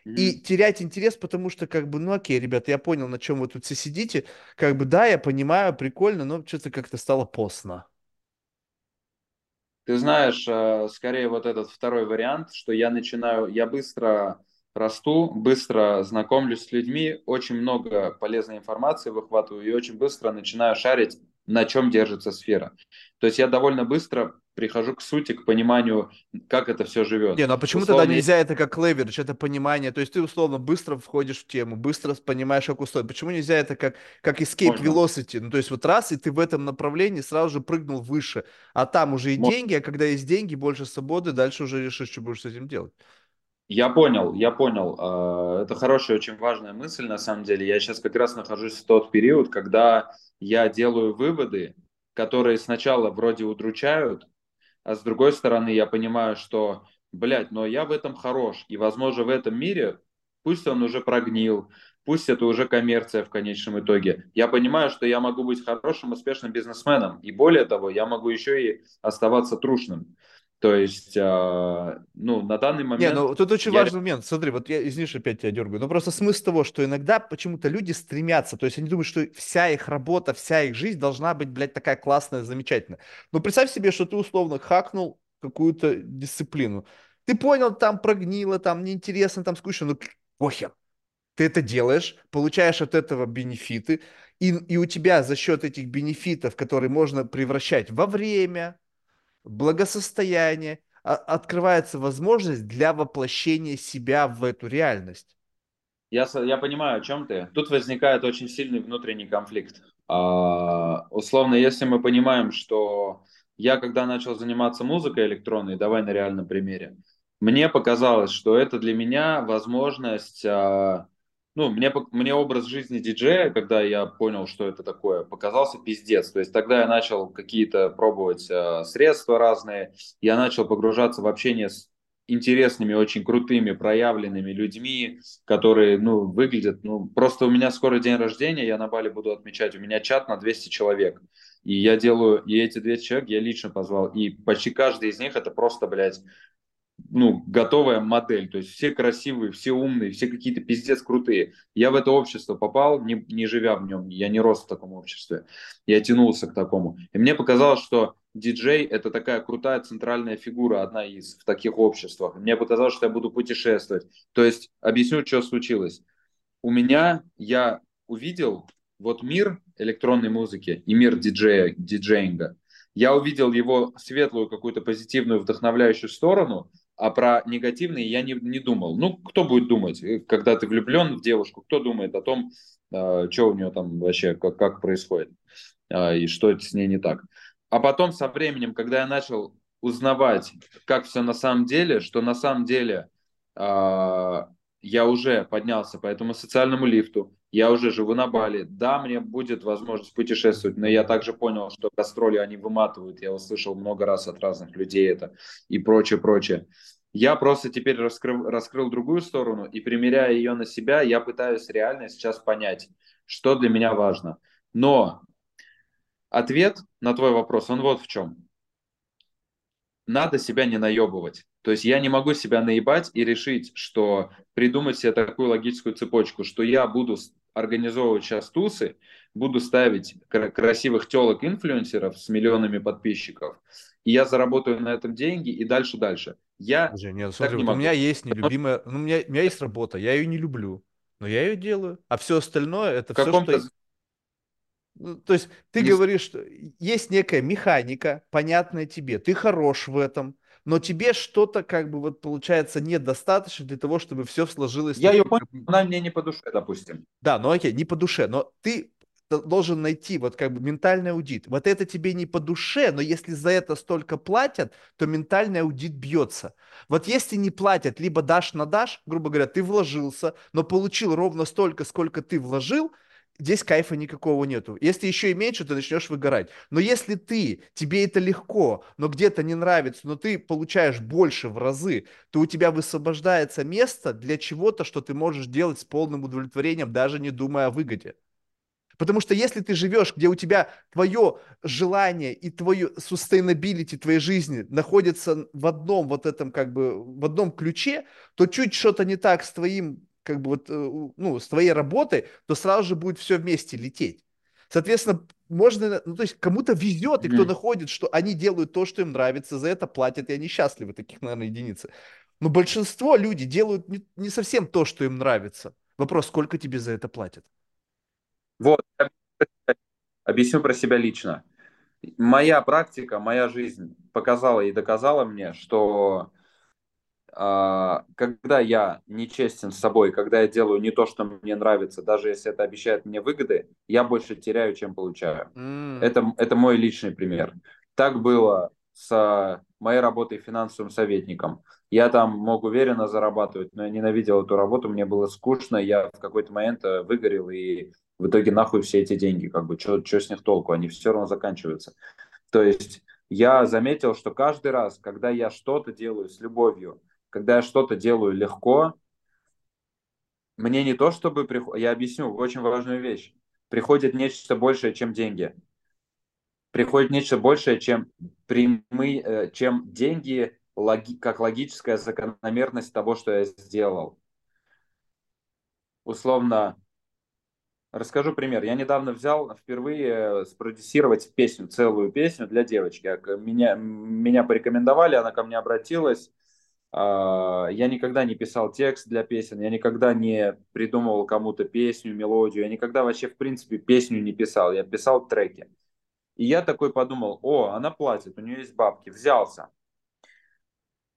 mm-hmm. и терять интерес, потому что, как бы, ну, окей, ребята, я понял, на чем вы тут все сидите, как бы, да, я понимаю, прикольно, но что-то как-то стало постно. Ты знаешь, э, скорее вот этот второй вариант, что я начинаю, я быстро расту, быстро знакомлюсь с людьми, очень много полезной информации выхватываю и очень быстро начинаю шарить, на чем держится сфера. То есть я довольно быстро прихожу к сути, к пониманию, как это все живет. Не, ну а почему условно... тогда нельзя это как леверидж, это понимание? То есть ты условно быстро входишь в тему, быстро понимаешь, как устроить. Почему нельзя это как, как escape Можно. velocity? Ну то есть вот раз, и ты в этом направлении сразу же прыгнул выше, а там уже и Можно. деньги, а когда есть деньги, больше свободы, дальше уже решишь, что будешь с этим делать. Я понял, я понял. А, это хорошая, очень важная мысль, на самом деле. Я сейчас как раз нахожусь в тот период, когда я делаю выводы, которые сначала вроде удручают, а с другой стороны я понимаю, что, блядь, но я в этом хорош. И, возможно, в этом мире, пусть он уже прогнил, пусть это уже коммерция в конечном итоге. Я понимаю, что я могу быть хорошим, успешным бизнесменом. И более того, я могу еще и оставаться трушным. То есть, э, ну, на данный момент... Не, ну, тут очень я... важный момент. Смотри, вот я, извини, опять тебя дергаю, но просто смысл того, что иногда почему-то люди стремятся, то есть они думают, что вся их работа, вся их жизнь должна быть, блядь, такая классная, замечательная. Но представь себе, что ты условно хакнул какую-то дисциплину. Ты понял, там прогнило, там неинтересно, там скучно, ну похер. Ты это делаешь, получаешь от этого бенефиты, и, и у тебя за счет этих бенефитов, которые можно превращать во время, благосостояние, а, открывается возможность для воплощения себя в эту реальность. Я, я понимаю, о чем ты. Тут возникает очень сильный внутренний конфликт. А, условно, если мы понимаем, что я, когда начал заниматься музыкой электронной, давай на реальном примере, мне показалось, что это для меня возможность а, ну, мне, мне образ жизни диджея, когда я понял, что это такое, показался пиздец. То есть тогда я начал какие-то пробовать э, средства разные, я начал погружаться в общение с интересными, очень крутыми, проявленными людьми, которые, ну, выглядят, ну, просто у меня скоро день рождения, я на Бали буду отмечать, у меня чат на 200 человек, и я делаю, и эти 200 человек я лично позвал, и почти каждый из них это просто, блядь, ну, готовая модель. То есть все красивые, все умные, все какие-то пиздец крутые. Я в это общество попал, не, не живя в нем. Я не рос в таком обществе. Я тянулся к такому. И мне показалось, что диджей – это такая крутая центральная фигура, одна из в таких обществах. Мне показалось, что я буду путешествовать. То есть, объясню, что случилось. У меня, я увидел вот мир электронной музыки и мир диджея, диджеинга. Я увидел его светлую, какую-то позитивную, вдохновляющую сторону – а про негативные я не, не думал. Ну, кто будет думать, э, когда ты влюблен в девушку, кто думает о том, э, что у нее там вообще, как, как происходит, э, и что с ней не так. А потом со временем, когда я начал узнавать, как все на самом деле, что на самом деле э, я уже поднялся по этому социальному лифту, я уже живу на Бали. Да, мне будет возможность путешествовать, но я также понял, что гастроли, они выматывают. Я услышал много раз от разных людей это и прочее, прочее. Я просто теперь раскрыл, раскрыл другую сторону и, примеряя ее на себя, я пытаюсь реально сейчас понять, что для меня важно. Но ответ на твой вопрос, он вот в чем. Надо себя не наебывать. То есть я не могу себя наебать и решить, что придумать себе такую логическую цепочку, что я буду организовывать сейчас тусы, буду ставить красивых телок-инфлюенсеров с миллионами подписчиков, и я заработаю на этом деньги, и дальше-дальше. Я Слушай, нет, смотри, не вот у меня есть нелюбимая, ну, у, меня, у меня есть работа, я ее не люблю, но я ее делаю, а все остальное это все, что... Ну, то есть ты не... говоришь, что есть некая механика, понятная тебе, ты хорош в этом, но тебе что-то как бы вот получается недостаточно для того, чтобы все сложилось. Я ее понял, она мне не по душе, допустим. Да, ну окей, не по душе, но ты должен найти вот как бы ментальный аудит. Вот это тебе не по душе, но если за это столько платят, то ментальный аудит бьется. Вот если не платят, либо дашь на дашь, грубо говоря, ты вложился, но получил ровно столько, сколько ты вложил, здесь кайфа никакого нету. Если еще и меньше, ты начнешь выгорать. Но если ты, тебе это легко, но где-то не нравится, но ты получаешь больше в разы, то у тебя высвобождается место для чего-то, что ты можешь делать с полным удовлетворением, даже не думая о выгоде. Потому что если ты живешь, где у тебя твое желание и твое sustainability твоей жизни находится в одном вот этом как бы, в одном ключе, то чуть что-то не так с твоим, как бы вот, э, ну, с твоей работой, то сразу же будет все вместе лететь. Соответственно, можно, ну, то есть кому-то везет, и mm-hmm. кто находит, что они делают то, что им нравится, за это платят, и они счастливы, таких, наверное, единицы. Но большинство людей делают не, не совсем то, что им нравится. Вопрос, сколько тебе за это платят? Вот, объясню про себя лично. Моя практика, моя жизнь показала и доказала мне, что когда я нечестен с собой, когда я делаю не то, что мне нравится, даже если это обещает мне выгоды, я больше теряю, чем получаю. Mm. Это, это мой личный пример. Так было с моей работой финансовым советником. Я там мог уверенно зарабатывать, но я ненавидел эту работу, мне было скучно, я в какой-то момент э, выгорел и в итоге нахуй все эти деньги, как бы, что с них толку, они все равно заканчиваются. То есть я заметил, что каждый раз, когда я что-то делаю с любовью, когда я что-то делаю легко, мне не то чтобы... Приход... Я объясню очень важную вещь. Приходит нечто большее, чем деньги. Приходит нечто большее, чем, прямые, э, чем деньги, логи... как логическая закономерность того, что я сделал. Условно, Расскажу пример. Я недавно взял впервые э, спродюсировать песню, целую песню для девочки. Меня, меня порекомендовали, она ко мне обратилась. А, я никогда не писал текст для песен, я никогда не придумывал кому-то песню, мелодию, я никогда вообще, в принципе, песню не писал, я писал треки. И я такой подумал, о, она платит, у нее есть бабки, взялся.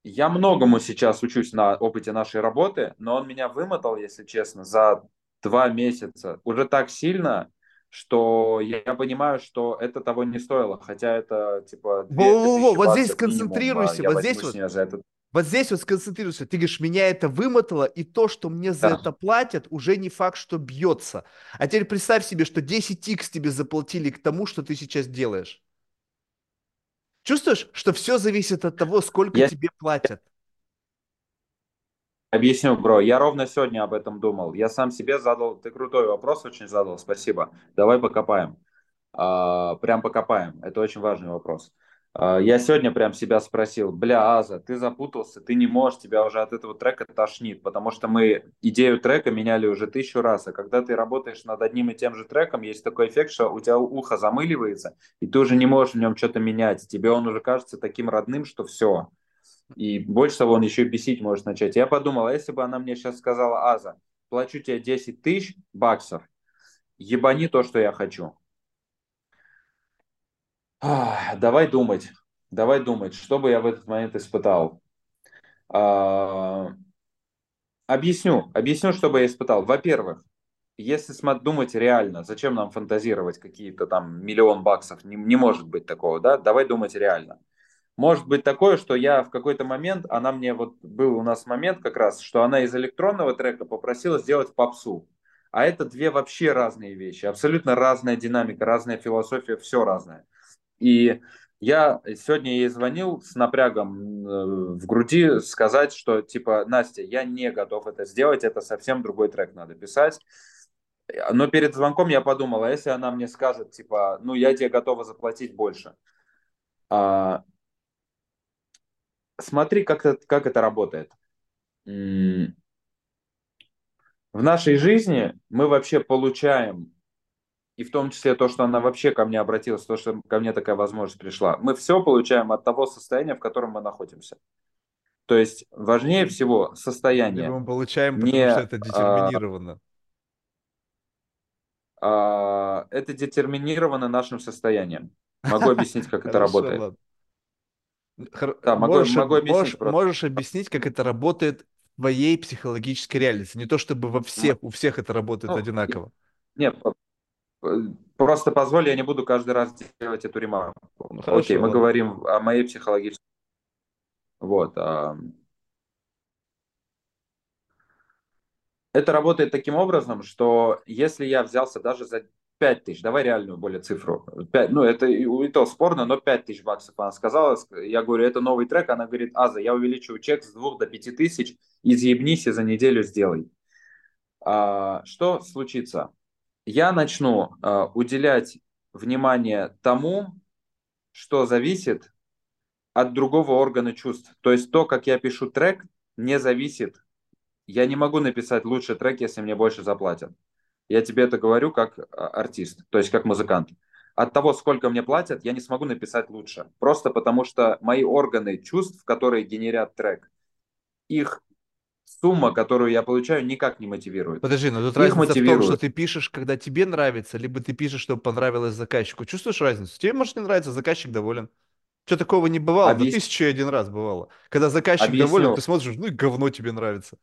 Я многому сейчас учусь на опыте нашей работы, но он меня вымотал, если честно, за два месяца уже так сильно, что я понимаю, что это того не стоило, хотя это типа... Во-во-во, вот здесь сконцентрируйся, минимум, вот здесь вот... За это. Вот здесь вот сконцентрируйся. Ты говоришь, меня это вымотало, и то, что мне за да. это платят, уже не факт, что бьется. А теперь представь себе, что 10x тебе заплатили к тому, что ты сейчас делаешь. Чувствуешь, что все зависит от того, сколько я... тебе платят? Объясню, бро. Я ровно сегодня об этом думал. Я сам себе задал, ты крутой вопрос очень задал, спасибо. Давай покопаем. А, прям покопаем. Это очень важный вопрос. А, я сегодня прям себя спросил, бля, Аза, ты запутался, ты не можешь, тебя уже от этого трека тошнит, потому что мы идею трека меняли уже тысячу раз, а когда ты работаешь над одним и тем же треком, есть такой эффект, что у тебя ухо замыливается, и ты уже не можешь в нем что-то менять, тебе он уже кажется таким родным, что все, и больше того, он еще и бесить может начать. Я подумал, а если бы она мне сейчас сказала, Аза, плачу тебе 10 тысяч баксов, ебани то, что я хочу. Давай думать, давай думать, что бы я в этот момент испытал. А, объясню, объясню, что бы я испытал. Во-первых, если думать реально, зачем нам фантазировать какие-то там миллион баксов, не, не может быть такого, да? Давай думать реально. может быть такое, что я в какой-то момент, она мне вот был у нас момент как раз, что она из электронного трека попросила сделать попсу. А это две вообще разные вещи, абсолютно разная динамика, разная философия, все разное. И я сегодня ей звонил с напрягом э, в груди сказать, что типа, Настя, я не готов это сделать, это совсем другой трек надо писать. Но перед звонком я подумал, а если она мне скажет, типа, ну, я тебе готова заплатить больше. А, смотри, как это, как это работает. В нашей жизни мы вообще получаем и в том числе то, что она вообще ко мне обратилась, то, что ко мне такая возможность пришла, мы все получаем от того состояния, в котором мы находимся. То есть важнее всего состояние. Мы получаем, потому не, что это а, детерминировано. А, а, это детерминировано нашим состоянием. Могу <laughs> объяснить, как это работает. Да, могу, могу объяснить. Можешь объяснить, как это работает в твоей психологической реальности. Не то чтобы во всех, у всех это работает ну, одинаково. Нет, Просто позволь, я не буду каждый раз делать эту ремарку. Хорошо, Окей, мы говорим о моей психологической... Вот. А... Это работает таким образом, что если я взялся даже за 5 тысяч, давай реальную более цифру, 5, ну это и, и то спорно, но 5 тысяч баксов она сказала, я говорю, это новый трек, она говорит, Аза, я увеличиваю чек с 2 до 5 тысяч, изъебнись и за неделю сделай. А, что случится? Я начну э, уделять внимание тому, что зависит от другого органа чувств. То есть то, как я пишу трек, не зависит. Я не могу написать лучший трек, если мне больше заплатят. Я тебе это говорю как а, артист, то есть как музыкант. От того, сколько мне платят, я не смогу написать лучше. Просто потому что мои органы чувств, которые генерят трек, их сумма, которую я получаю, никак не мотивирует. Подожди, но тут Их разница мотивирует. в том, что ты пишешь, когда тебе нравится, либо ты пишешь, чтобы понравилось заказчику. Чувствуешь разницу? Тебе, может, не нравится, заказчик доволен. Что такого не бывало? Объяс... Да тысячу и один раз бывало. Когда заказчик Объясню. доволен, ты смотришь, ну и говно тебе нравится.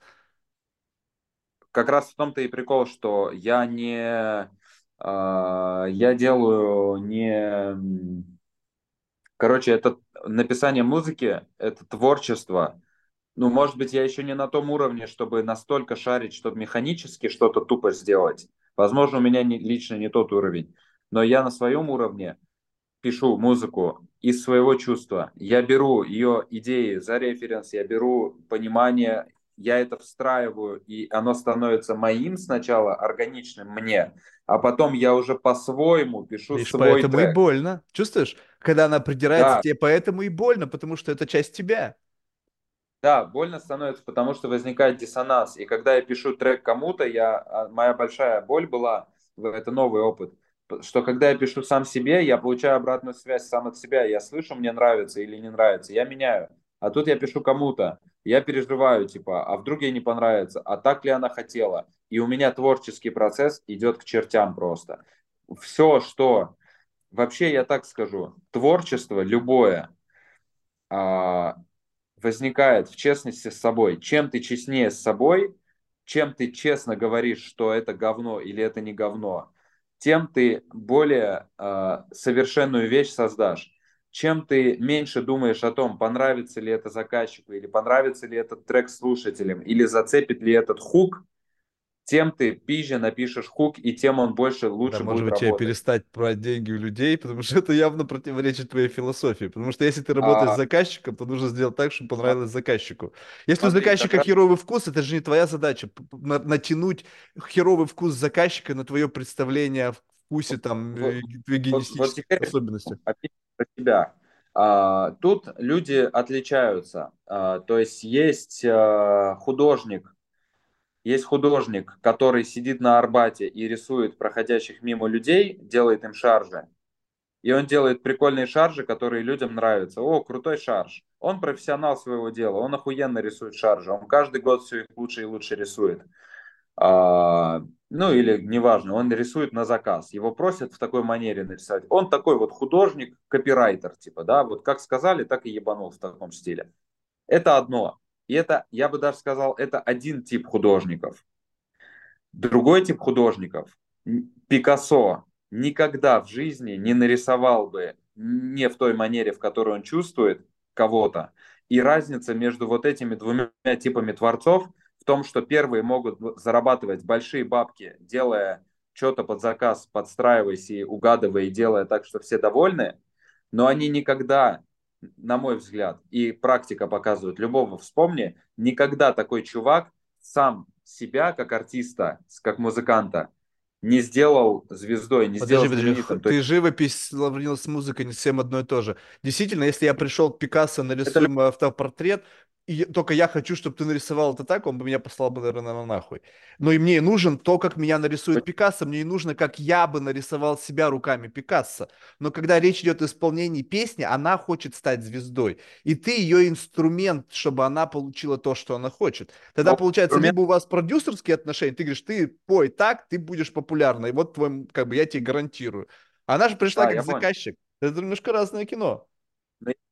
Как раз в том-то и прикол, что я не... Э, я делаю не... Короче, это написание музыки, это творчество, ну, может быть, я еще не на том уровне, чтобы настолько шарить, чтобы механически что-то тупо сделать. Возможно, у меня не, лично не тот уровень. Но я на своем уровне пишу музыку из своего чувства. Я беру ее идеи за референс, я беру понимание, я это встраиваю, и оно становится моим сначала, органичным мне, а потом я уже по-своему пишу Видишь, свой поэтому трек. и больно. Чувствуешь? Когда она придирается да. тебе, поэтому и больно, потому что это часть тебя. Да, больно становится, потому что возникает диссонанс. И когда я пишу трек кому-то, я, а, моя большая боль была, это новый опыт, что когда я пишу сам себе, я получаю обратную связь сам от себя. Я слышу, мне нравится или не нравится, я меняю. А тут я пишу кому-то, я переживаю, типа, а вдруг ей не понравится, а так ли она хотела. И у меня творческий процесс идет к чертям просто. Все, что... Вообще, я так скажу, творчество любое, а, возникает в честности с собой. Чем ты честнее с собой, чем ты честно говоришь, что это говно или это не говно, тем ты более э, совершенную вещь создашь. Чем ты меньше думаешь о том, понравится ли это заказчику, или понравится ли этот трек слушателям, или зацепит ли этот хук, тем ты пизже напишешь хук, и тем он больше лучше да, будет может быть, работать. тебе перестать брать деньги у людей, потому что это явно противоречит твоей философии. Потому что если ты работаешь а... с заказчиком, то нужно сделать так, чтобы понравилось заказчику. Если Смотри, у заказчика раз... херовый вкус, это же не твоя задача натянуть херовый вкус заказчика на твое представление о вкусе, там, вот, гигиенистических вот, вот особенностей. Про тебя. А, тут люди отличаются. А, то есть есть а, художник, есть художник, который сидит на Арбате и рисует проходящих мимо людей, делает им шаржи. И он делает прикольные шаржи, которые людям нравятся. О, крутой шарж. Он профессионал своего дела, он охуенно рисует шаржи. Он каждый год все их лучше и лучше рисует. А, ну или неважно, он рисует на заказ. Его просят в такой манере нарисовать. Он такой вот художник, копирайтер, типа, да, вот как сказали, так и ебанул в таком стиле. Это одно. И это, я бы даже сказал, это один тип художников. Другой тип художников, Пикассо, никогда в жизни не нарисовал бы не в той манере, в которой он чувствует, кого-то. И разница между вот этими двумя типами творцов в том, что первые могут зарабатывать большие бабки, делая что-то под заказ, подстраиваясь и угадывая, и делая так, что все довольны, но они никогда, на мой взгляд, и практика показывает, любого вспомни, никогда такой чувак сам себя как артиста, как музыканта не сделал звездой, не подожди, сделал подожди, знаменитым. Ты есть... живопись сравнил с музыкой, не всем одно и то же. Действительно, если я пришел к Пикассо, нарисуем это... автопортрет, и только я хочу, чтобы ты нарисовал это так, он бы меня послал бы, наверное, на нахуй. Но и мне нужен то, как меня нарисует Пикассо, мне и нужно, как я бы нарисовал себя руками Пикассо. Но когда речь идет о исполнении песни, она хочет стать звездой. И ты ее инструмент, чтобы она получила то, что она хочет. Тогда Но получается, инструмент... либо у вас продюсерские отношения, ты говоришь, ты пой так, ты будешь популярной. Вот твой, как бы я тебе гарантирую. Она же пришла да, как заказчик. Понял. Это немножко разное кино.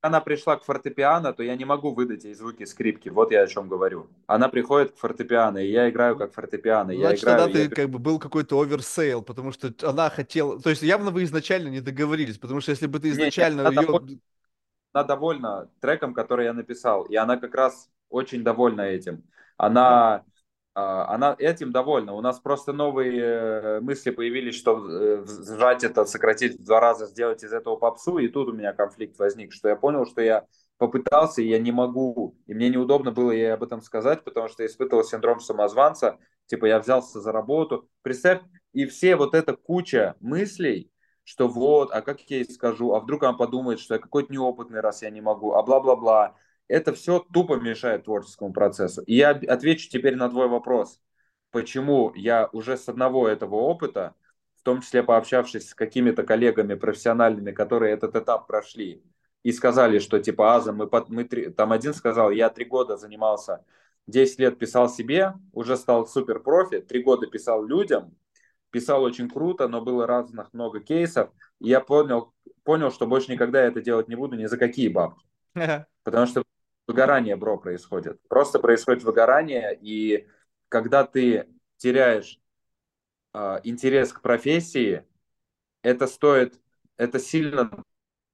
Она пришла к фортепиано, то я не могу выдать ей звуки скрипки. Вот я о чем говорю. Она приходит к фортепиано, и я играю как фортепиано. Значит, я играю, тогда я... ты как бы был какой-то оверсейл, потому что она хотела... То есть явно вы изначально не договорились, потому что если бы ты изначально не, не, она ее... Довольна, она довольна треком, который я написал, и она как раз очень довольна этим. Она а, она этим довольна. У нас просто новые э, мысли появились, что э, сжать это, сократить в два раза, сделать из этого попсу, и тут у меня конфликт возник, что я понял, что я попытался, и я не могу, и мне неудобно было ей об этом сказать, потому что я испытывал синдром самозванца, типа я взялся за работу. Представь, и все вот эта куча мыслей, что вот, а как я ей скажу, а вдруг она подумает, что я какой-то неопытный, раз я не могу, а бла-бла-бла это все тупо мешает творческому процессу. И я отвечу теперь на твой вопрос, почему я уже с одного этого опыта, в том числе пообщавшись с какими-то коллегами профессиональными, которые этот этап прошли, и сказали, что типа Аза, мы, мы там один сказал, я три года занимался, 10 лет писал себе, уже стал супер профи, три года писал людям, писал очень круто, но было разных много кейсов, и я понял, понял, что больше никогда я это делать не буду ни за какие бабки. Потому что выгорание, бро, происходит. Просто происходит выгорание, и когда ты теряешь э, интерес к профессии, это стоит, это сильно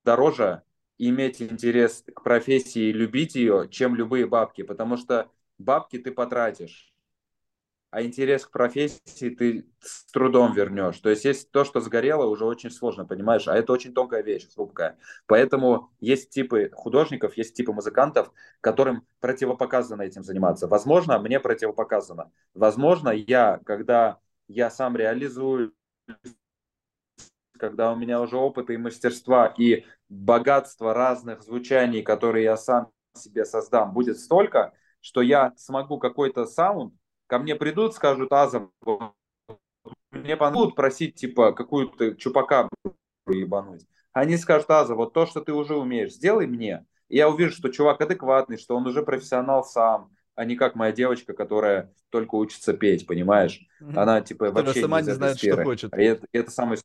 дороже иметь интерес к профессии и любить ее, чем любые бабки, потому что бабки ты потратишь а интерес к профессии ты с трудом вернешь. То есть есть то, что сгорело, уже очень сложно, понимаешь? А это очень тонкая вещь, хрупкая. Поэтому есть типы художников, есть типы музыкантов, которым противопоказано этим заниматься. Возможно, мне противопоказано. Возможно, я, когда я сам реализую когда у меня уже опыт и мастерства и богатство разных звучаний, которые я сам себе создам, будет столько, что я смогу какой-то саунд ко мне придут, скажут, Аза, мне будут просить, типа, какую-то чупака ебануть. Они скажут, Аза, вот то, что ты уже умеешь, сделай мне. И я увижу, что чувак адекватный, что он уже профессионал сам, а не как моя девочка, которая только учится петь, понимаешь? Она, типа, которая вообще сама не, не знает, сферы. что хочет. А это, это самое...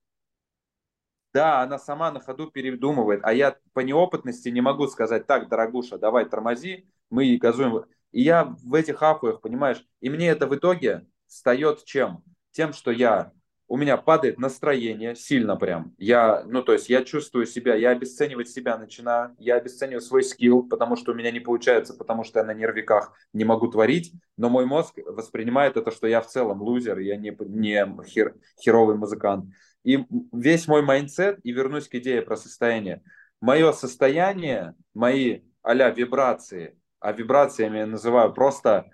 Да, она сама на ходу передумывает, а я по неопытности не могу сказать, так, дорогуша, давай тормози, мы газуем. И я в этих ахуях, понимаешь, и мне это в итоге встает чем? Тем, что я, у меня падает настроение сильно прям. Я, ну то есть я чувствую себя, я обесценивать себя начинаю, я обесцениваю свой скилл, потому что у меня не получается, потому что я на нервиках не могу творить, но мой мозг воспринимает это, что я в целом лузер, я не, не хер, херовый музыкант. И весь мой mindset, и вернусь к идее про состояние. Мое состояние, мои а вибрации, а вибрациями я называю просто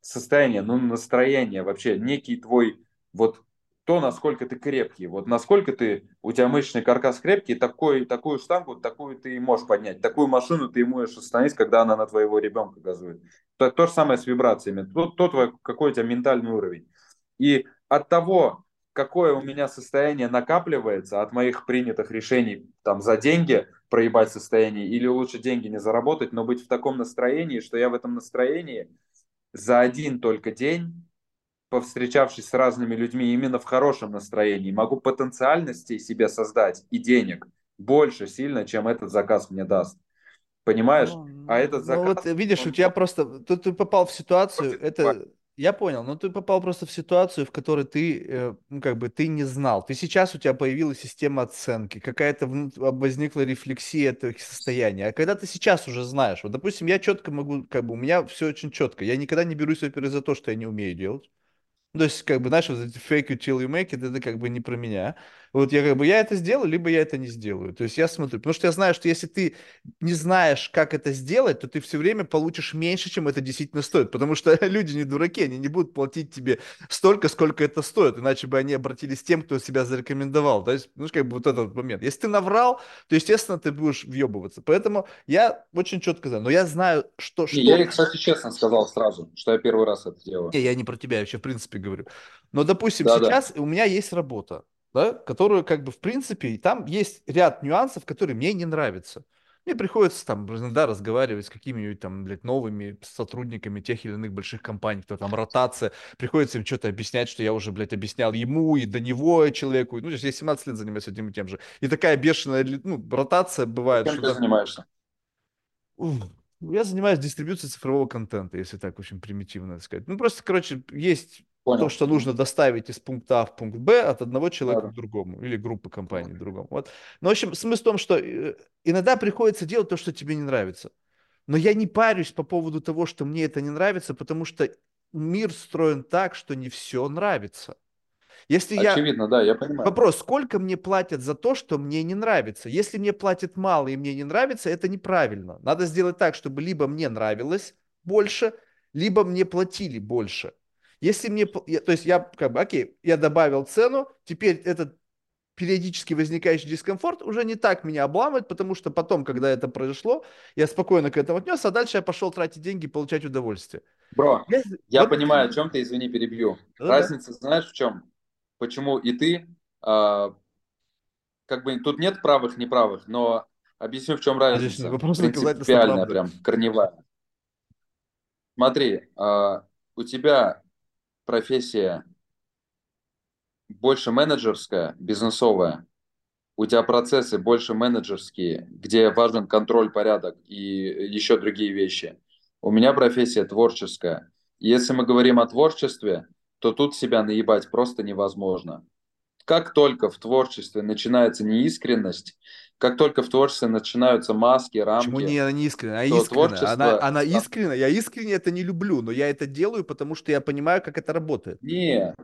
состояние, ну, настроение вообще, некий твой, вот то, насколько ты крепкий, вот насколько ты, у тебя мышечный каркас крепкий, такой, такую штангу, такую ты и можешь поднять, такую машину ты и можешь остановить, когда она на твоего ребенка газует. То, то же самое с вибрациями, то, то твой, какой у тебя ментальный уровень. И от того, какое у меня состояние накапливается от моих принятых решений там за деньги проебать состояние или лучше деньги не заработать, но быть в таком настроении, что я в этом настроении за один только день, повстречавшись с разными людьми именно в хорошем настроении, могу потенциальностей себе создать и денег больше сильно, чем этот заказ мне даст. Понимаешь? Ну, а этот заказ... Ну вот видишь, у тебя просто... Тут ты попал в ситуацию, это Я понял, но ты попал просто в ситуацию, в которой ты, э, ну, как бы, ты не знал. Ты сейчас, у тебя появилась система оценки, какая-то вну- возникла рефлексия этого состояния. А когда ты сейчас уже знаешь, вот, допустим, я четко могу, как бы, у меня все очень четко. Я никогда не берусь, во-первых, за то, что я не умею делать. То есть, как бы, знаешь, вот эти fake it till you make it, это как бы не про меня. Вот я как бы, я это сделаю, либо я это не сделаю. То есть я смотрю, потому что я знаю, что если ты не знаешь, как это сделать, то ты все время получишь меньше, чем это действительно стоит. Потому что <laughs> люди не дураки, они не будут платить тебе столько, сколько это стоит, иначе бы они обратились к тем, кто себя зарекомендовал. То есть, ну, как бы вот этот момент. Если ты наврал, то, естественно, ты будешь въебываться. Поэтому я очень четко знаю. Но я знаю, что, Не, я что кстати, честно сказал сразу, что я первый раз это делаю. не, я не про тебя, я вообще в принципе говорю. Но, допустим, Да-да. сейчас у меня есть работа, да, которую как бы в принципе, и там есть ряд нюансов, которые мне не нравятся. Мне приходится там, да, разговаривать с какими-нибудь там, блядь, новыми сотрудниками тех или иных больших компаний, кто там ротация, приходится им что-то объяснять, что я уже, блядь, объяснял ему и до него человеку, ну, я 17 лет занимаюсь одним и тем же. И такая бешеная, ну, ротация бывает, Чем что ты занимаешься? Уф. Я занимаюсь дистрибьюцией цифрового контента, если так очень примитивно сказать. Ну, просто, короче, есть то, Понял. что нужно доставить из пункта А в пункт Б от одного человека Да-да. к другому или группы компаний к другому. Вот. Но, в общем, смысл в том, что э, иногда приходится делать то, что тебе не нравится. Но я не парюсь по поводу того, что мне это не нравится, потому что мир строен так, что не все нравится. Если я Очевидно, да, я понимаю. Вопрос, сколько мне платят за то, что мне не нравится? Если мне платят мало и мне не нравится, это неправильно. Надо сделать так, чтобы либо мне нравилось больше, либо мне платили больше. Если мне, то есть я как бы, окей, я добавил цену, теперь этот периодически возникающий дискомфорт уже не так меня обламывает, потому что потом, когда это произошло, я спокойно к этому отнес, а дальше я пошел тратить деньги, получать удовольствие. Бро, Я- я вот понимаю, о чем ты, извини, перебью. Да-да. Разница, знаешь, в чем? Почему и ты, а, как бы тут нет правых, неправых, но объясню, в чем Здесь разница. вопрос доказательства Принципиальная, прям корневая. Смотри, а, у тебя профессия больше менеджерская, бизнесовая, у тебя процессы больше менеджерские, где важен контроль, порядок и еще другие вещи. У меня профессия творческая. Если мы говорим о творчестве, то тут себя наебать просто невозможно. Как только в творчестве начинается неискренность, как только в творчестве начинаются маски, Почему не рамки, она не искренняя? Она то искренняя. Она, творчество... она искренняя. Я искренне это не люблю, но я это делаю, потому что я понимаю, как это работает. Не,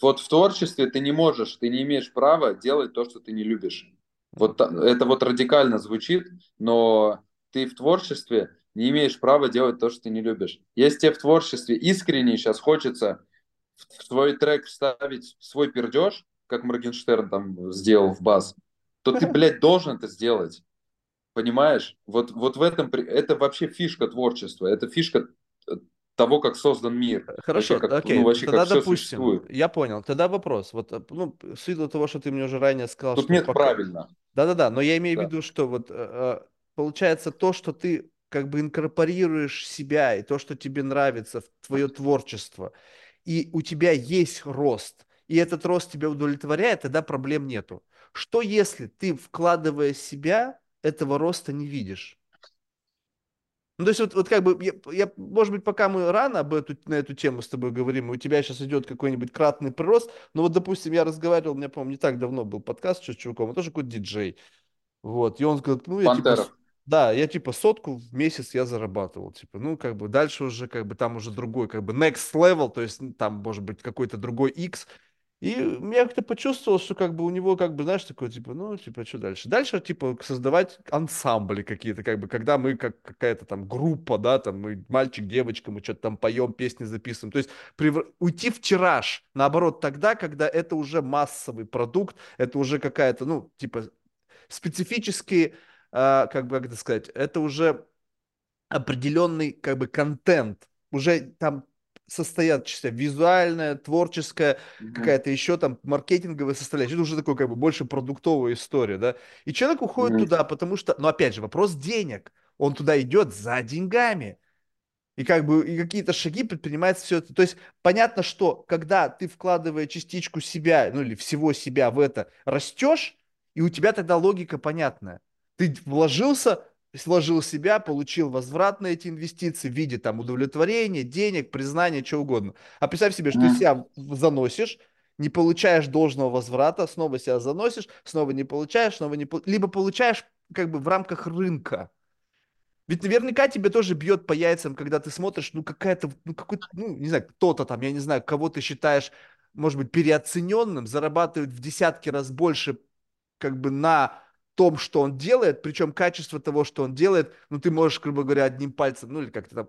вот в творчестве ты не можешь, ты не имеешь права делать то, что ты не любишь. Вот это вот радикально звучит, но ты в творчестве не имеешь права делать то, что ты не любишь. Если тебе в творчестве искренне сейчас хочется в свой трек вставить свой пердеж, как Моргенштерн там сделал в бас, то ты, блядь, должен это сделать. Понимаешь? Вот, вот в этом, это вообще фишка творчества, это фишка э, того, как создан мир. Хорошо, Вообще, как, окей, ну, вообще, тогда как допустим, существует. я понял. Тогда вопрос. Вот, э, ну, в силу того, что ты мне уже ранее сказал, Тут что нет пока... правильно. Да-да-да, но я имею в Да. виду, что вот э, получается то, что ты как бы инкорпорируешь себя и то, что тебе нравится в твое творчество, и у тебя есть рост, и этот рост тебя удовлетворяет, тогда проблем нету. Что если ты, вкладывая себя, этого роста не видишь? Ну, то есть вот, вот как бы, я, я- может быть, пока мы рано об эту, на эту тему с тобой говорим, у тебя сейчас идет какой-нибудь кратный прирост, но вот, допустим, я разговаривал, у меня, по-моему, не так давно был подкаст с чуваком, он тоже какой-то диджей, вот, и он говорит, ну, я типа, Пантеров. да, я типа сотку в месяц я зарабатывал, типа, ну, как бы дальше уже, как бы там уже другой, как бы next level, то есть ну, там, может быть, какой-то другой X, и я как-то почувствовал, что как бы у него, как бы, знаешь, такое, типа, ну, типа, что дальше? Дальше, типа, создавать ансамбли какие-то, как бы, когда мы, как какая-то там группа, да, там, мы мальчик, девочка, мы что-то там поем, песни записываем. То есть превр- уйти в тираж, наоборот, тогда, когда это уже массовый продукт, это уже какая-то, ну, типа, специфические, а, как бы, как это сказать, это уже определенный как бы контент, уже там состоят часть визуальная, творческая, Мгм. какая-то еще там маркетинговая составляющая, это уже такой как бы больше продуктовая история, да, и человек уходит Мгм. туда, потому что, но опять же, вопрос денег, он туда идет за деньгами, и как бы и какие-то шаги предпринимается все это. То есть понятно, что когда ты вкладывая частичку себя, ну или всего себя в это, растешь, и у тебя тогда логика понятная. Ты вложился, сложил себя, получил возврат на эти инвестиции в виде там удовлетворения, денег, признания, чего угодно. А представь себе, что ты себя заносишь, не получаешь должного возврата, снова себя заносишь, снова не получаешь, снова не либо получаешь как бы в рамках рынка. Ведь наверняка тебе тоже бьет по яйцам, когда ты смотришь, ну какая-то, ну какой-то, ну не знаю, кто-то там, я не знаю, кого ты считаешь, может быть, переоцененным, зарабатывает в десятки раз больше как бы на том, что он делает, причем качество того, что он делает, ну ты можешь, грубо говоря, одним пальцем, ну или как-то там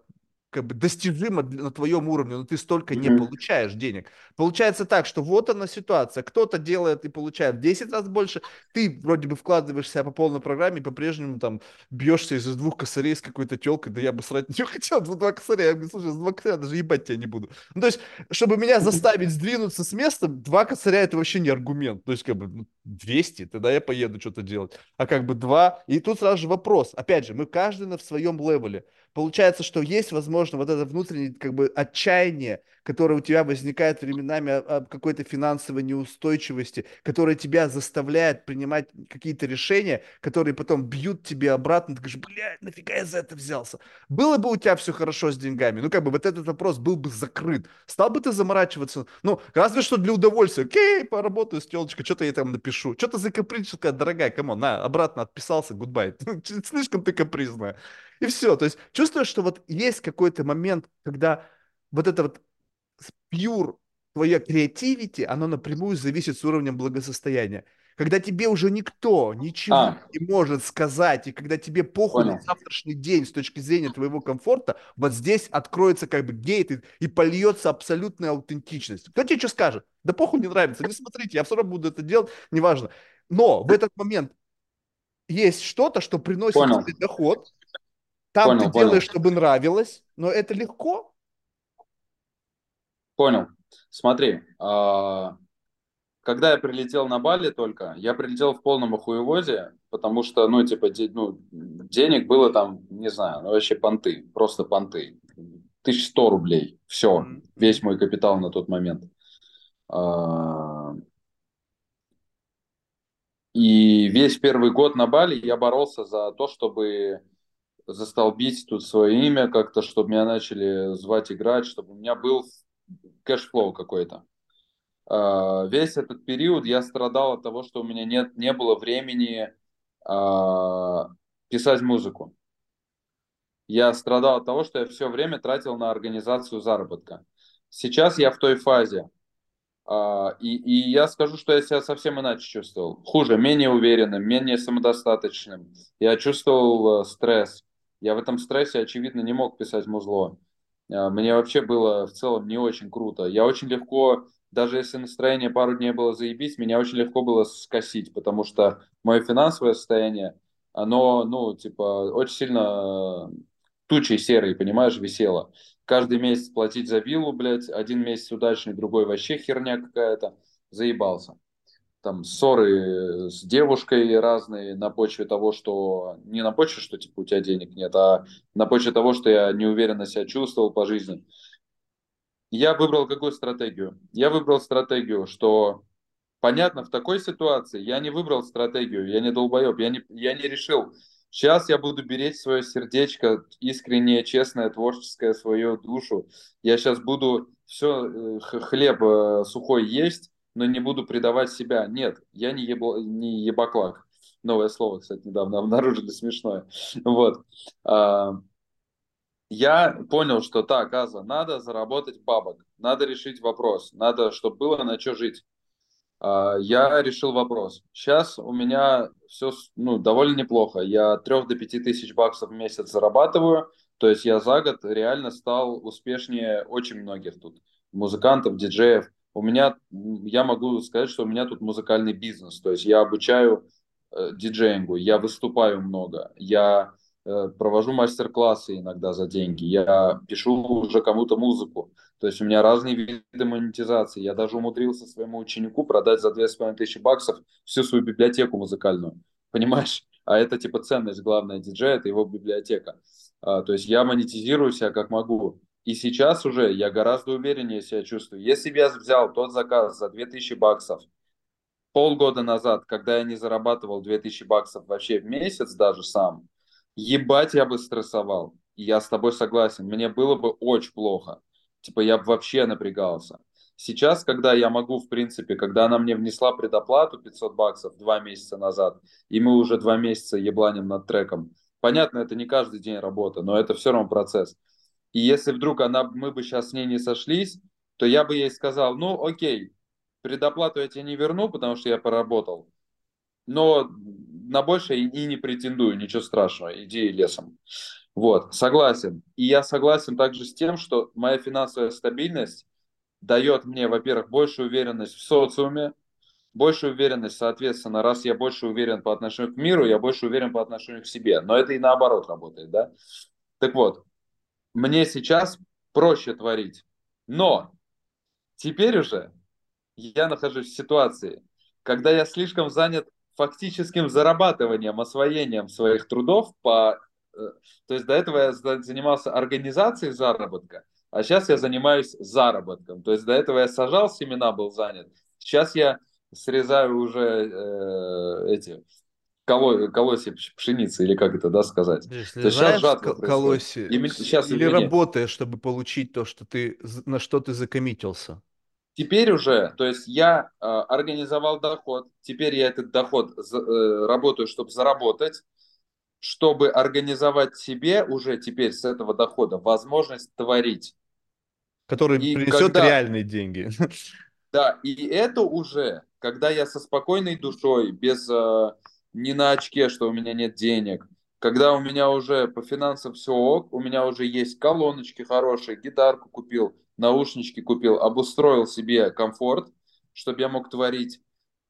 как бы достижимо на твоем уровне, но ты столько не получаешь денег. Получается так, что вот она ситуация, кто-то делает и получает в 10 раз больше, ты вроде бы вкладываешь себя по полной программе и по-прежнему там бьешься из двух косарей с какой-то телкой, да я бы срать <laughs> не хотел, два косаря, я говорю, слушай, с два косаря даже ебать тебя не буду. Ну, то есть, чтобы меня заставить сдвинуться с места, два косаря это вообще не аргумент, то есть, как бы, 200, ну, тогда я поеду что-то делать, а как бы два, и тут сразу же вопрос, опять же, мы каждый на своем левеле, Получается, что есть, возможно, вот это внутреннее как бы отчаяние, которое у тебя возникает временами от какой-то финансовой неустойчивости, которое тебя заставляет принимать какие-то решения, которые потом бьют тебе обратно. Ты говоришь, блядь, нафига я за это взялся? Было бы у тебя все хорошо с деньгами, ну как бы вот этот вопрос был бы закрыт. Стал бы ты заморачиваться? Ну, разве что для удовольствия. Окей, поработаю с телочкой, что-то я там напишу. Что-то закапризничала, дорогая, come on, на, обратно отписался, goodbye. <laughs> Слишком ты капризная. И все. То есть чувствуешь, что вот есть какой-то момент, когда вот это вот пьюр твоя креативити, оно напрямую зависит с уровнем благосостояния. Когда тебе уже никто ничего а. не может сказать, и когда тебе похуй Понял. на завтрашний день с точки зрения твоего комфорта, вот здесь откроется как бы гейт и, и польется абсолютная аутентичность. Кто тебе что скажет? Да похуй не нравится, не смотрите, я все равно буду это делать, неважно. Но в этот момент есть что-то, что приносит Понял. тебе доход, там понял, ты понял. делаешь, чтобы нравилось, но это легко. Понял. Смотри, а, когда я прилетел на Бали только, я прилетел в полном охуевозе, потому что, ну, типа, ну, денег было там, не знаю, ну, вообще понты, просто понты. 1100 рублей, все, mm-hmm. весь мой капитал на тот момент. А, и весь первый год на Бали я боролся за то, чтобы застолбить тут свое имя как-то, чтобы меня начали звать играть, чтобы у меня был cash flow какой-то. Э, весь этот период я страдал от того, что у меня нет, не было времени э, писать музыку. Я страдал от того, что я все время тратил на организацию заработка. Сейчас я в той фазе. Uh, и, и я скажу, что я себя совсем иначе чувствовал. Хуже, менее уверенным, менее самодостаточным. Я чувствовал стресс. Я в этом стрессе, очевидно, не мог писать музло. А, мне вообще было в целом не очень круто. Я очень легко, даже если настроение пару дней было заебись, меня очень легко было скосить, потому что мое финансовое состояние, оно, ну, типа, очень сильно тучей серой, понимаешь, висело. Каждый месяц платить за виллу, блядь, один месяц удачный, другой вообще херня какая-то. Заебался там ссоры с девушкой разные на почве того, что не на почве, что типа у тебя денег нет, а на почве того, что я неуверенно себя чувствовал по жизни. Я выбрал какую стратегию? Я выбрал стратегию, что понятно, в такой ситуации я не выбрал стратегию, я не долбоеб, я не, я не решил, сейчас я буду беречь свое сердечко, искреннее, честное, творческое, свою душу. Я сейчас буду все, э, хлеб э, сухой есть, но не буду предавать себя. Нет, я не, ебо, не ебаклак. Новое слово, кстати, недавно <laughs> обнаружили смешное. Вот. А, я понял, что так, Аза, надо заработать бабок, надо решить вопрос, надо, чтобы было на что жить. А, я решил вопрос. Сейчас у меня все ну, довольно неплохо. Я от 3 до 5 тысяч баксов в месяц зарабатываю. То есть я за год реально стал успешнее очень многих тут. Музыкантов, диджеев у меня, я могу сказать, что у меня тут музыкальный бизнес, то есть я обучаю э, диджеингу, я выступаю много, я э, провожу мастер-классы иногда за деньги, я пишу уже кому-то музыку, то есть у меня разные виды монетизации, я даже умудрился своему ученику продать за 2500 баксов всю свою библиотеку музыкальную, понимаешь? А это типа ценность главная диджея, это его библиотека. А, то есть я монетизирую себя как могу. И сейчас уже я гораздо увереннее себя чувствую. Если бы я взял тот заказ за 2000 баксов полгода назад, когда я не зарабатывал 2000 баксов вообще в месяц даже сам, ебать я бы стрессовал. Я с тобой согласен. Мне было бы очень плохо. Типа я бы вообще напрягался. Сейчас, когда я могу, в принципе, когда она мне внесла предоплату 500 баксов два месяца назад, и мы уже два месяца ебланим над треком, понятно, это не каждый день работа, но это все равно процесс. И если вдруг она, мы бы сейчас с ней не сошлись, то я бы ей сказал, ну окей, предоплату я тебе не верну, потому что я поработал, но на большее и не претендую, ничего страшного, иди лесом. Вот, согласен. И я согласен также с тем, что моя финансовая стабильность дает мне, во-первых, большую уверенность в социуме, большую уверенность, соответственно, раз я больше уверен по отношению к миру, я больше уверен по отношению к себе. Но это и наоборот работает, да? Так вот, мне сейчас проще творить. Но теперь уже я нахожусь в ситуации, когда я слишком занят фактическим зарабатыванием, освоением своих трудов по... Э, то есть до этого я занимался организацией заработка, а сейчас я занимаюсь заработком. То есть до этого я сажал семена, был занят. Сейчас я срезаю уже э, эти коло, колосья пшеницы, или как это, да, сказать. Есть сейчас жатва колосья и, сейчас, или извини. работаешь, чтобы получить то, что ты, на что ты закоммитился? Теперь уже, то есть я э, организовал доход, теперь я этот доход за, э, работаю, чтобы заработать, чтобы организовать себе уже теперь с этого дохода возможность творить. Который и принесет когда, реальные деньги. <laughs> Да, и это уже, когда я со спокойной душой, без э, не на очке, что у меня нет денег, когда у меня уже по финансам все ок, у меня уже есть колоночки хорошие, гитарку купил, наушнички купил, обустроил себе комфорт, чтобы я мог творить,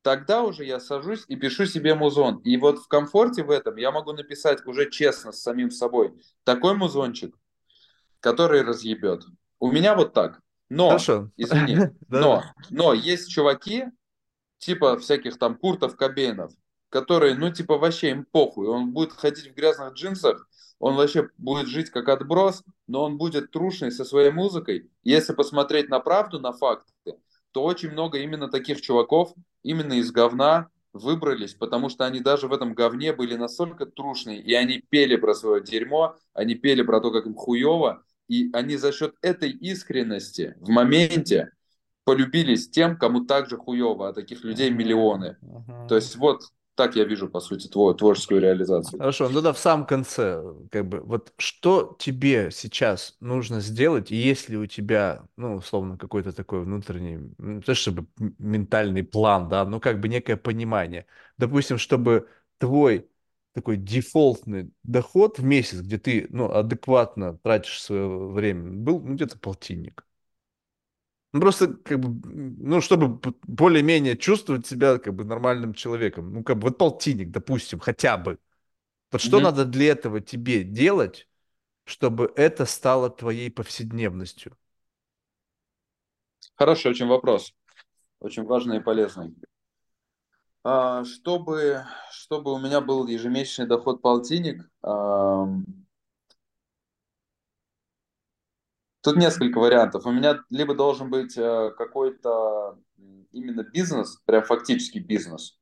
тогда уже я сажусь и пишу себе музон. И вот в комфорте в этом я могу написать уже честно с самим собой такой музончик, который разъебет. У меня вот так. Но, Хорошо. извини, <laughs> но, но есть чуваки, типа всяких там Куртов, Кобейнов, которые, ну, типа, вообще им похуй. Он будет ходить в грязных джинсах, он вообще будет жить как отброс, но он будет трушный со своей музыкой. Если посмотреть на правду, на факты, то очень много именно таких чуваков, именно из говна выбрались, потому что они даже в этом говне были настолько трушные, и они пели про свое дерьмо, они пели про то, как им хуево, и они за счет этой искренности в моменте полюбились тем, кому также хуево, а таких людей миллионы. Uh-huh. То есть вот так я вижу, по сути, твою творческую реализацию. Хорошо, ну тогда в самом конце, как бы, вот что тебе сейчас нужно сделать, и есть ли у тебя, ну, условно, какой-то такой внутренний, не то чтобы ментальный план, да, но как бы некое понимание. Допустим, чтобы твой такой дефолтный доход в месяц, где ты, ну, адекватно тратишь свое время, был ну, где-то полтинник. Ну, просто, как бы, ну, чтобы более-менее чувствовать себя, как бы, нормальным человеком. Ну, как бы, вот полтинник, допустим, хотя бы. Вот что mm-hmm. надо для этого тебе делать, чтобы это стало твоей повседневностью? Хороший очень вопрос. Очень важный и полезный. А, чтобы, чтобы у меня был ежемесячный доход полтинник, Тут несколько вариантов. У меня либо должен быть э, какой-то именно бизнес, прям фактически бизнес,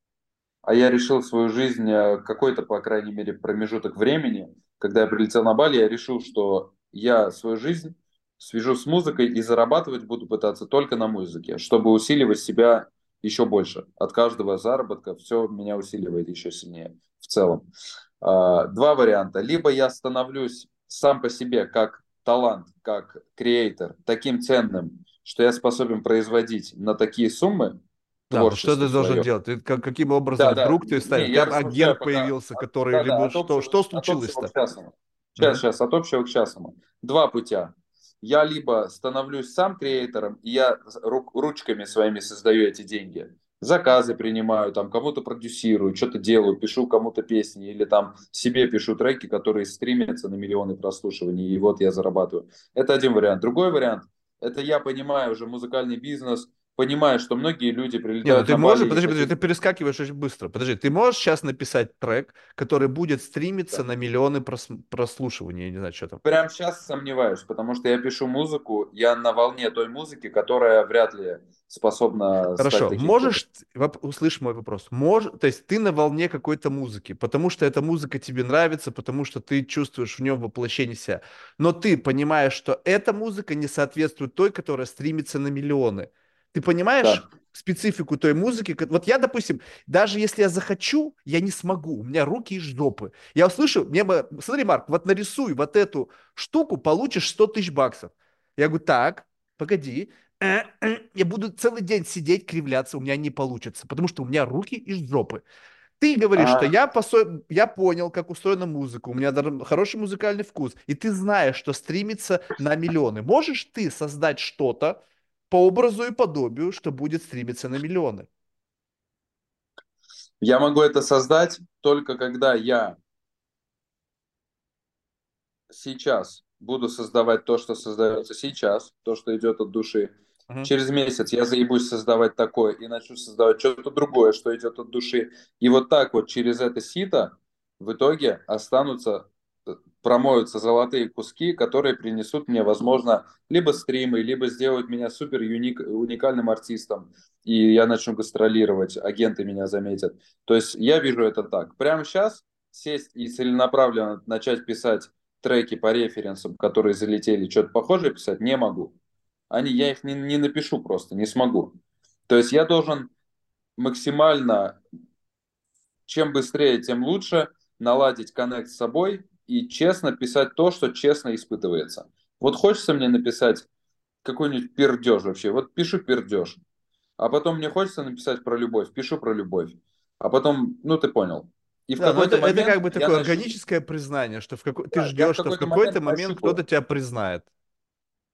а я решил свою жизнь э, какой-то, по крайней мере, промежуток времени, когда я прилетел на Бали, я решил, что я свою жизнь свяжу с музыкой и зарабатывать буду пытаться только на музыке, чтобы усиливать себя еще больше. От каждого заработка все меня усиливает еще сильнее в целом. А, два варианта. Либо я становлюсь сам по себе как талант как креатор таким ценным, что я способен производить на такие суммы, да, ну что ты свое. должен делать? Ты, как, каким образом да, вдруг да. ты ставишь? Там агент пока... появился, который да, либо да, что, общего, что случилось-то? Сейчас, да? сейчас, от общего к частному. Два путя. Я либо становлюсь сам креатором, и я рук, ручками своими создаю эти деньги, заказы принимаю, там кому-то продюсирую, что-то делаю, пишу кому-то песни или там себе пишу треки, которые стримятся на миллионы прослушиваний, и вот я зарабатываю. Это один вариант. Другой вариант, это я понимаю уже музыкальный бизнес, понимаю, что многие люди Не, ну прилетают ты на можешь, Бали подожди, подожди, ты перескакиваешь очень быстро. Подожди, ты можешь сейчас написать трек, который будет стримиться Да. на миллионы прос- прослушиваний, я не знаю, что там. Прям сейчас сомневаюсь, потому что я пишу музыку, я на волне той музыки, которая вряд ли способна Хорошо, можешь, воп- услышь мой вопрос, Мож, то есть ты на волне какой-то музыки, потому что эта музыка тебе нравится, потому что ты чувствуешь в нем воплощение себя, но ты понимаешь, что эта музыка не соответствует той, которая стримится на миллионы. Ты понимаешь Да. специфику той музыки? Вот я, допустим, даже если я захочу, я не смогу, у меня руки из жопы. Я услышу, мне бы, смотри, Марк, вот нарисуй вот эту штуку, получишь 100 тысяч баксов. Я говорю, так, погоди, э, э, я буду целый день сидеть, кривляться, у меня не получится, потому что у меня руки из жопы. Ты говоришь, что А, я, посо- я понял, как устроена музыка, у меня даже хороший музыкальный вкус, и ты знаешь, что стримится на миллионы. Можешь ты создать что-то по образу и подобию, что будет стримиться на миллионы? Я могу это создать только когда я сейчас буду создавать то, что создается сейчас, то, что идет от души. Мгм. Через месяц я заебусь создавать такое и начну создавать что-то другое, что идет от души. И вот так вот через это сито в итоге останутся, промоются золотые куски, которые принесут мне, возможно, либо стримы, либо сделают меня супер юник, уникальным артистом, и я начну гастролировать, агенты меня заметят. То есть я вижу это так. Прямо сейчас сесть и целенаправленно начать писать треки по референсам, которые залетели, что-то похожее писать, не могу. Они, я их не, не напишу просто, не смогу. То есть я должен максимально, чем быстрее, тем лучше, наладить коннект с собой и честно писать то, что честно испытывается. Вот хочется мне написать какой-нибудь пердеж вообще, вот пишу пердеж. А потом мне хочется написать про любовь, пишу про любовь. А потом, ну ты понял. И в Да, это, какой-то это момент как бы такое начну- органическое признание, что в какой... ты Да, в ждешь, что в какой-то момент момент кто-то тебя признает.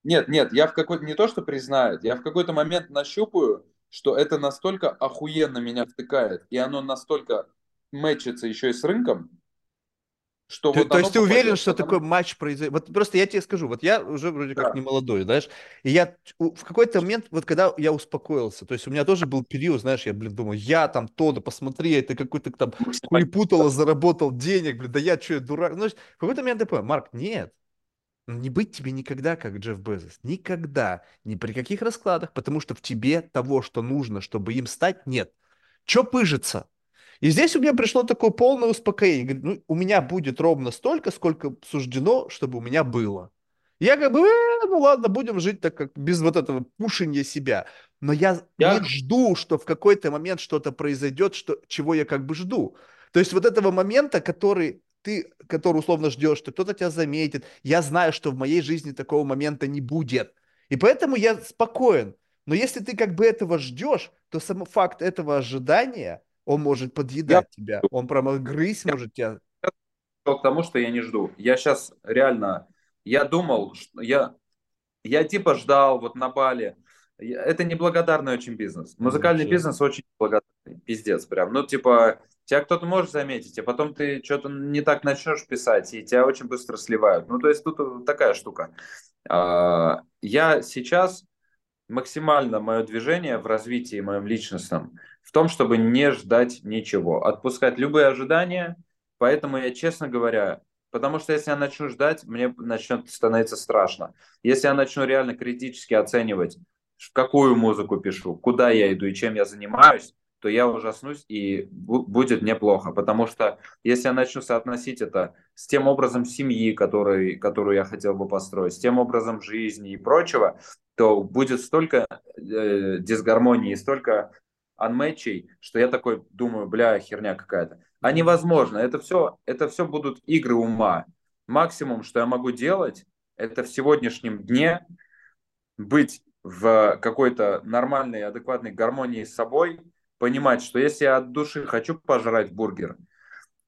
Нет, нет, я в какой-то не то, что признают, я в какой-то момент нащупаю, что это настолько охуенно меня втыкает, и оно настолько мэчится еще и с рынком, что Ты- вот то есть ты уверен, что потому- такой матч произойдет? Вот просто я тебе скажу, вот я уже вроде как Да. не молодой, знаешь, и я в какой-то момент, вот когда я успокоился, то есть у меня тоже был период, знаешь, я, блин, думаю, я там то, да посмотри, это какой-то там хуепутало, заработал денег, блин, да я что, дурак? Ну, то есть в какой-то момент я понял, Марк, нет, ну, не быть тебе никогда, как Джефф Безос. Никогда. Ни при каких раскладах, потому что в тебе того, что нужно, чтобы им стать, нет. Че пыжится? И здесь у меня пришло такое полное успокоение. Говорит, ну, у меня будет ровно столько, сколько суждено, чтобы у меня было. Я как бы, «Э, ну ладно, будем жить так, как без вот этого пушения себя. Но я, Я- не жду, что в какой-то момент что-то произойдет, что, чего я как бы жду. То есть вот этого момента, который ты, который условно ждешь, что кто-то тебя заметит, я знаю, что в моей жизни такого момента не будет. И поэтому я спокоен. Но если ты как бы этого ждешь, то сам факт этого ожидания, он может подъедать тебя. Он прямо грызть может тебя. к тому, что я не жду. Я сейчас реально, я думал, что я, я типа ждал вот на Бали. Я- Это неблагодарный очень бизнес. Музыкальный Вообще. бизнес очень благодарный. Пиздец прям. Ну, типа, тебя кто-то может заметить, а потом ты что-то не так начнешь писать, и тебя очень быстро сливают. Ну, то есть тут такая штука. А, Я сейчас максимально мое движение в развитии моем личностном в том, чтобы не ждать ничего, отпускать любые ожидания. Поэтому я, честно говоря, потому что если я начну ждать, мне начнет становиться страшно. Если я начну реально критически оценивать, какую музыку пишу, куда я иду и чем я занимаюсь, то я ужаснусь и бу- будет мне плохо. Потому что если я начну соотносить это с тем образом семьи, который, которую я хотел бы построить, с тем образом жизни и прочего, то будет столько э, дисгармонии, столько анмэтчей, что я такой думаю, бля, херня какая-то. А невозможно, это все, это все будут игры ума. Максимум, что я могу делать, это в сегодняшнем дне быть в какой-то нормальной, адекватной гармонии с собой, понимать, что если я от души хочу пожрать бургер,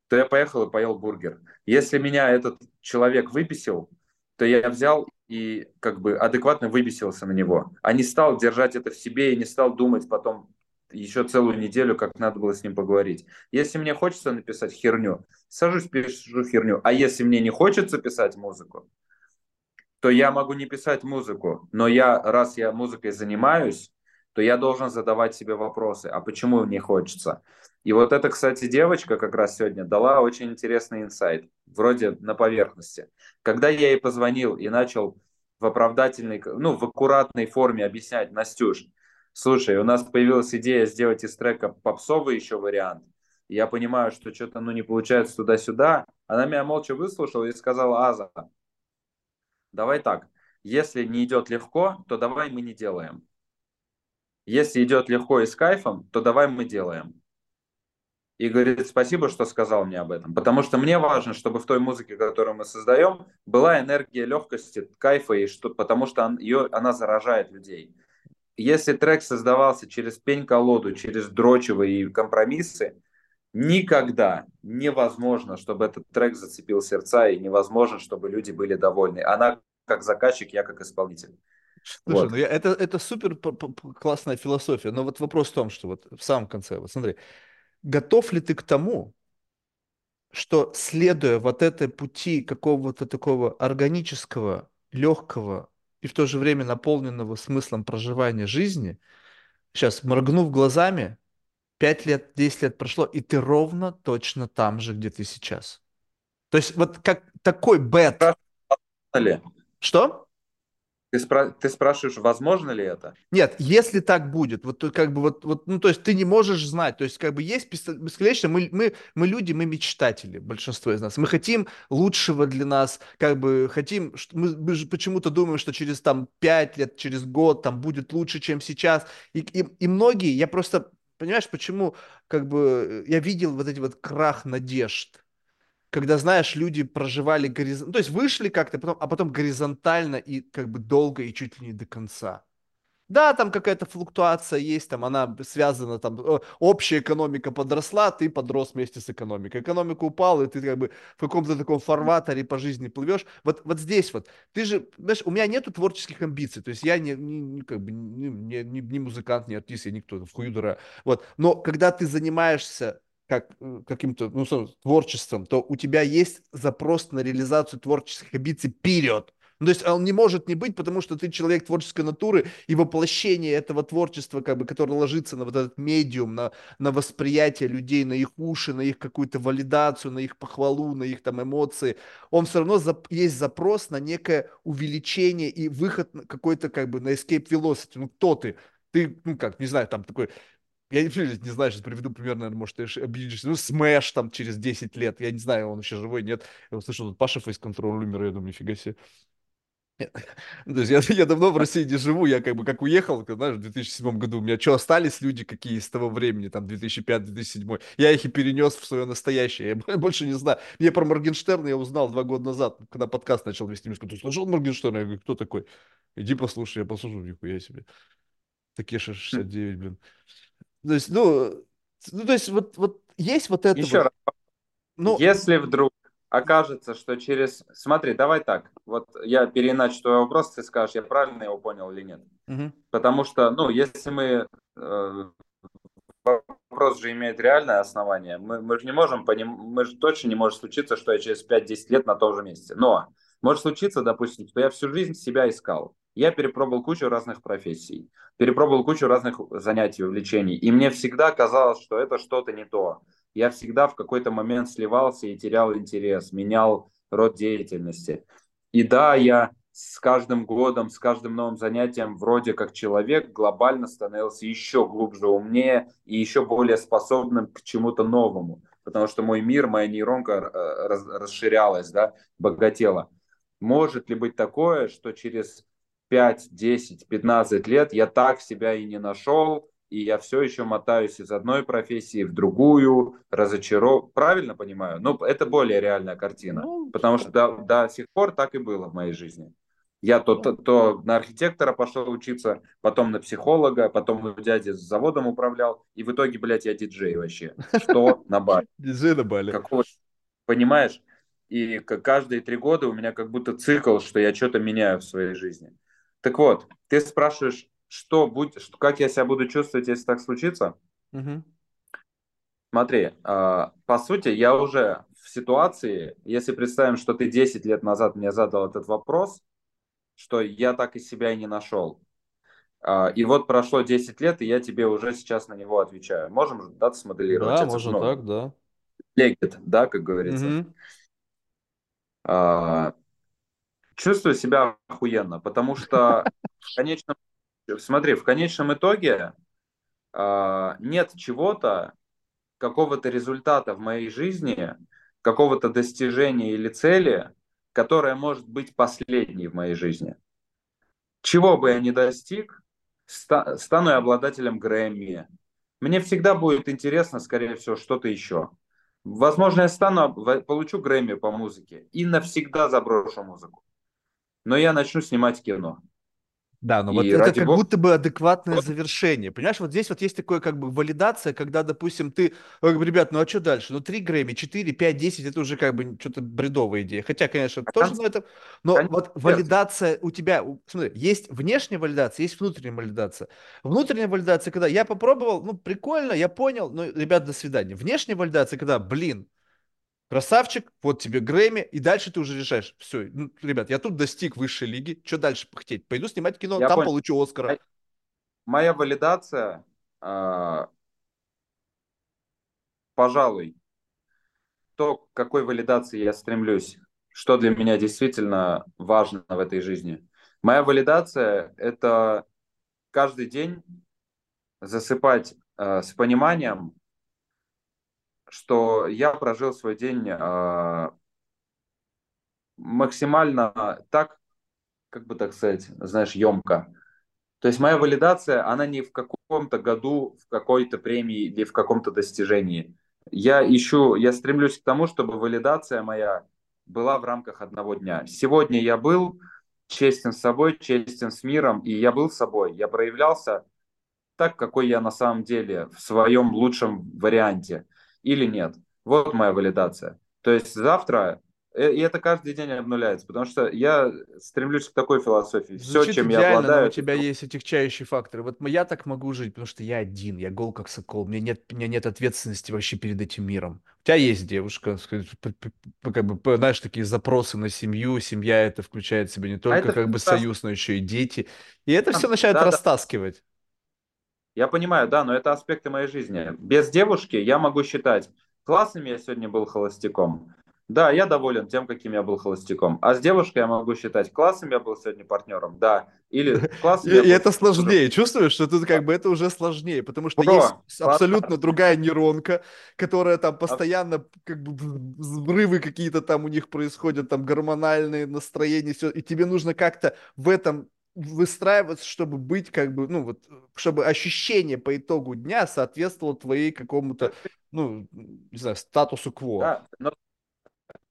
то я поехал и поел бургер. Если меня этот человек выписил, то я взял и как бы адекватно выбесился на него, а не стал держать это в себе и не стал думать потом еще целую неделю, как надо было с ним поговорить. Если мне хочется написать херню, сажусь, пишу херню. А если мне не хочется писать музыку, то я могу не писать музыку. Но я, раз я музыкой занимаюсь, то я должен задавать себе вопросы, а почему не хочется? И вот эта, кстати, девочка как раз сегодня дала очень интересный инсайт, вроде на поверхности. Когда я ей позвонил и начал в оправдательной, ну, в аккуратной форме объяснять, Настюш, слушай, у нас появилась идея сделать из трека попсовый еще вариант. Я понимаю, что что-то ну, не получается туда-сюда. Она меня молча выслушала и сказала, Аза, давай так, если не идет легко, то давай мы не делаем. Если идет легко и с кайфом, то давай мы делаем. И говорит, спасибо, что сказал мне об этом. Потому что мне важно, чтобы в той музыке, которую мы создаем, была энергия легкости, кайфа, и что, потому что он, ее, она заражает людей. Если трек создавался через пень-колоду, через дрочево и компромиссы, никогда невозможно, чтобы этот трек зацепил сердца, и невозможно, чтобы люди были довольны. Она как заказчик, я как исполнитель. Слушай, вот. ну я, это, это супер классная философия, но вот вопрос в том, что вот в самом конце, вот смотри, готов ли ты к тому, что следуя вот этой пути какого-то такого органического, легкого и в то же время наполненного смыслом проживания жизни, сейчас моргнув глазами, 5 лет, 10 лет прошло, и ты ровно точно там же, где ты сейчас. То есть вот как такой бет. Что? Ты, спра- ты спрашиваешь, возможно ли это? Нет, если так будет, вот как бы вот, вот, ну то есть ты не можешь знать, то есть как бы есть бесконечно, мы, мы, мы люди, мы мечтатели, большинство из нас, мы хотим лучшего для нас, как бы хотим, мы, почему-то думаем, что через там пять лет, через год там будет лучше, чем сейчас, и, и, и многие, я просто, понимаешь, почему как бы я видел вот эти вот крах надежд, когда, знаешь, люди проживали горизонтально, то есть вышли как-то, потом, а потом горизонтально и как бы долго и чуть ли не до конца. Да, там какая-то флуктуация есть, там она связана, там общая экономика подросла, ты подрос вместе с экономикой. Экономика упала, и ты как бы в каком-то таком фарватере по жизни плывешь. Вот, вот здесь вот, ты же, знаешь, у меня нету творческих амбиций, то есть я не, не, не как бы, не, не, не музыкант, не артист, я никто, в хую дура. Вот, но когда ты занимаешься как э, каким-то ну, творчеством, то у тебя есть запрос на реализацию творческих амбиций вперед. Ну, то есть он не может не быть, потому что ты человек творческой натуры, и воплощение этого творчества, как бы, которое ложится на вот этот медиум, на, на восприятие людей, на их уши, на их какую-то валидацию, на их похвалу, на их там эмоции, он все равно за, есть запрос на некое увеличение и выход какой-то как бы на escape velocity. Ну, кто ты? Ты, ну как, не знаю, там такой я не, не знаю, сейчас приведу пример, наверное, может, ты обидишься. Ну, Смэш там через 10 лет. Я не знаю, он еще живой, нет. Я услышал, тут Паша Фейс Контроль умер, я думаю, нифига себе. <laughs> То есть я, я давно в России не живу, я как бы как уехал, знаешь, в 2007 году, у меня что, остались люди какие из того времени, там, 2005-2007, я их и перенес в свое настоящее, я <laughs> больше не знаю. Мне про Моргенштерна я узнал два года назад, когда подкаст начал вести, мне сказали, ты слышал Моргенштерна? Я говорю, кто такой? Иди послушай, я послушаю, нихуя себе. Такеша 69, блин. То есть, ну, ну то есть вот, вот есть вот это Еще вот. раз. Ну, Если вдруг окажется, что через... Смотри, давай так. Вот я переиначу твой вопрос, ты скажешь, я правильно его понял или нет. Угу. Потому что, ну, если мы... Э, вопрос же имеет реальное основание. Мы, мы же не можем поним... Мы же точно не может случиться, что я через 5-10 лет на том же месте. Но может случиться, допустим, что я всю жизнь себя искал. Я перепробовал кучу разных профессий, перепробовал кучу разных занятий, увлечений. И мне всегда казалось, что это что-то не то. Я всегда в какой-то момент сливался и терял интерес, менял род деятельности. И да, я с каждым годом, с каждым новым занятием вроде как человек глобально становился еще глубже, умнее и еще более способным к чему-то новому. Потому что мой мир, моя нейронка э, расширялась, да, богатела. Может ли быть такое, что через 5, 10, 15 лет я так себя и не нашел, и я все еще мотаюсь из одной профессии в другую, разочаров... Правильно понимаю? Ну, это более реальная картина, ну, потому что до, до сих пор так и было в моей жизни. Я то, то, то на архитектора пошел учиться, потом на психолога, потом у дяди с заводом управлял, и в итоге, блядь, я диджей вообще. Что на Бали? <laughs> Диджей на Бали. Какого... Понимаешь? И каждые три года у меня как будто цикл, что я что-то меняю в своей жизни. Так вот, ты спрашиваешь, что будет, что, как я себя буду чувствовать, если так случится? Угу. Смотри, э, по сути, я уже в ситуации, если представим, что ты 10 лет назад мне задал этот вопрос, что я так из себя и не нашел. А, и вот прошло 10 лет, и я тебе уже сейчас на него отвечаю. Можем, да, смоделировать? Да, Это, можно ну, так, да. легит, да, как говорится. А, чувствую себя охуенно, потому что в конечном, смотри, в конечном итоге а, нет чего-то, какого-то результата в моей жизни, какого-то достижения или цели, которая может быть последней в моей жизни. Чего бы я ни достиг, ста- стану я обладателем Грэмми. Мне всегда будет интересно, скорее всего, что-то еще. Возможно, я стану, получу Грэмми по музыке и навсегда заброшу музыку. Но я начну снимать кино. Да, но вот И это ради как бога, будто бы адекватное завершение. Понимаешь, вот здесь вот есть такое как бы валидация, когда, допустим, ты, ребят, ну а что дальше? Ну 3 Грэмми, 4, 5, 10, это уже как бы что-то бредовая идея. Хотя, конечно, а тоже, но это... Но вот концерт. валидация у тебя, смотри, есть внешняя валидация, есть внутренняя валидация. Внутренняя валидация, когда я попробовал, ну прикольно, я понял, ну, ребят, до свидания. Внешняя валидация, когда, блин, Красавчик, вот тебе Грэмми, и дальше ты уже решаешь, все, ну, ребят, я тут достиг высшей лиги, что дальше хотеть? Пойду снимать кино, Я там понял. получу Оскара. Моя валидация, а, пожалуй, то, к какой валидации я стремлюсь, что для меня действительно важно в этой жизни. Моя валидация– это каждый день засыпать э, с пониманием, что я прожил свой день э, максимально так, как бы так сказать, знаешь, емко. То есть моя валидация, она не в каком-то году, в какой-то премии или в каком-то достижении. Я ищу, я стремлюсь к тому, чтобы валидация моя была в рамках одного дня. Сегодня я был честен с собой, честен с миром, и я был собой. Я проявлялся так, какой я на самом деле, в своем лучшем варианте. Или нет. Вот моя валидация. То есть завтра Э, И это каждый день обнуляется, потому что я стремлюсь к такой философии. Все, Звучит чем я идеально, но у обладаю, это тебя есть отягчающие факторы. Вот я так могу жить, потому что я один, я гол как сокол, у меня нет, у меня нет ответственности вообще перед этим миром. У тебя есть девушка, как бы, знаешь, такие запросы на семью, семья это включает в себя не А только это как бы союз, но еще и дети. И это все начинает Да, да, растаскивать. Я понимаю, да, но это аспекты моей жизни. Без девушки я могу считать, классным я сегодня был холостяком. Да, я доволен тем, каким я был холостяком. А с девушкой я могу считать, классным я был сегодня партнером, да. Или И, <laughs> классным и был это сложнее. Чувствуешь, что тут как бы это уже сложнее, потому что есть абсолютно другая нейронка, которая там аб- постоянно как бы вз- взрывы какие-то там у них происходят, там гормональные настроения, все, и тебе нужно как-то в этом выстраиваться, чтобы быть как бы, ну вот, чтобы ощущение по итогу дня соответствовало твоей какому-то, ну, не знаю, статусу кво. да, но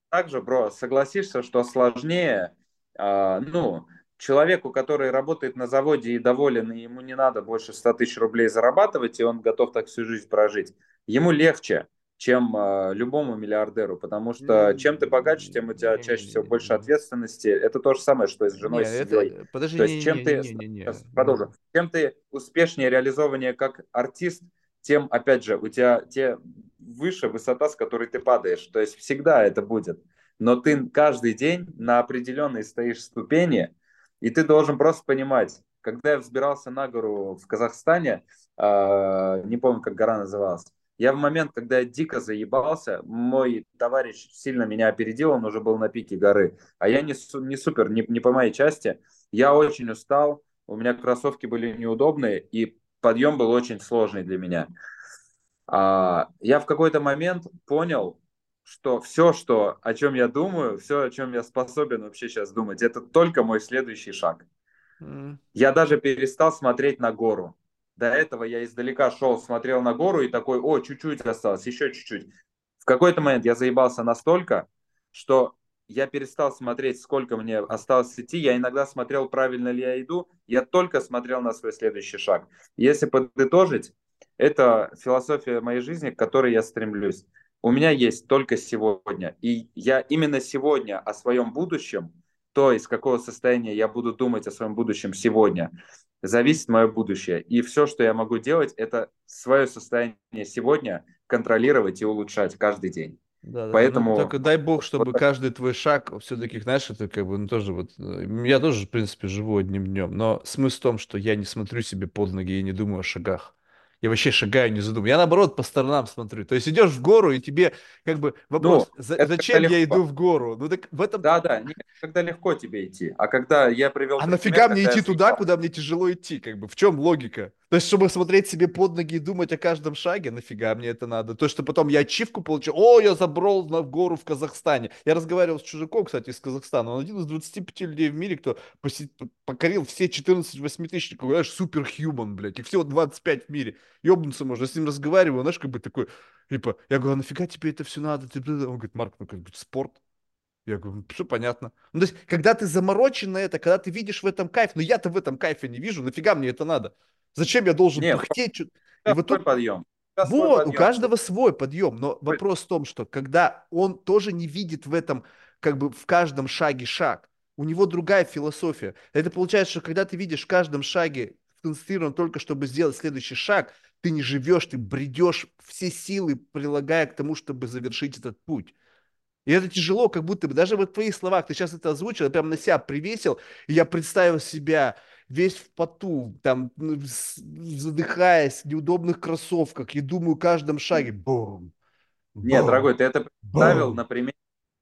также, бро, согласишься, что сложнее, а, ну, человеку, который работает на заводе и доволен, и ему не надо больше 100 тысяч рублей зарабатывать, и он готов так всю жизнь прожить, ему легче, чем а, любому миллиардеру, потому что чем ты богаче, тем у тебя чаще всего больше ответственности. Это то же самое, что и с Не, женой, с семьей. это, подожди, То есть чем ты, не-не-не-не-не-не. сейчас продолжу, чем ты успешнее, реализованнее как артист, тем, опять же, у тебя те выше высота, с которой ты падаешь. То есть всегда это будет. Но ты каждый день на определенной стоишь ступени, и ты должен просто понимать, когда я взбирался на гору в Казахстане, э, не помню, как гора называлась, я в момент, когда я дико заебался, мой товарищ сильно меня опередил, он уже был на пике горы, а я не, не супер, не, не по моей части. Я очень устал, у меня кроссовки были неудобные, и подъем был очень сложный для меня. А, я в какой-то момент понял, что все, что, о чем я думаю, все, о чем я способен вообще сейчас думать, это только мой следующий шаг. М. Я даже перестал смотреть на гору. До этого я издалека шел, смотрел на гору и такой, о, чуть-чуть осталось, еще чуть-чуть. В какой-то момент я заебался настолько, что я перестал смотреть, сколько мне осталось идти. Я иногда смотрел, правильно ли я иду. Я только смотрел на свой следующий шаг. Если подытожить, это философия моей жизни, к которой я стремлюсь. У меня есть только сегодня. И я именно сегодня о своем будущем, то, из какого состояния я буду думать о своем будущем сегодня, зависит мое будущее. И все, что я могу делать, это свое состояние сегодня контролировать и улучшать каждый день. Да, да, ну Поэтому только дай бог, вот чтобы каждый твой шаг все-таки, знаешь, это как бы, ну тоже вот, я тоже, в принципе, живу одним днем, но смысл в том, что я не смотрю себе под ноги и не думаю о шагах. Я вообще шагаю, не задумываю. Я, наоборот, по сторонам смотрю. То есть идешь в гору, и тебе как бы Ну, вопрос, за- это когда зачем я иду легко. в гору? Ну так в этом Да, да, нет, когда легко тебе идти. А когда я привел А пример, нафига мне идти туда, куда мне тяжело идти? Как бы в чем логика? То есть, чтобы смотреть себе под ноги и думать о каждом шаге, нафига мне это надо? То, что потом я ачивку получил, о, я забрал на гору в Казахстане. Я разговаривал с чужаком, кстати, из Казахстана. Он один из 25 людей в мире, кто поси- покорил все 14 восьмитысячников, знаешь, суперхьюман, блядь. Их всего 25 в мире. Ёбнуться можно. Я с ним разговариваю, знаешь, как бы такой, типа, я говорю, а нафига тебе это все надо? Он говорит, Марк, ну как бы спорт. Я говорю, все понятно. Ну, то есть, когда ты заморочен на это, когда ты видишь в этом кайф, но я-то в этом кайфе не вижу, нафига мне это надо? Зачем я должен не, у пыхтеть? И вот тут, подъем. У вот, у подъем. каждого свой подъем, но вопрос в том, что когда он тоже не видит в этом, как бы в каждом шаге шаг, у него другая философия. Это получается, что когда ты видишь в каждом шаге сконцентрирован только, чтобы сделать следующий шаг, ты не живешь, ты бредешь все силы, прилагая к тому, чтобы завершить этот путь. И это тяжело, как будто бы, даже вот в твоих словах, ты сейчас это озвучил, я прям на себя привесил, и я представил себя весь в поту, там, задыхаясь, в неудобных кроссовках, и думаю, в каждом шаге, бум, Нет, бум, дорогой, ты это представил бум. на примере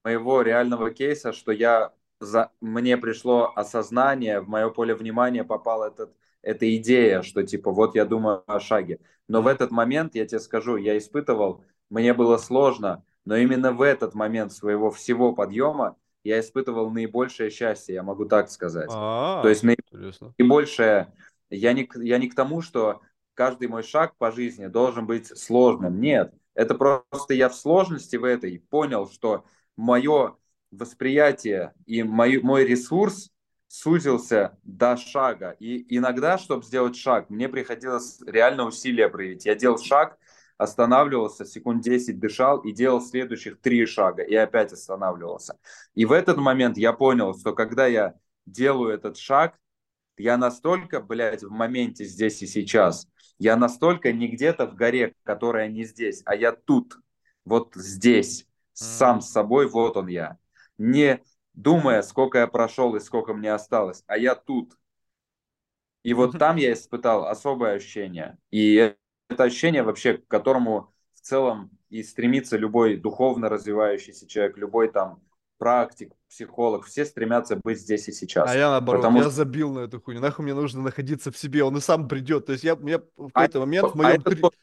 моего реального кейса, что я за... мне пришло осознание, в мое поле внимания попала этот, эта идея, что типа вот я думаю о шаге. Но в этот момент, я тебе скажу, я испытывал, мне было сложно, но именно в этот момент своего всего подъема я испытывал наибольшее счастье, я могу так сказать. То А, есть наибольшее я не, я не к тому, что каждый мой шаг по жизни должен быть сложным. Нет, это просто я в сложности в этой понял, что мое восприятие и мой, мой ресурс сузился до шага. И иногда, чтобы сделать шаг, мне приходилось реально усилия проявить. Я делал шаг, останавливался, секунд 10 дышал и делал следующих три шага, и опять останавливался. И в этот момент я понял, что когда я делаю этот шаг, я настолько, блядь, в моменте здесь и сейчас. Я настолько не где-то в горе, которая не здесь, а я тут, вот здесь, сам с собой, вот он я. Не думая, сколько я прошел и сколько мне осталось, а я тут. И вот <laughs> там я испытал особое ощущение. И это ощущение вообще, к которому в целом и стремится любой духовно развивающийся человек, любой там практик, психолог, все стремятся быть здесь и А сейчас. я наоборот, Потому я забил на эту хуйню. Нахуй мне нужно находиться в себе, он и сам придет. То есть я, я в А, какой-то момент в а моем... это, три- тоже,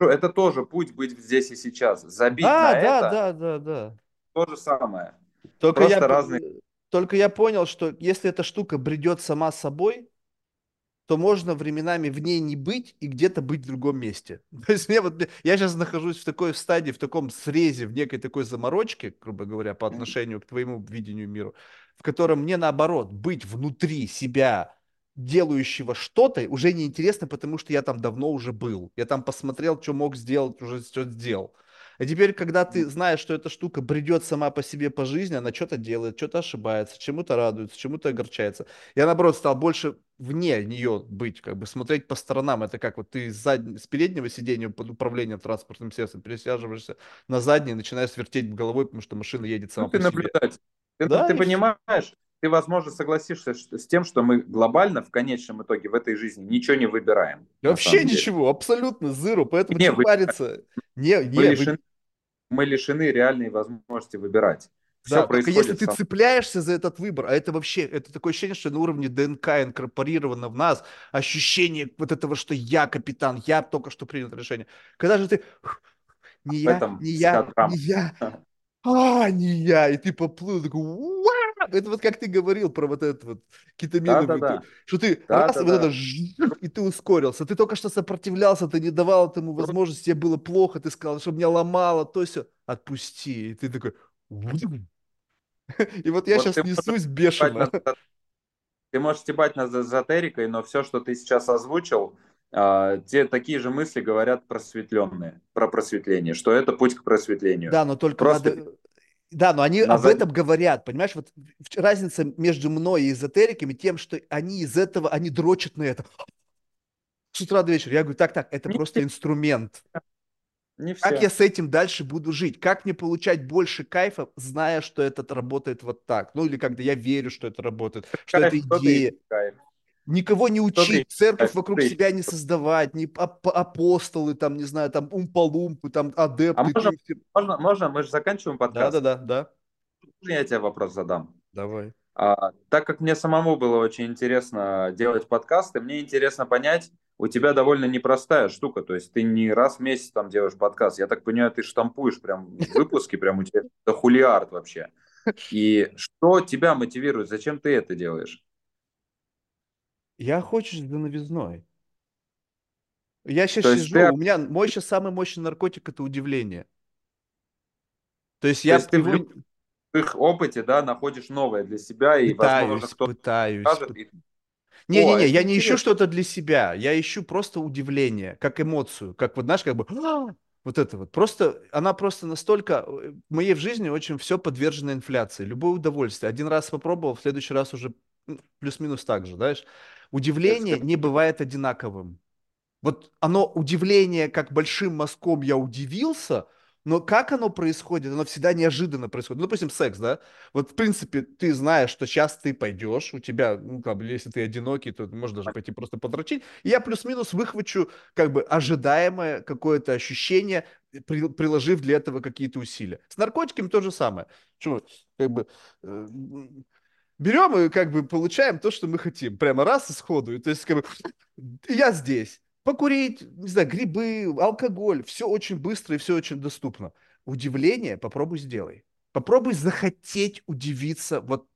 это тоже путь быть здесь и сейчас. Забить Да, на да, это да, да, да. то же самое. Только я, Просто п- разные. только я понял, что если эта штука бредет сама собой, то можно временами в ней не быть и где-то быть в другом месте. <laughs> То есть мне вот, я сейчас нахожусь в такой стадии, в таком срезе, в некой такой заморочке, грубо говоря, по отношению к твоему видению мира, в котором мне наоборот быть внутри себя, делающего что-то, уже неинтересно, потому что я там давно уже был. Я там посмотрел, что мог сделать, уже все сделал. А теперь, когда ты знаешь, что эта штука бредет сама по себе по жизни, она что-то делает, что-то ошибается, чему-то радуется, чему-то огорчается. Я, наоборот, стал больше вне нее быть, как бы смотреть по сторонам. Это как вот ты с, заднего, с переднего сиденья под управлением транспортным средством пересаживаешься на заднее и начинаешь вертеть головой, потому что машина едет Ну, сама ты по себе. наблюдатель. Ты, Да, ты понимаешь, ты, возможно, согласишься с тем, что мы глобально в конечном итоге в этой жизни ничего не выбираем. Вообще ничего, абсолютно зеро, поэтому Не, вы- париться? Не, мы, не, вы- лишены, мы лишены реальной возможности выбирать. Все Да, только если ты цепляешься за этот выбор, а это вообще, это такое ощущение, что на уровне ДНК инкорпорировано в нас, ощущение вот этого, что я капитан, я только что принял решение. Когда же ты, не я, не я, не я, а, не я, и ты поплыл, такой! <laughs> это вот как ты говорил про вот этот вот кетаминовый, Да-да-да. ты- что ты Да, раз, да, вот да. это и ты ускорился, ты только что сопротивлялся, ты не давал этому возможности, тебе было плохо, ты сказал, что меня ломало, то все, отпусти, и ты такой, <laughs> и вот я Вот сейчас несусь бешено. Ты можешь стебать над эзотерикой, но все, что ты сейчас озвучил, а, те такие же мысли говорят просветленные, про просветление, что это путь к просветлению. Да, но только Просто надо... Да, но они на об этом говорят, понимаешь? Вот разница между мной и эзотериками тем, что они из этого, они дрочат на это. С утра до вечера. Я говорю, так, так, это Не, просто инструмент. Не Как я все. с этим дальше буду жить? Как мне получать больше кайфа, зная, что это работает вот так? Ну или когда я верю, что это работает, что это Кайф, идея. кайф. Никого не учить, церковь вокруг себя не создавать, не ап- апостолы, там, не знаю, там умпалумпы, там А адепты. можно, Ты... все- можно, можно, мы же заканчиваем Да, да, подкаст. да, да. Можно Я тебе вопрос задам. Давай. А, так как мне самому было очень интересно делать подкасты, мне интересно понять, у тебя довольно непростая штука, то есть ты не раз в месяц там делаешь подкаст, я так понимаю, ты штампуешь прям выпуски, прям у тебя это <laughs> хулиард вообще. И что тебя мотивирует, зачем ты это делаешь? Я хочу за новизной. Я сейчас То сижу, ты, у меня мой сейчас самый мощный наркотик это удивление. То есть то я есть ты в любых опыте, да, находишь новое для себя, и, возможно, пытаюсь, кто-то пытаюсь, скажет, и, о, Не-не-не, это я не ищу что-то для себя, я ищу просто удивление, как эмоцию, как вот, знаешь, как бы «А!» вот это вот. Просто, она просто настолько, э, в моей в жизни очень все подвержено инфляции, любое удовольствие. Один раз попробовал, в следующий раз уже м, плюс-минус так же, знаешь. Удивление не бывает одинаковым. Вот оно удивление, как большим мазком я удивился, но как оно происходит, оно всегда неожиданно происходит. Ну, допустим, секс, да? Вот, в принципе, ты знаешь, что сейчас ты пойдешь, у тебя, ну, как бы, если ты одинокий, то ты можешь даже пойти просто подрочить. И я плюс-минус выхвачу, как бы, ожидаемое какое-то ощущение, при- приложив для этого какие-то усилия. С наркотиками то же самое. Чего, как бы, э, берем и, как бы, получаем то, что мы хотим. Прямо раз и сходу. То есть, как бы, я здесь. Покурить, не знаю, грибы, алкоголь. Все очень быстро и все очень доступно. Удивление попробуй сделай. Попробуй захотеть удивиться, вот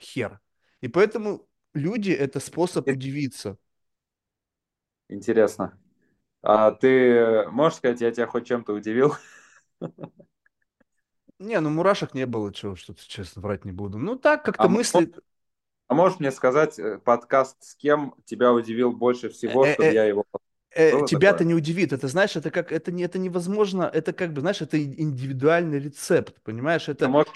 хер. И поэтому люди– это способ удивиться. интересно. А ты можешь сказать, я тебя хоть чем-то удивил? <laughs> Не, ну мурашек не было, чего, что-то, честно, врать не буду. Ну так, как-то А, мысли... а можешь мне сказать, э, подкаст с кем тебя удивил больше э, всего, чтобы э, я его... э, тебя-то не удивит. Это, знаешь, это как, это, не, это невозможно, это как бы, знаешь, это индивидуальный рецепт, понимаешь? А Это, может,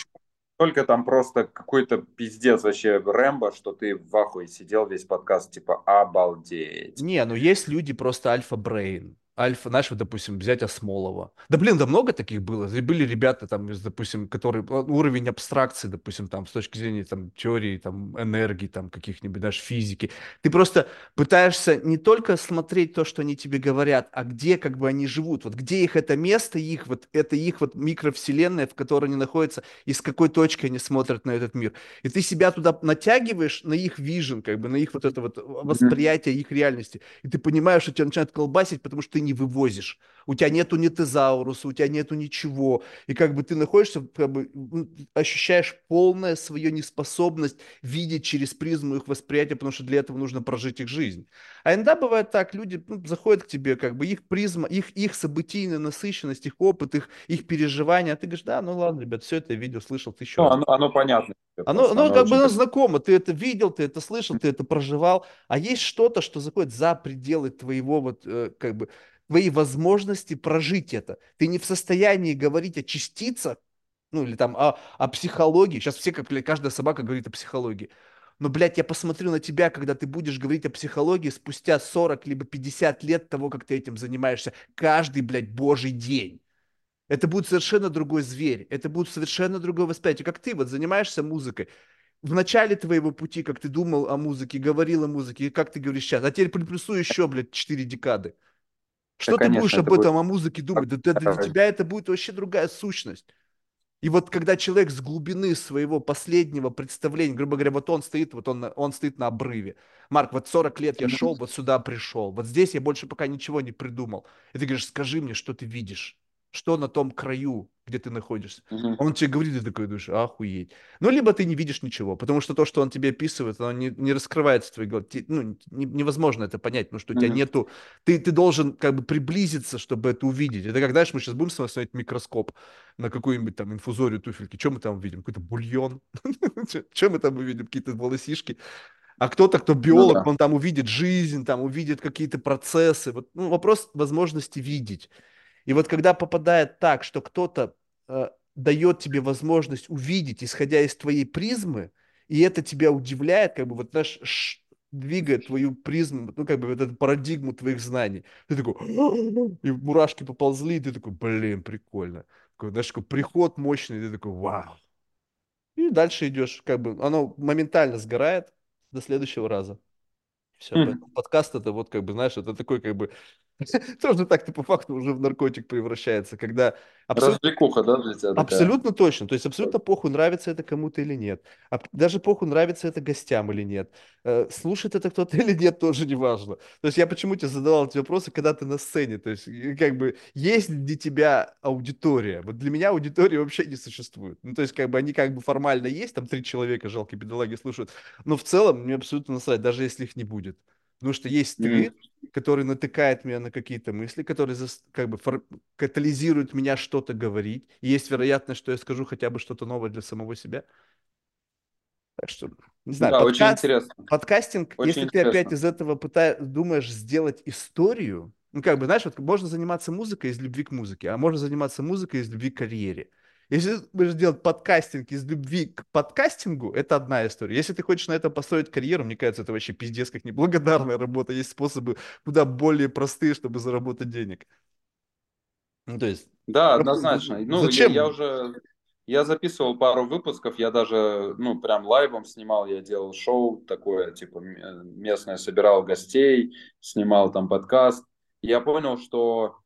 только там просто какой-то пиздец вообще Рэмбо, что ты в ахуе сидел весь подкаст, типа, обалдеть. Не, ну есть люди просто альфа-брейн. Альфа, знаешь, вот, допустим, взять Осмолова. Да, блин, да много таких было. Были ребята, там, допустим, которые э, уровень абстракции, допустим, там, с точки зрения там, теории, там, энергии, там, каких-нибудь даже физики. Ты просто пытаешься не только смотреть то, что они тебе говорят, а где как бы они живут, вот где их это место, их вот это их вот микровселенная, в которой они находятся, и с какой точки они смотрят на этот мир. И ты себя туда натягиваешь на их вижен, как бы на их вот это вот Мгм. восприятие их реальности. И ты понимаешь, что тебя начинает колбасить, потому что ты не вывозишь. У тебя нету ни тезауруса, у тебя нету ничего. И как бы ты находишься, как бы м, ощущаешь полная свою неспособность видеть через призму их восприятия, потому что для этого нужно прожить их жизнь. А иногда бывает так, люди ну, заходят к тебе, как бы их призма, их, их событийная насыщенность, их опыт, их, их переживания, а ты говоришь, да, ну ладно, ребят, все это я видел, слышал тысячу Ну, раз. оно, оно понятно тебе Оно, просто, оно оно как бы оно знакомо, ты это видел, ты это слышал, ты это проживал, а есть что-то, что заходит за пределы твоего вот э, как бы твоей возможности прожить это. Ты не в состоянии говорить о частицах, ну или там о, о психологии. Сейчас все, как каждая собака говорит о психологии. Но, блядь, я посмотрю на тебя, когда ты будешь говорить о психологии спустя 40 либо 50 лет того, как ты этим занимаешься каждый, блядь, божий день. Это будет совершенно другой зверь, это будет совершенно другое восприятие. Как ты вот занимаешься музыкой. В начале твоего пути, как ты думал о музыке, говорил о музыке, как ты говоришь сейчас, а теперь приплюсуй еще, блядь, 4 декады. Да, Что ты будешь конечно, об это будет... этом, о музыке думать? Да, да для тебя это будет вообще другая сущность. И вот когда человек с глубины своего последнего представления, грубо говоря, вот он стоит, вот он, он стоит на обрыве. Марк, вот 40 лет я шел, вот сюда пришел. Вот здесь я больше пока ничего не придумал. И ты говоришь, скажи мне, что ты видишь? Что на том краю, где ты находишься? Мгм. Он тебе говорит, и ты такой думаешь, охуеть. Ну, либо ты не видишь ничего, потому что то, что он тебе описывает, оно не, не раскрывается в твоей голове. Ну, не- невозможно это понять, потому что у тебя нету... Ты, ты должен как бы приблизиться, чтобы это увидеть. Это как, знаешь, мы сейчас будем с вами смотреть микроскоп на какую-нибудь там инфузорию туфельки. Что мы там увидим? Какой-то бульон? <laughs> Что мы там увидим? Какие-то волосишки? А кто-то, кто Ну биолог, да. он там увидит жизнь, там увидит какие-то процессы. Вот, ну, вопрос возможности видеть. И вот когда попадает так, что кто-то э, дает тебе возможность увидеть, исходя из твоей призмы, и это тебя удивляет, как бы вот знаешь, ш- двигает твою призму, ну, как бы, вот эту парадигму твоих знаний. Ты такой, <gasps> и мурашки поползли, и ты такой, блин, прикольно. Такой, знаешь, такой приход мощный, и ты такой, вау. И дальше идешь, как бы, оно моментально сгорает до следующего раза. Все, Хм. подкаст это вот как бы, знаешь, это такой как бы <laughs> тоже так-то по факту уже в наркотик превращается, когда абсолютно Развлекуха, да, для тебя такая? Абсолютно точно. То есть абсолютно похуй, нравится это кому-то или нет. А даже похуй, нравится это гостям или нет. Э, Слушает это кто-то или нет, тоже не важно. То есть я почему тебе задавал эти вопросы, когда ты на сцене. То есть как бы есть для тебя аудитория. Вот для меня аудитория вообще не существует. Ну то есть как бы они как бы формально есть, там три человека, жалкие бедолаги, слушают. Но в целом мне абсолютно насрать, даже если их не будет. Потому что есть М. стрит, который натыкает меня на какие-то мысли, которые зас- как бы фор- катализируют меня что-то говорить. И есть вероятность, что я скажу хотя бы что-то новое для самого себя. Так что, не знаю, Да, очень подкаст, интересно. подкастинг, Очень если ты опять интересно. из этого пытаешь, думаешь сделать историю, ну, как бы, знаешь, вот можно заниматься музыкой из любви к музыке, а можно заниматься музыкой из любви к карьере. Если ты будешь делать подкастинг из любви к подкастингу, это одна история. Если ты хочешь на этом построить карьеру, мне кажется, это вообще пиздец как неблагодарная работа. Есть способы куда более простые, чтобы заработать денег. Ну, то есть, Да, однозначно. Ну, я, я зачем? уже я записывал пару выпусков, я даже, ну, прям лайвом снимал, я делал шоу такое, типа местное, собирал гостей, снимал там подкаст. Я понял, что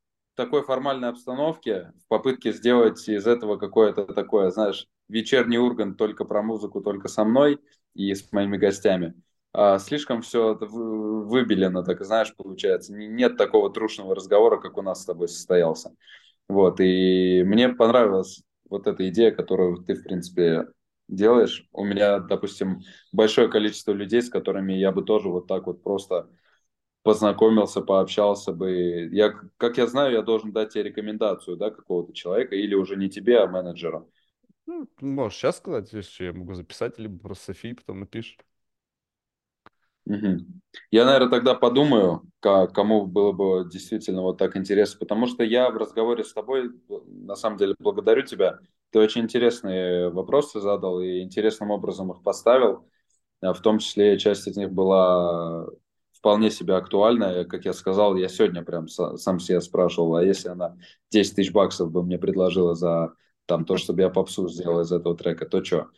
такой формальной обстановке, в попытке сделать из этого какое-то такое, знаешь, вечерний ургант только про музыку, только со мной и с моими гостями, а, слишком все выбелено, так знаешь, получается. Не- Нет такого трушного разговора, как у нас с тобой состоялся. Вот, и мне понравилась вот эта идея, которую ты, в принципе, делаешь. У меня, допустим, большое количество людей, с которыми я бы тоже вот так вот просто познакомился, пообщался бы. Я, как я знаю, я должен дать тебе рекомендацию, да, какого-то человека, или уже не тебе, а менеджеру. Ну, можешь сейчас сказать, если я могу записать, либо просто Софии потом напишешь. Мгм. Я, наверное, тогда подумаю, кому было бы действительно вот так интересно, потому что я в разговоре с тобой, на самом деле, благодарю тебя. Ты очень интересные вопросы задал и интересным образом их поставил. А В том числе часть из них была вполне себе актуальная. Как я сказал, я сегодня прям са- сам себя спрашивал, а если она 10 тысяч баксов бы мне предложила за там, то, чтобы я попсу сделал из этого трека, то что?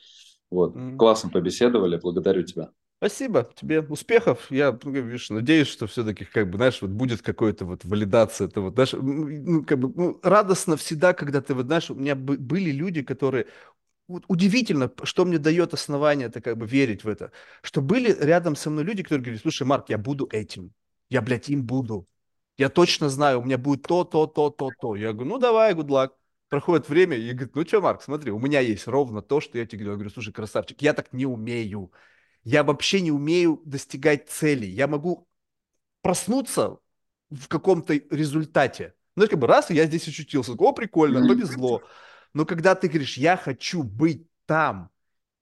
Вот, Мгм. классно побеседовали, благодарю тебя. Спасибо тебе, успехов. Я, ну, видишь, надеюсь, что все-таки, как бы, знаешь, вот будет какая-то вот валидация этого, знаешь, м, ну, как бы, ну, радостно всегда, когда ты, вот, знаешь, у меня бы- были люди, которые, вот удивительно, что мне дает основание это как бы верить в это, что были рядом со мной люди, которые говорят, слушай, Марк, я буду этим, я, блядь, им буду, я точно знаю, у меня будет то, то, то, то, то. Я говорю, ну, давай, good luck. Проходит время, и говорит, ну что, Марк, смотри, у меня есть ровно то, что я тебе говорю. Я говорю, слушай, красавчик, я так не умею. Я вообще не умею достигать целей. Я могу проснуться в каком-то результате. Ну, как бы раз, и я здесь очутился. О, прикольно, повезло. Но когда ты говоришь, я хочу быть там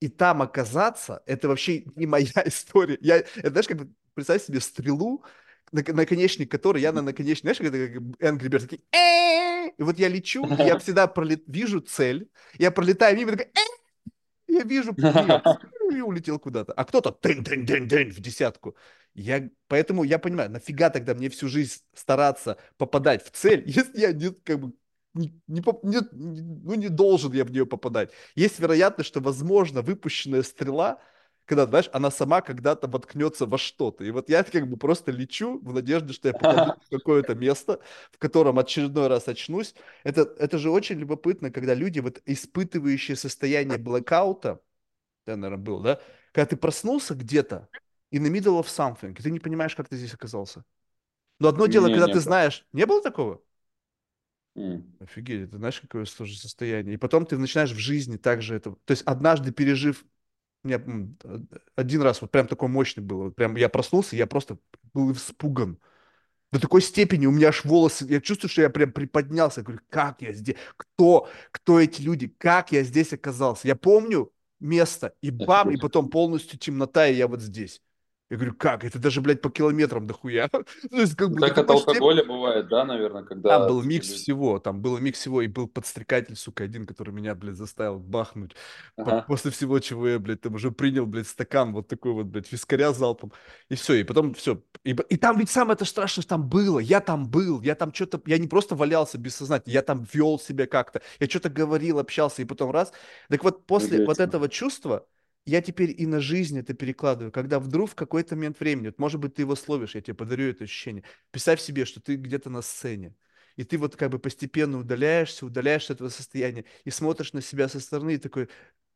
и там оказаться, это вообще не моя <laughs> история. Я, знаешь, как представь себе стрелу, на- наконечник которой, я на наконечник, знаешь, как Angry Birds, такие, и вот я лечу, и я всегда пролет- вижу цель, я пролетаю мимо, такой, я вижу и улетел куда-то. А кто-то тын-тын-тын-тын в десятку. Я, поэтому я понимаю, нафига тогда мне всю жизнь стараться попадать в цель, <laughs> если я не, как бы, не, не не- ну, не должен я в нее попадать. Есть вероятность, что, возможно, выпущенная стрела, когда, знаешь, она сама когда-то воткнется во что-то. И вот я как бы просто лечу в надежде, что я попаду <laughs> в какое-то место, в котором очередной раз очнусь. Это, это же очень любопытно, когда люди, вот испытывающие состояние блэкаута, да, наверное, был, да? Когда ты проснулся где-то in the middle of something, и ты не понимаешь, как ты здесь оказался. Но одно дело, Не, когда не ты было. знаешь, не было такого? М. Офигеть, это знаешь, какое тоже состояние. И потом ты начинаешь в жизни также это... То есть однажды пережив... У меня один раз вот прям такой мощный был. Прям я проснулся, я просто был испуган. До такой степени у меня аж волосы... Я чувствую, что я прям приподнялся. Я говорю, как я здесь? Кто? Кто эти люди? Как я здесь оказался? Я помню место, и бам, и <laughs> потом полностью темнота, и я вот здесь. Я говорю, как? Это даже, блядь, по километрам дохуя. <laughs> То есть, как Ну, бы, Так от алкоголя бывает, да, наверное, Там когда был типа микс всего, там был микс всего, и был подстрекатель, сука, один, который меня, блядь, заставил бахнуть. Ага, После всего, чего я, блядь, там уже принял, блядь, стакан вот такой вот, блядь, вискаря залпом, и все, и потом все. И, и там ведь самое это страшное, что там было, я там был, я там что-то, я не просто валялся бессознательно, я там вел себя как-то, я что-то говорил, общался, и потом раз. Так вот, после вот удивительно. этого чувства, я теперь и на жизнь это перекладываю, когда вдруг в какой-то момент времени, вот, может быть, ты его словишь, я тебе подарю это ощущение. Представь себе, что ты где-то на сцене, и ты вот как бы постепенно удаляешься, удаляешься от этого состояния и смотришь на себя со стороны и такой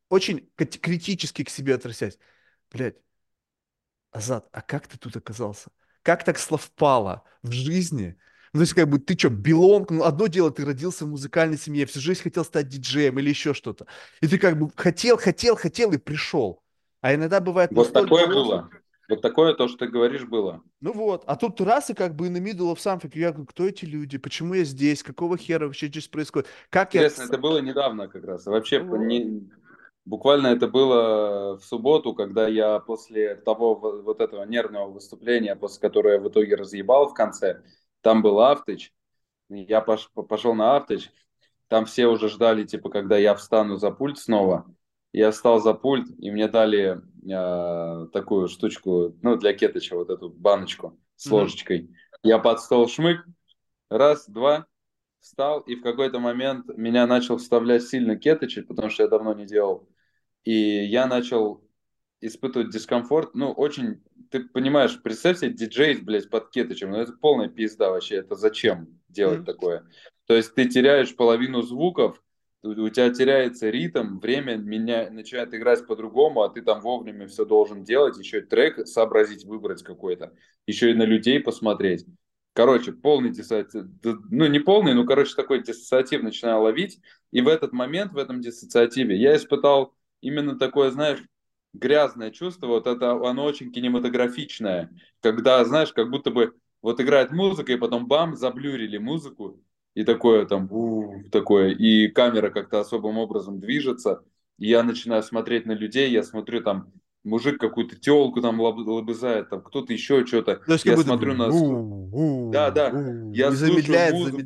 очень критически к себе отрасясь. Блядь, Азат, а как ты тут оказался? Как так совпало в жизни? Ну, то есть, как бы, ты что, белонг? Ну, одно дело, ты родился в музыкальной семье, всю жизнь хотел стать диджеем или еще что-то. И ты как бы хотел, хотел, хотел и пришел. А иногда бывает Вот такое было. Вот такое то, что ты говоришь, было. Ну вот, а тут раз и как бы in the middle of something. Я говорю, кто эти люди? Почему я здесь? Какого хера вообще здесь происходит? Как я... Интересно, это было недавно как раз. Вообще, Вот. не... буквально это было в субботу, когда я после того во- вот этого нервного выступления, после которого я в итоге разъебал в конце, там был Автыч, я пош- пошел на Автыч, там все уже ждали, типа, когда я встану за пульт снова. Я встал за пульт, и мне дали э, такую штучку, ну, для кеточа, вот эту баночку с ложечкой. Я под стол шмык, раз, два, встал, и в какой-то момент меня начал вставлять сильно кеточек, потому что я давно не делал. И я начал испытывать дискомфорт. Ну, очень, ты понимаешь, представь себе диджей, блядь, под кеточем. Ну, это полная пизда вообще. Это зачем делать Мгм. такое? То есть ты теряешь половину звуков, у тебя теряется ритм, время меня начинает играть по-другому, а ты там вовремя все должен делать, еще и трек сообразить, выбрать какой-то, еще и на людей посмотреть. Короче, полный диссоциатив, ну не полный, но, короче, такой диссоциатив начинаю ловить, и в этот момент, в этом диссоциативе я испытал именно такое, знаешь, грязное чувство, вот это, оно очень кинематографичное, когда, знаешь, как будто бы вот играет музыка, и потом бам, заблюрили музыку, и такое там, у, такое, и камера как-то особым образом движется, и я начинаю смотреть на людей, я смотрю там, мужик какую-то телку там лоб- лобызает, там кто-то еще что-то, как я смотрю на... Да, да, я музыку, замедляется.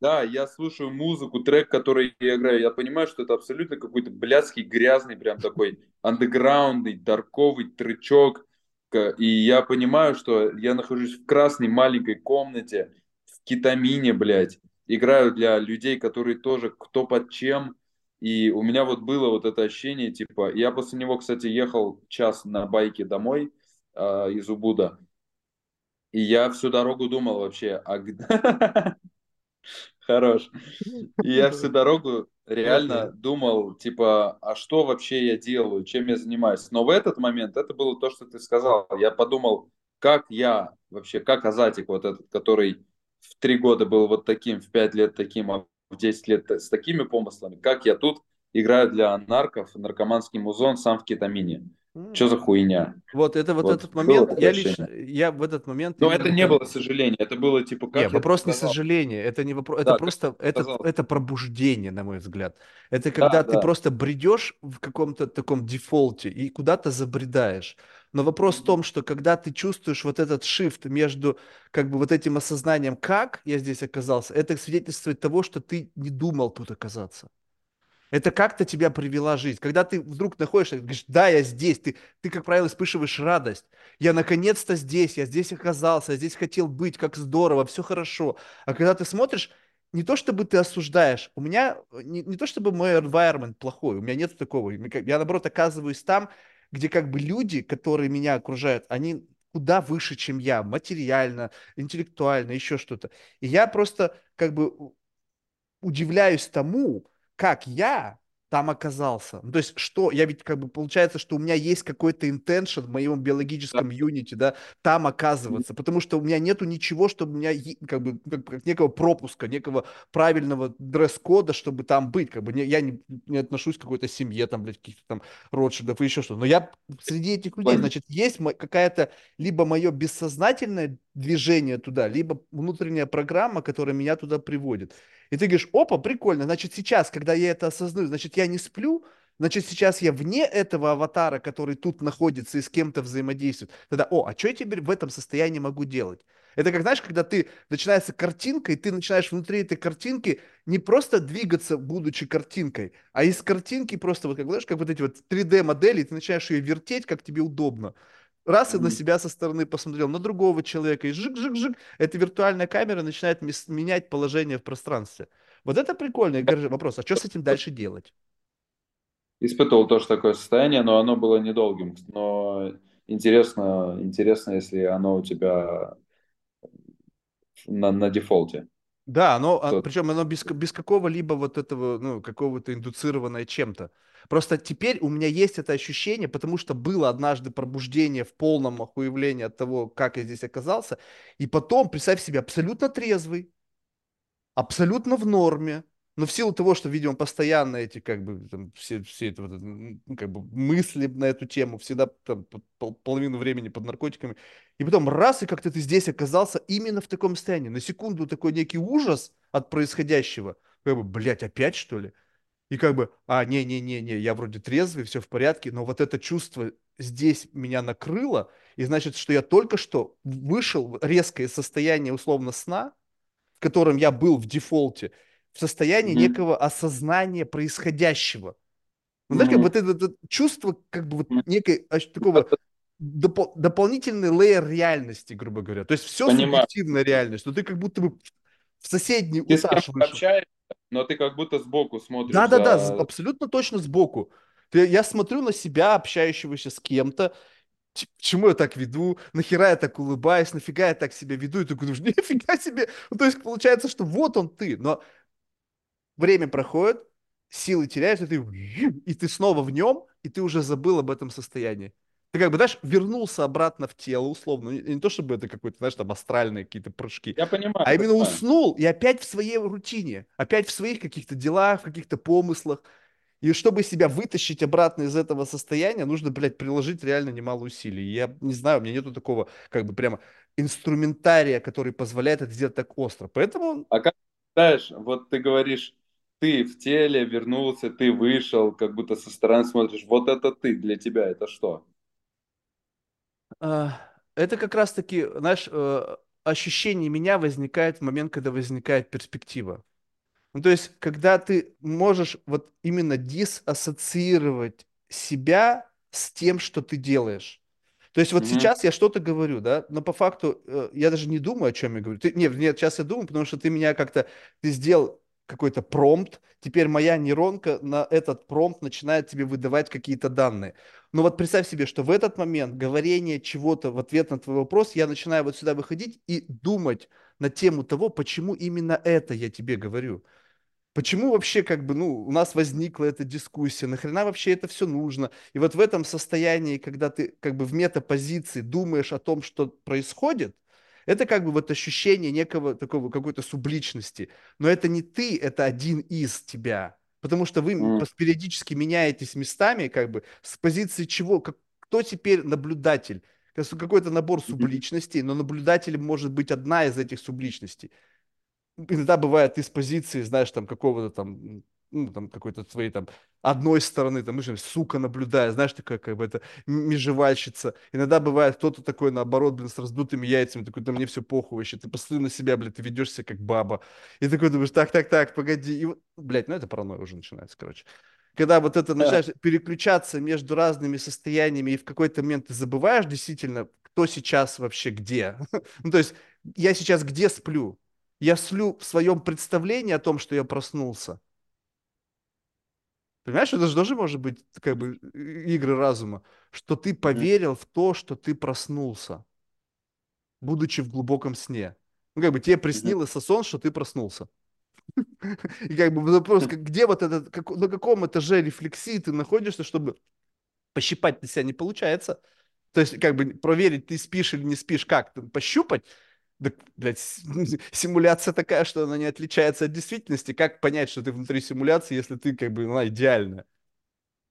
Да, я слушаю музыку, трек, который я играю, я понимаю, что это абсолютно какой-то блядский, грязный, прям такой андеграундный, дарковый тречок. И я понимаю, что я нахожусь в красной маленькой комнате, в кетамине, блядь. Играю для людей, которые тоже кто под чем. И у меня вот было вот это ощущение, типа, я после него, кстати, ехал час на байке домой а, из Убуда. И я всю дорогу думал вообще, а <laughs> Хорош. <laughs> И я всю дорогу реально думал, типа, а что вообще я делаю, чем я занимаюсь. Но в этот момент это было то, что ты сказал. Я подумал, как я вообще, как Азатик вот этот, который в три года был вот таким, в пять лет таким, а в 10 лет с такими помыслами, как я тут играю для нарков, наркоманский музон сам в кетамине. Что за хуйня? Вот это вот Вот этот момент, я лично, я в этот момент Но это не было сожаление, это было типа, как тут вопрос не сожаления, это не вопрос, это просто, это, это пробуждение, на мой взгляд. Это Да, когда ты да. просто бредешь в каком-то таком дефолте и куда-то забредаешь. Но вопрос в том, что когда ты чувствуешь вот этот shift между как бы вот этим осознанием, как я здесь оказался, это свидетельствует того, что ты не думал тут оказаться. Это как-то тебя привела жизнь. Когда ты вдруг находишься, говоришь, да, я здесь, ты, ты, как правило, испытываешь радость. Я наконец-то здесь, я здесь оказался, я здесь хотел быть, как здорово, все хорошо. А когда ты смотришь, не то чтобы ты осуждаешь, у меня не, не то чтобы мой environment плохой, у меня нет такого. Я, наоборот, оказываюсь там, где как бы люди, которые меня окружают, они куда выше, чем я, материально, интеллектуально, еще что-то. И я просто как бы удивляюсь тому, как я там оказался. Ну, то есть, что, я ведь как бы получается, что у меня есть какой-то intention в моем биологическом юните, да, там оказываться, потому что у меня нету ничего, чтобы у меня как бы как, некого пропуска, некого правильного дресс-кода, чтобы там быть, как бы не, я не, не отношусь к какой-то семье, там, блядь, каких-то там Ротшильдов и еще что. Но я среди этих людей, значит, есть какая-то либо мое бессознательное движение туда, либо внутренняя программа, которая меня туда приводит. И ты говоришь, опа, прикольно, значит, сейчас, когда я это осознаю, значит, я не сплю, Значит, сейчас я вне этого аватара, который тут находится и с кем-то взаимодействует. Тогда, о, а что я теперь в этом состоянии могу делать? Это как, знаешь, когда ты начинается картинка, и ты начинаешь внутри этой картинки не просто двигаться, будучи картинкой, а из картинки просто, вот как, знаешь, как вот эти вот 3D-модели, ты начинаешь ее вертеть, как тебе удобно. Раз и на себя со стороны посмотрел, на другого человека, и жик-жик-жик, эта виртуальная камера начинает менять положение в пространстве. Вот это прикольно. Говорю, вопрос, а что с этим дальше делать? Испытывал тоже такое состояние, но оно было недолгим. Но интересно, интересно, если оно у тебя на, на дефолте. Да, оно, а, причем оно без, без какого-либо вот этого, ну, какого-то индуцированное чем-то. Просто теперь у меня есть это ощущение, потому что было однажды пробуждение в полном охуевлении от того, как я здесь оказался, и потом, представь себе, абсолютно трезвый, абсолютно в норме, но в силу того, что, видимо, постоянно эти, как бы, там, все, все это, вот, ну, как бы, мысли на эту тему, всегда там, пол, половину времени под наркотиками, и потом раз, и как-то ты здесь оказался именно в таком состоянии. На секунду такой некий ужас от происходящего, как бы, блядь, опять, что ли? И как бы, а, не-не-не-не, я вроде трезвый, все в порядке, но вот это чувство здесь меня накрыло, и значит, что я только что вышел в резкое состояние условно сна, в котором я был в дефолте, в состоянии mm-hmm. некого осознания происходящего. Ну, знаешь, mm-hmm. как вот это, это чувство, как бы вот некой такого <laughs> доп- дополнительный лейер реальности, грубо говоря. То есть все Понимаю. субъективная реальность, но ты как будто бы в соседний ты этаж вышел. Общаешься, но ты как будто сбоку смотришь. Да-да-да, за... абсолютно точно сбоку. Ты, я смотрю на себя, общающегося с кем-то, Почему я так веду? Нахера я так улыбаюсь? Нафига я так себя веду? И ты думаешь, нифига себе. Ну, то есть получается, что вот он ты. Но время проходит, силы теряются, и ты, и ты снова в нем, и ты уже забыл об этом состоянии. Ты как бы, знаешь, вернулся обратно в тело, условно. Не, не то, чтобы это какой-то, знаешь, там астральные какие-то прыжки. Я понимаю. А именно понимаю. уснул и опять в своей рутине, опять в своих каких-то делах, в каких-то помыслах. И чтобы себя вытащить обратно из этого состояния, нужно, блядь, приложить реально немало усилий. Я не знаю, у меня нету такого, как бы прямо инструментария, который позволяет это сделать так остро. Поэтому... А как, знаешь, вот ты говоришь, ты в теле вернулся, ты вышел, как будто со стороны смотришь. Вот это ты, для тебя это что? А, это как раз-таки, знаешь, э, ощущение меня возникает в момент, когда возникает перспектива. Ну, то есть, когда ты можешь вот именно диссоциировать себя с тем, что ты делаешь. То есть вот mm-hmm. сейчас я что-то говорю, да, но по факту э, я даже не думаю, о чем я говорю. Ты, нет, нет, сейчас я думаю, потому что ты меня как-то, ты сделал какой-то промпт, теперь моя нейронка на этот промпт начинает тебе выдавать какие-то данные. Но вот представь себе, что в этот момент говорение чего-то в ответ на твой вопрос, я начинаю вот сюда выходить и думать на тему того, почему именно это я тебе говорю. Почему вообще как бы, ну, у нас возникла эта дискуссия, нахрена вообще это все нужно? И вот в этом состоянии, когда ты как бы в метапозиции думаешь о том, что происходит, это как бы вот ощущение некого такого какой-то субличности. Но это не ты, это один из тебя. Потому что вы mm. периодически меняетесь местами, как бы с позиции чего, как, кто теперь наблюдатель? Какой-то набор <laughs> субличностей, но наблюдателем может быть одна из этих субличностей. Иногда бывает из позиции, знаешь, там какого-то там ну, там, какой-то своей там одной стороны, там, ну, сука, наблюдая, знаешь, такая, как бы, это межевальщица. Иногда бывает кто-то такой, наоборот, блин, с раздутыми яйцами, такой, да мне все похуй вообще, ты посмотри на себя, блядь, ты ведешься как баба. И такой думаешь, так, так, так, погоди. И, блядь, ну это паранойя уже начинается, короче. Когда вот это начинаешь переключаться между разными состояниями, и в какой-то момент ты забываешь действительно, кто сейчас вообще где. <laughs> ну, то есть, я сейчас где сплю? Я сплю в своем представлении о том, что я проснулся Понимаешь, это же тоже может быть как бы игры разума, что ты поверил в то, что ты проснулся, будучи в глубоком сне. Ну, как бы тебе приснилось сон, что ты проснулся. <laughs> И как бы вопрос, где вот этот, как, на каком этаже рефлексии ты находишься, чтобы пощипать на себя не получается. То есть, как бы проверить, ты спишь или не спишь, как? Пощупать? Да, блядь, <laughs> симуляция такая, что она не отличается от действительности. Как понять, что ты внутри симуляции, если ты как бы, она идеальная?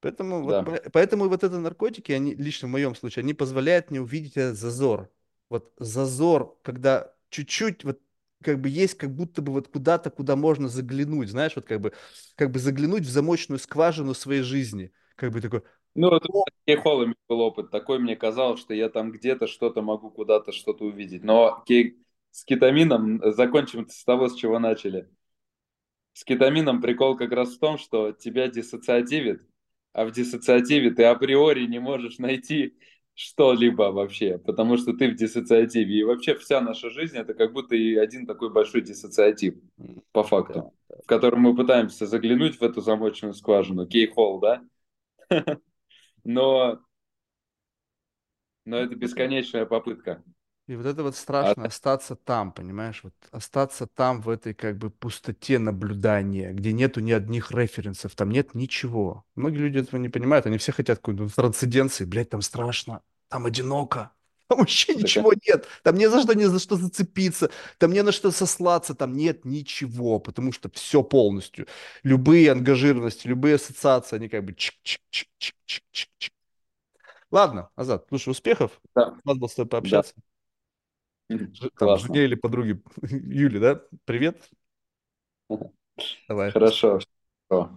Поэтому, да. вот, поэтому вот это наркотики, они, лично в моем случае, они позволяют мне увидеть этот зазор. Вот зазор, когда чуть-чуть, вот как бы есть как будто бы вот куда-то, куда можно заглянуть, знаешь, вот как бы, как бы заглянуть в замочную скважину своей жизни. Как бы такой, Ну, это с кейхолами был опыт. Такой мне казалось, что я там где-то что-то могу куда-то что-то увидеть. Но кей... с кетамином закончим с того, с чего начали. С кетамином прикол как раз в том, что тебя диссоциативит, а в диссоциативе ты априори не можешь найти что-либо вообще, потому что ты в диссоциативе. И вообще вся наша жизнь это как будто и один такой большой диссоциатив, по факту, в котором мы пытаемся заглянуть в эту замочную скважину, кейхол, да? <laughs> Но, но это бесконечная попытка. И вот это вот А страшно остаться там, понимаешь, вот остаться там в этой как бы пустоте наблюдания, где нету ни одних референсов, там нет ничего. Многие люди этого не понимают, они все хотят какой-то трансценденции, блядь, там страшно, там одиноко, там вообще ничего нет, там не за что, не за что зацепиться, там не на что сослаться, там нет ничего, потому что все полностью, любые ангажированности, любые ассоциации, они как бы чик-чик-чик-чик-чик-чик. Ладно, Азат, слушай, успехов, да, рад был с тобой да, пообщаться ж- там, жене или подруге <laughs> Юли, да? Привет. Давай. Хорошо. Всё.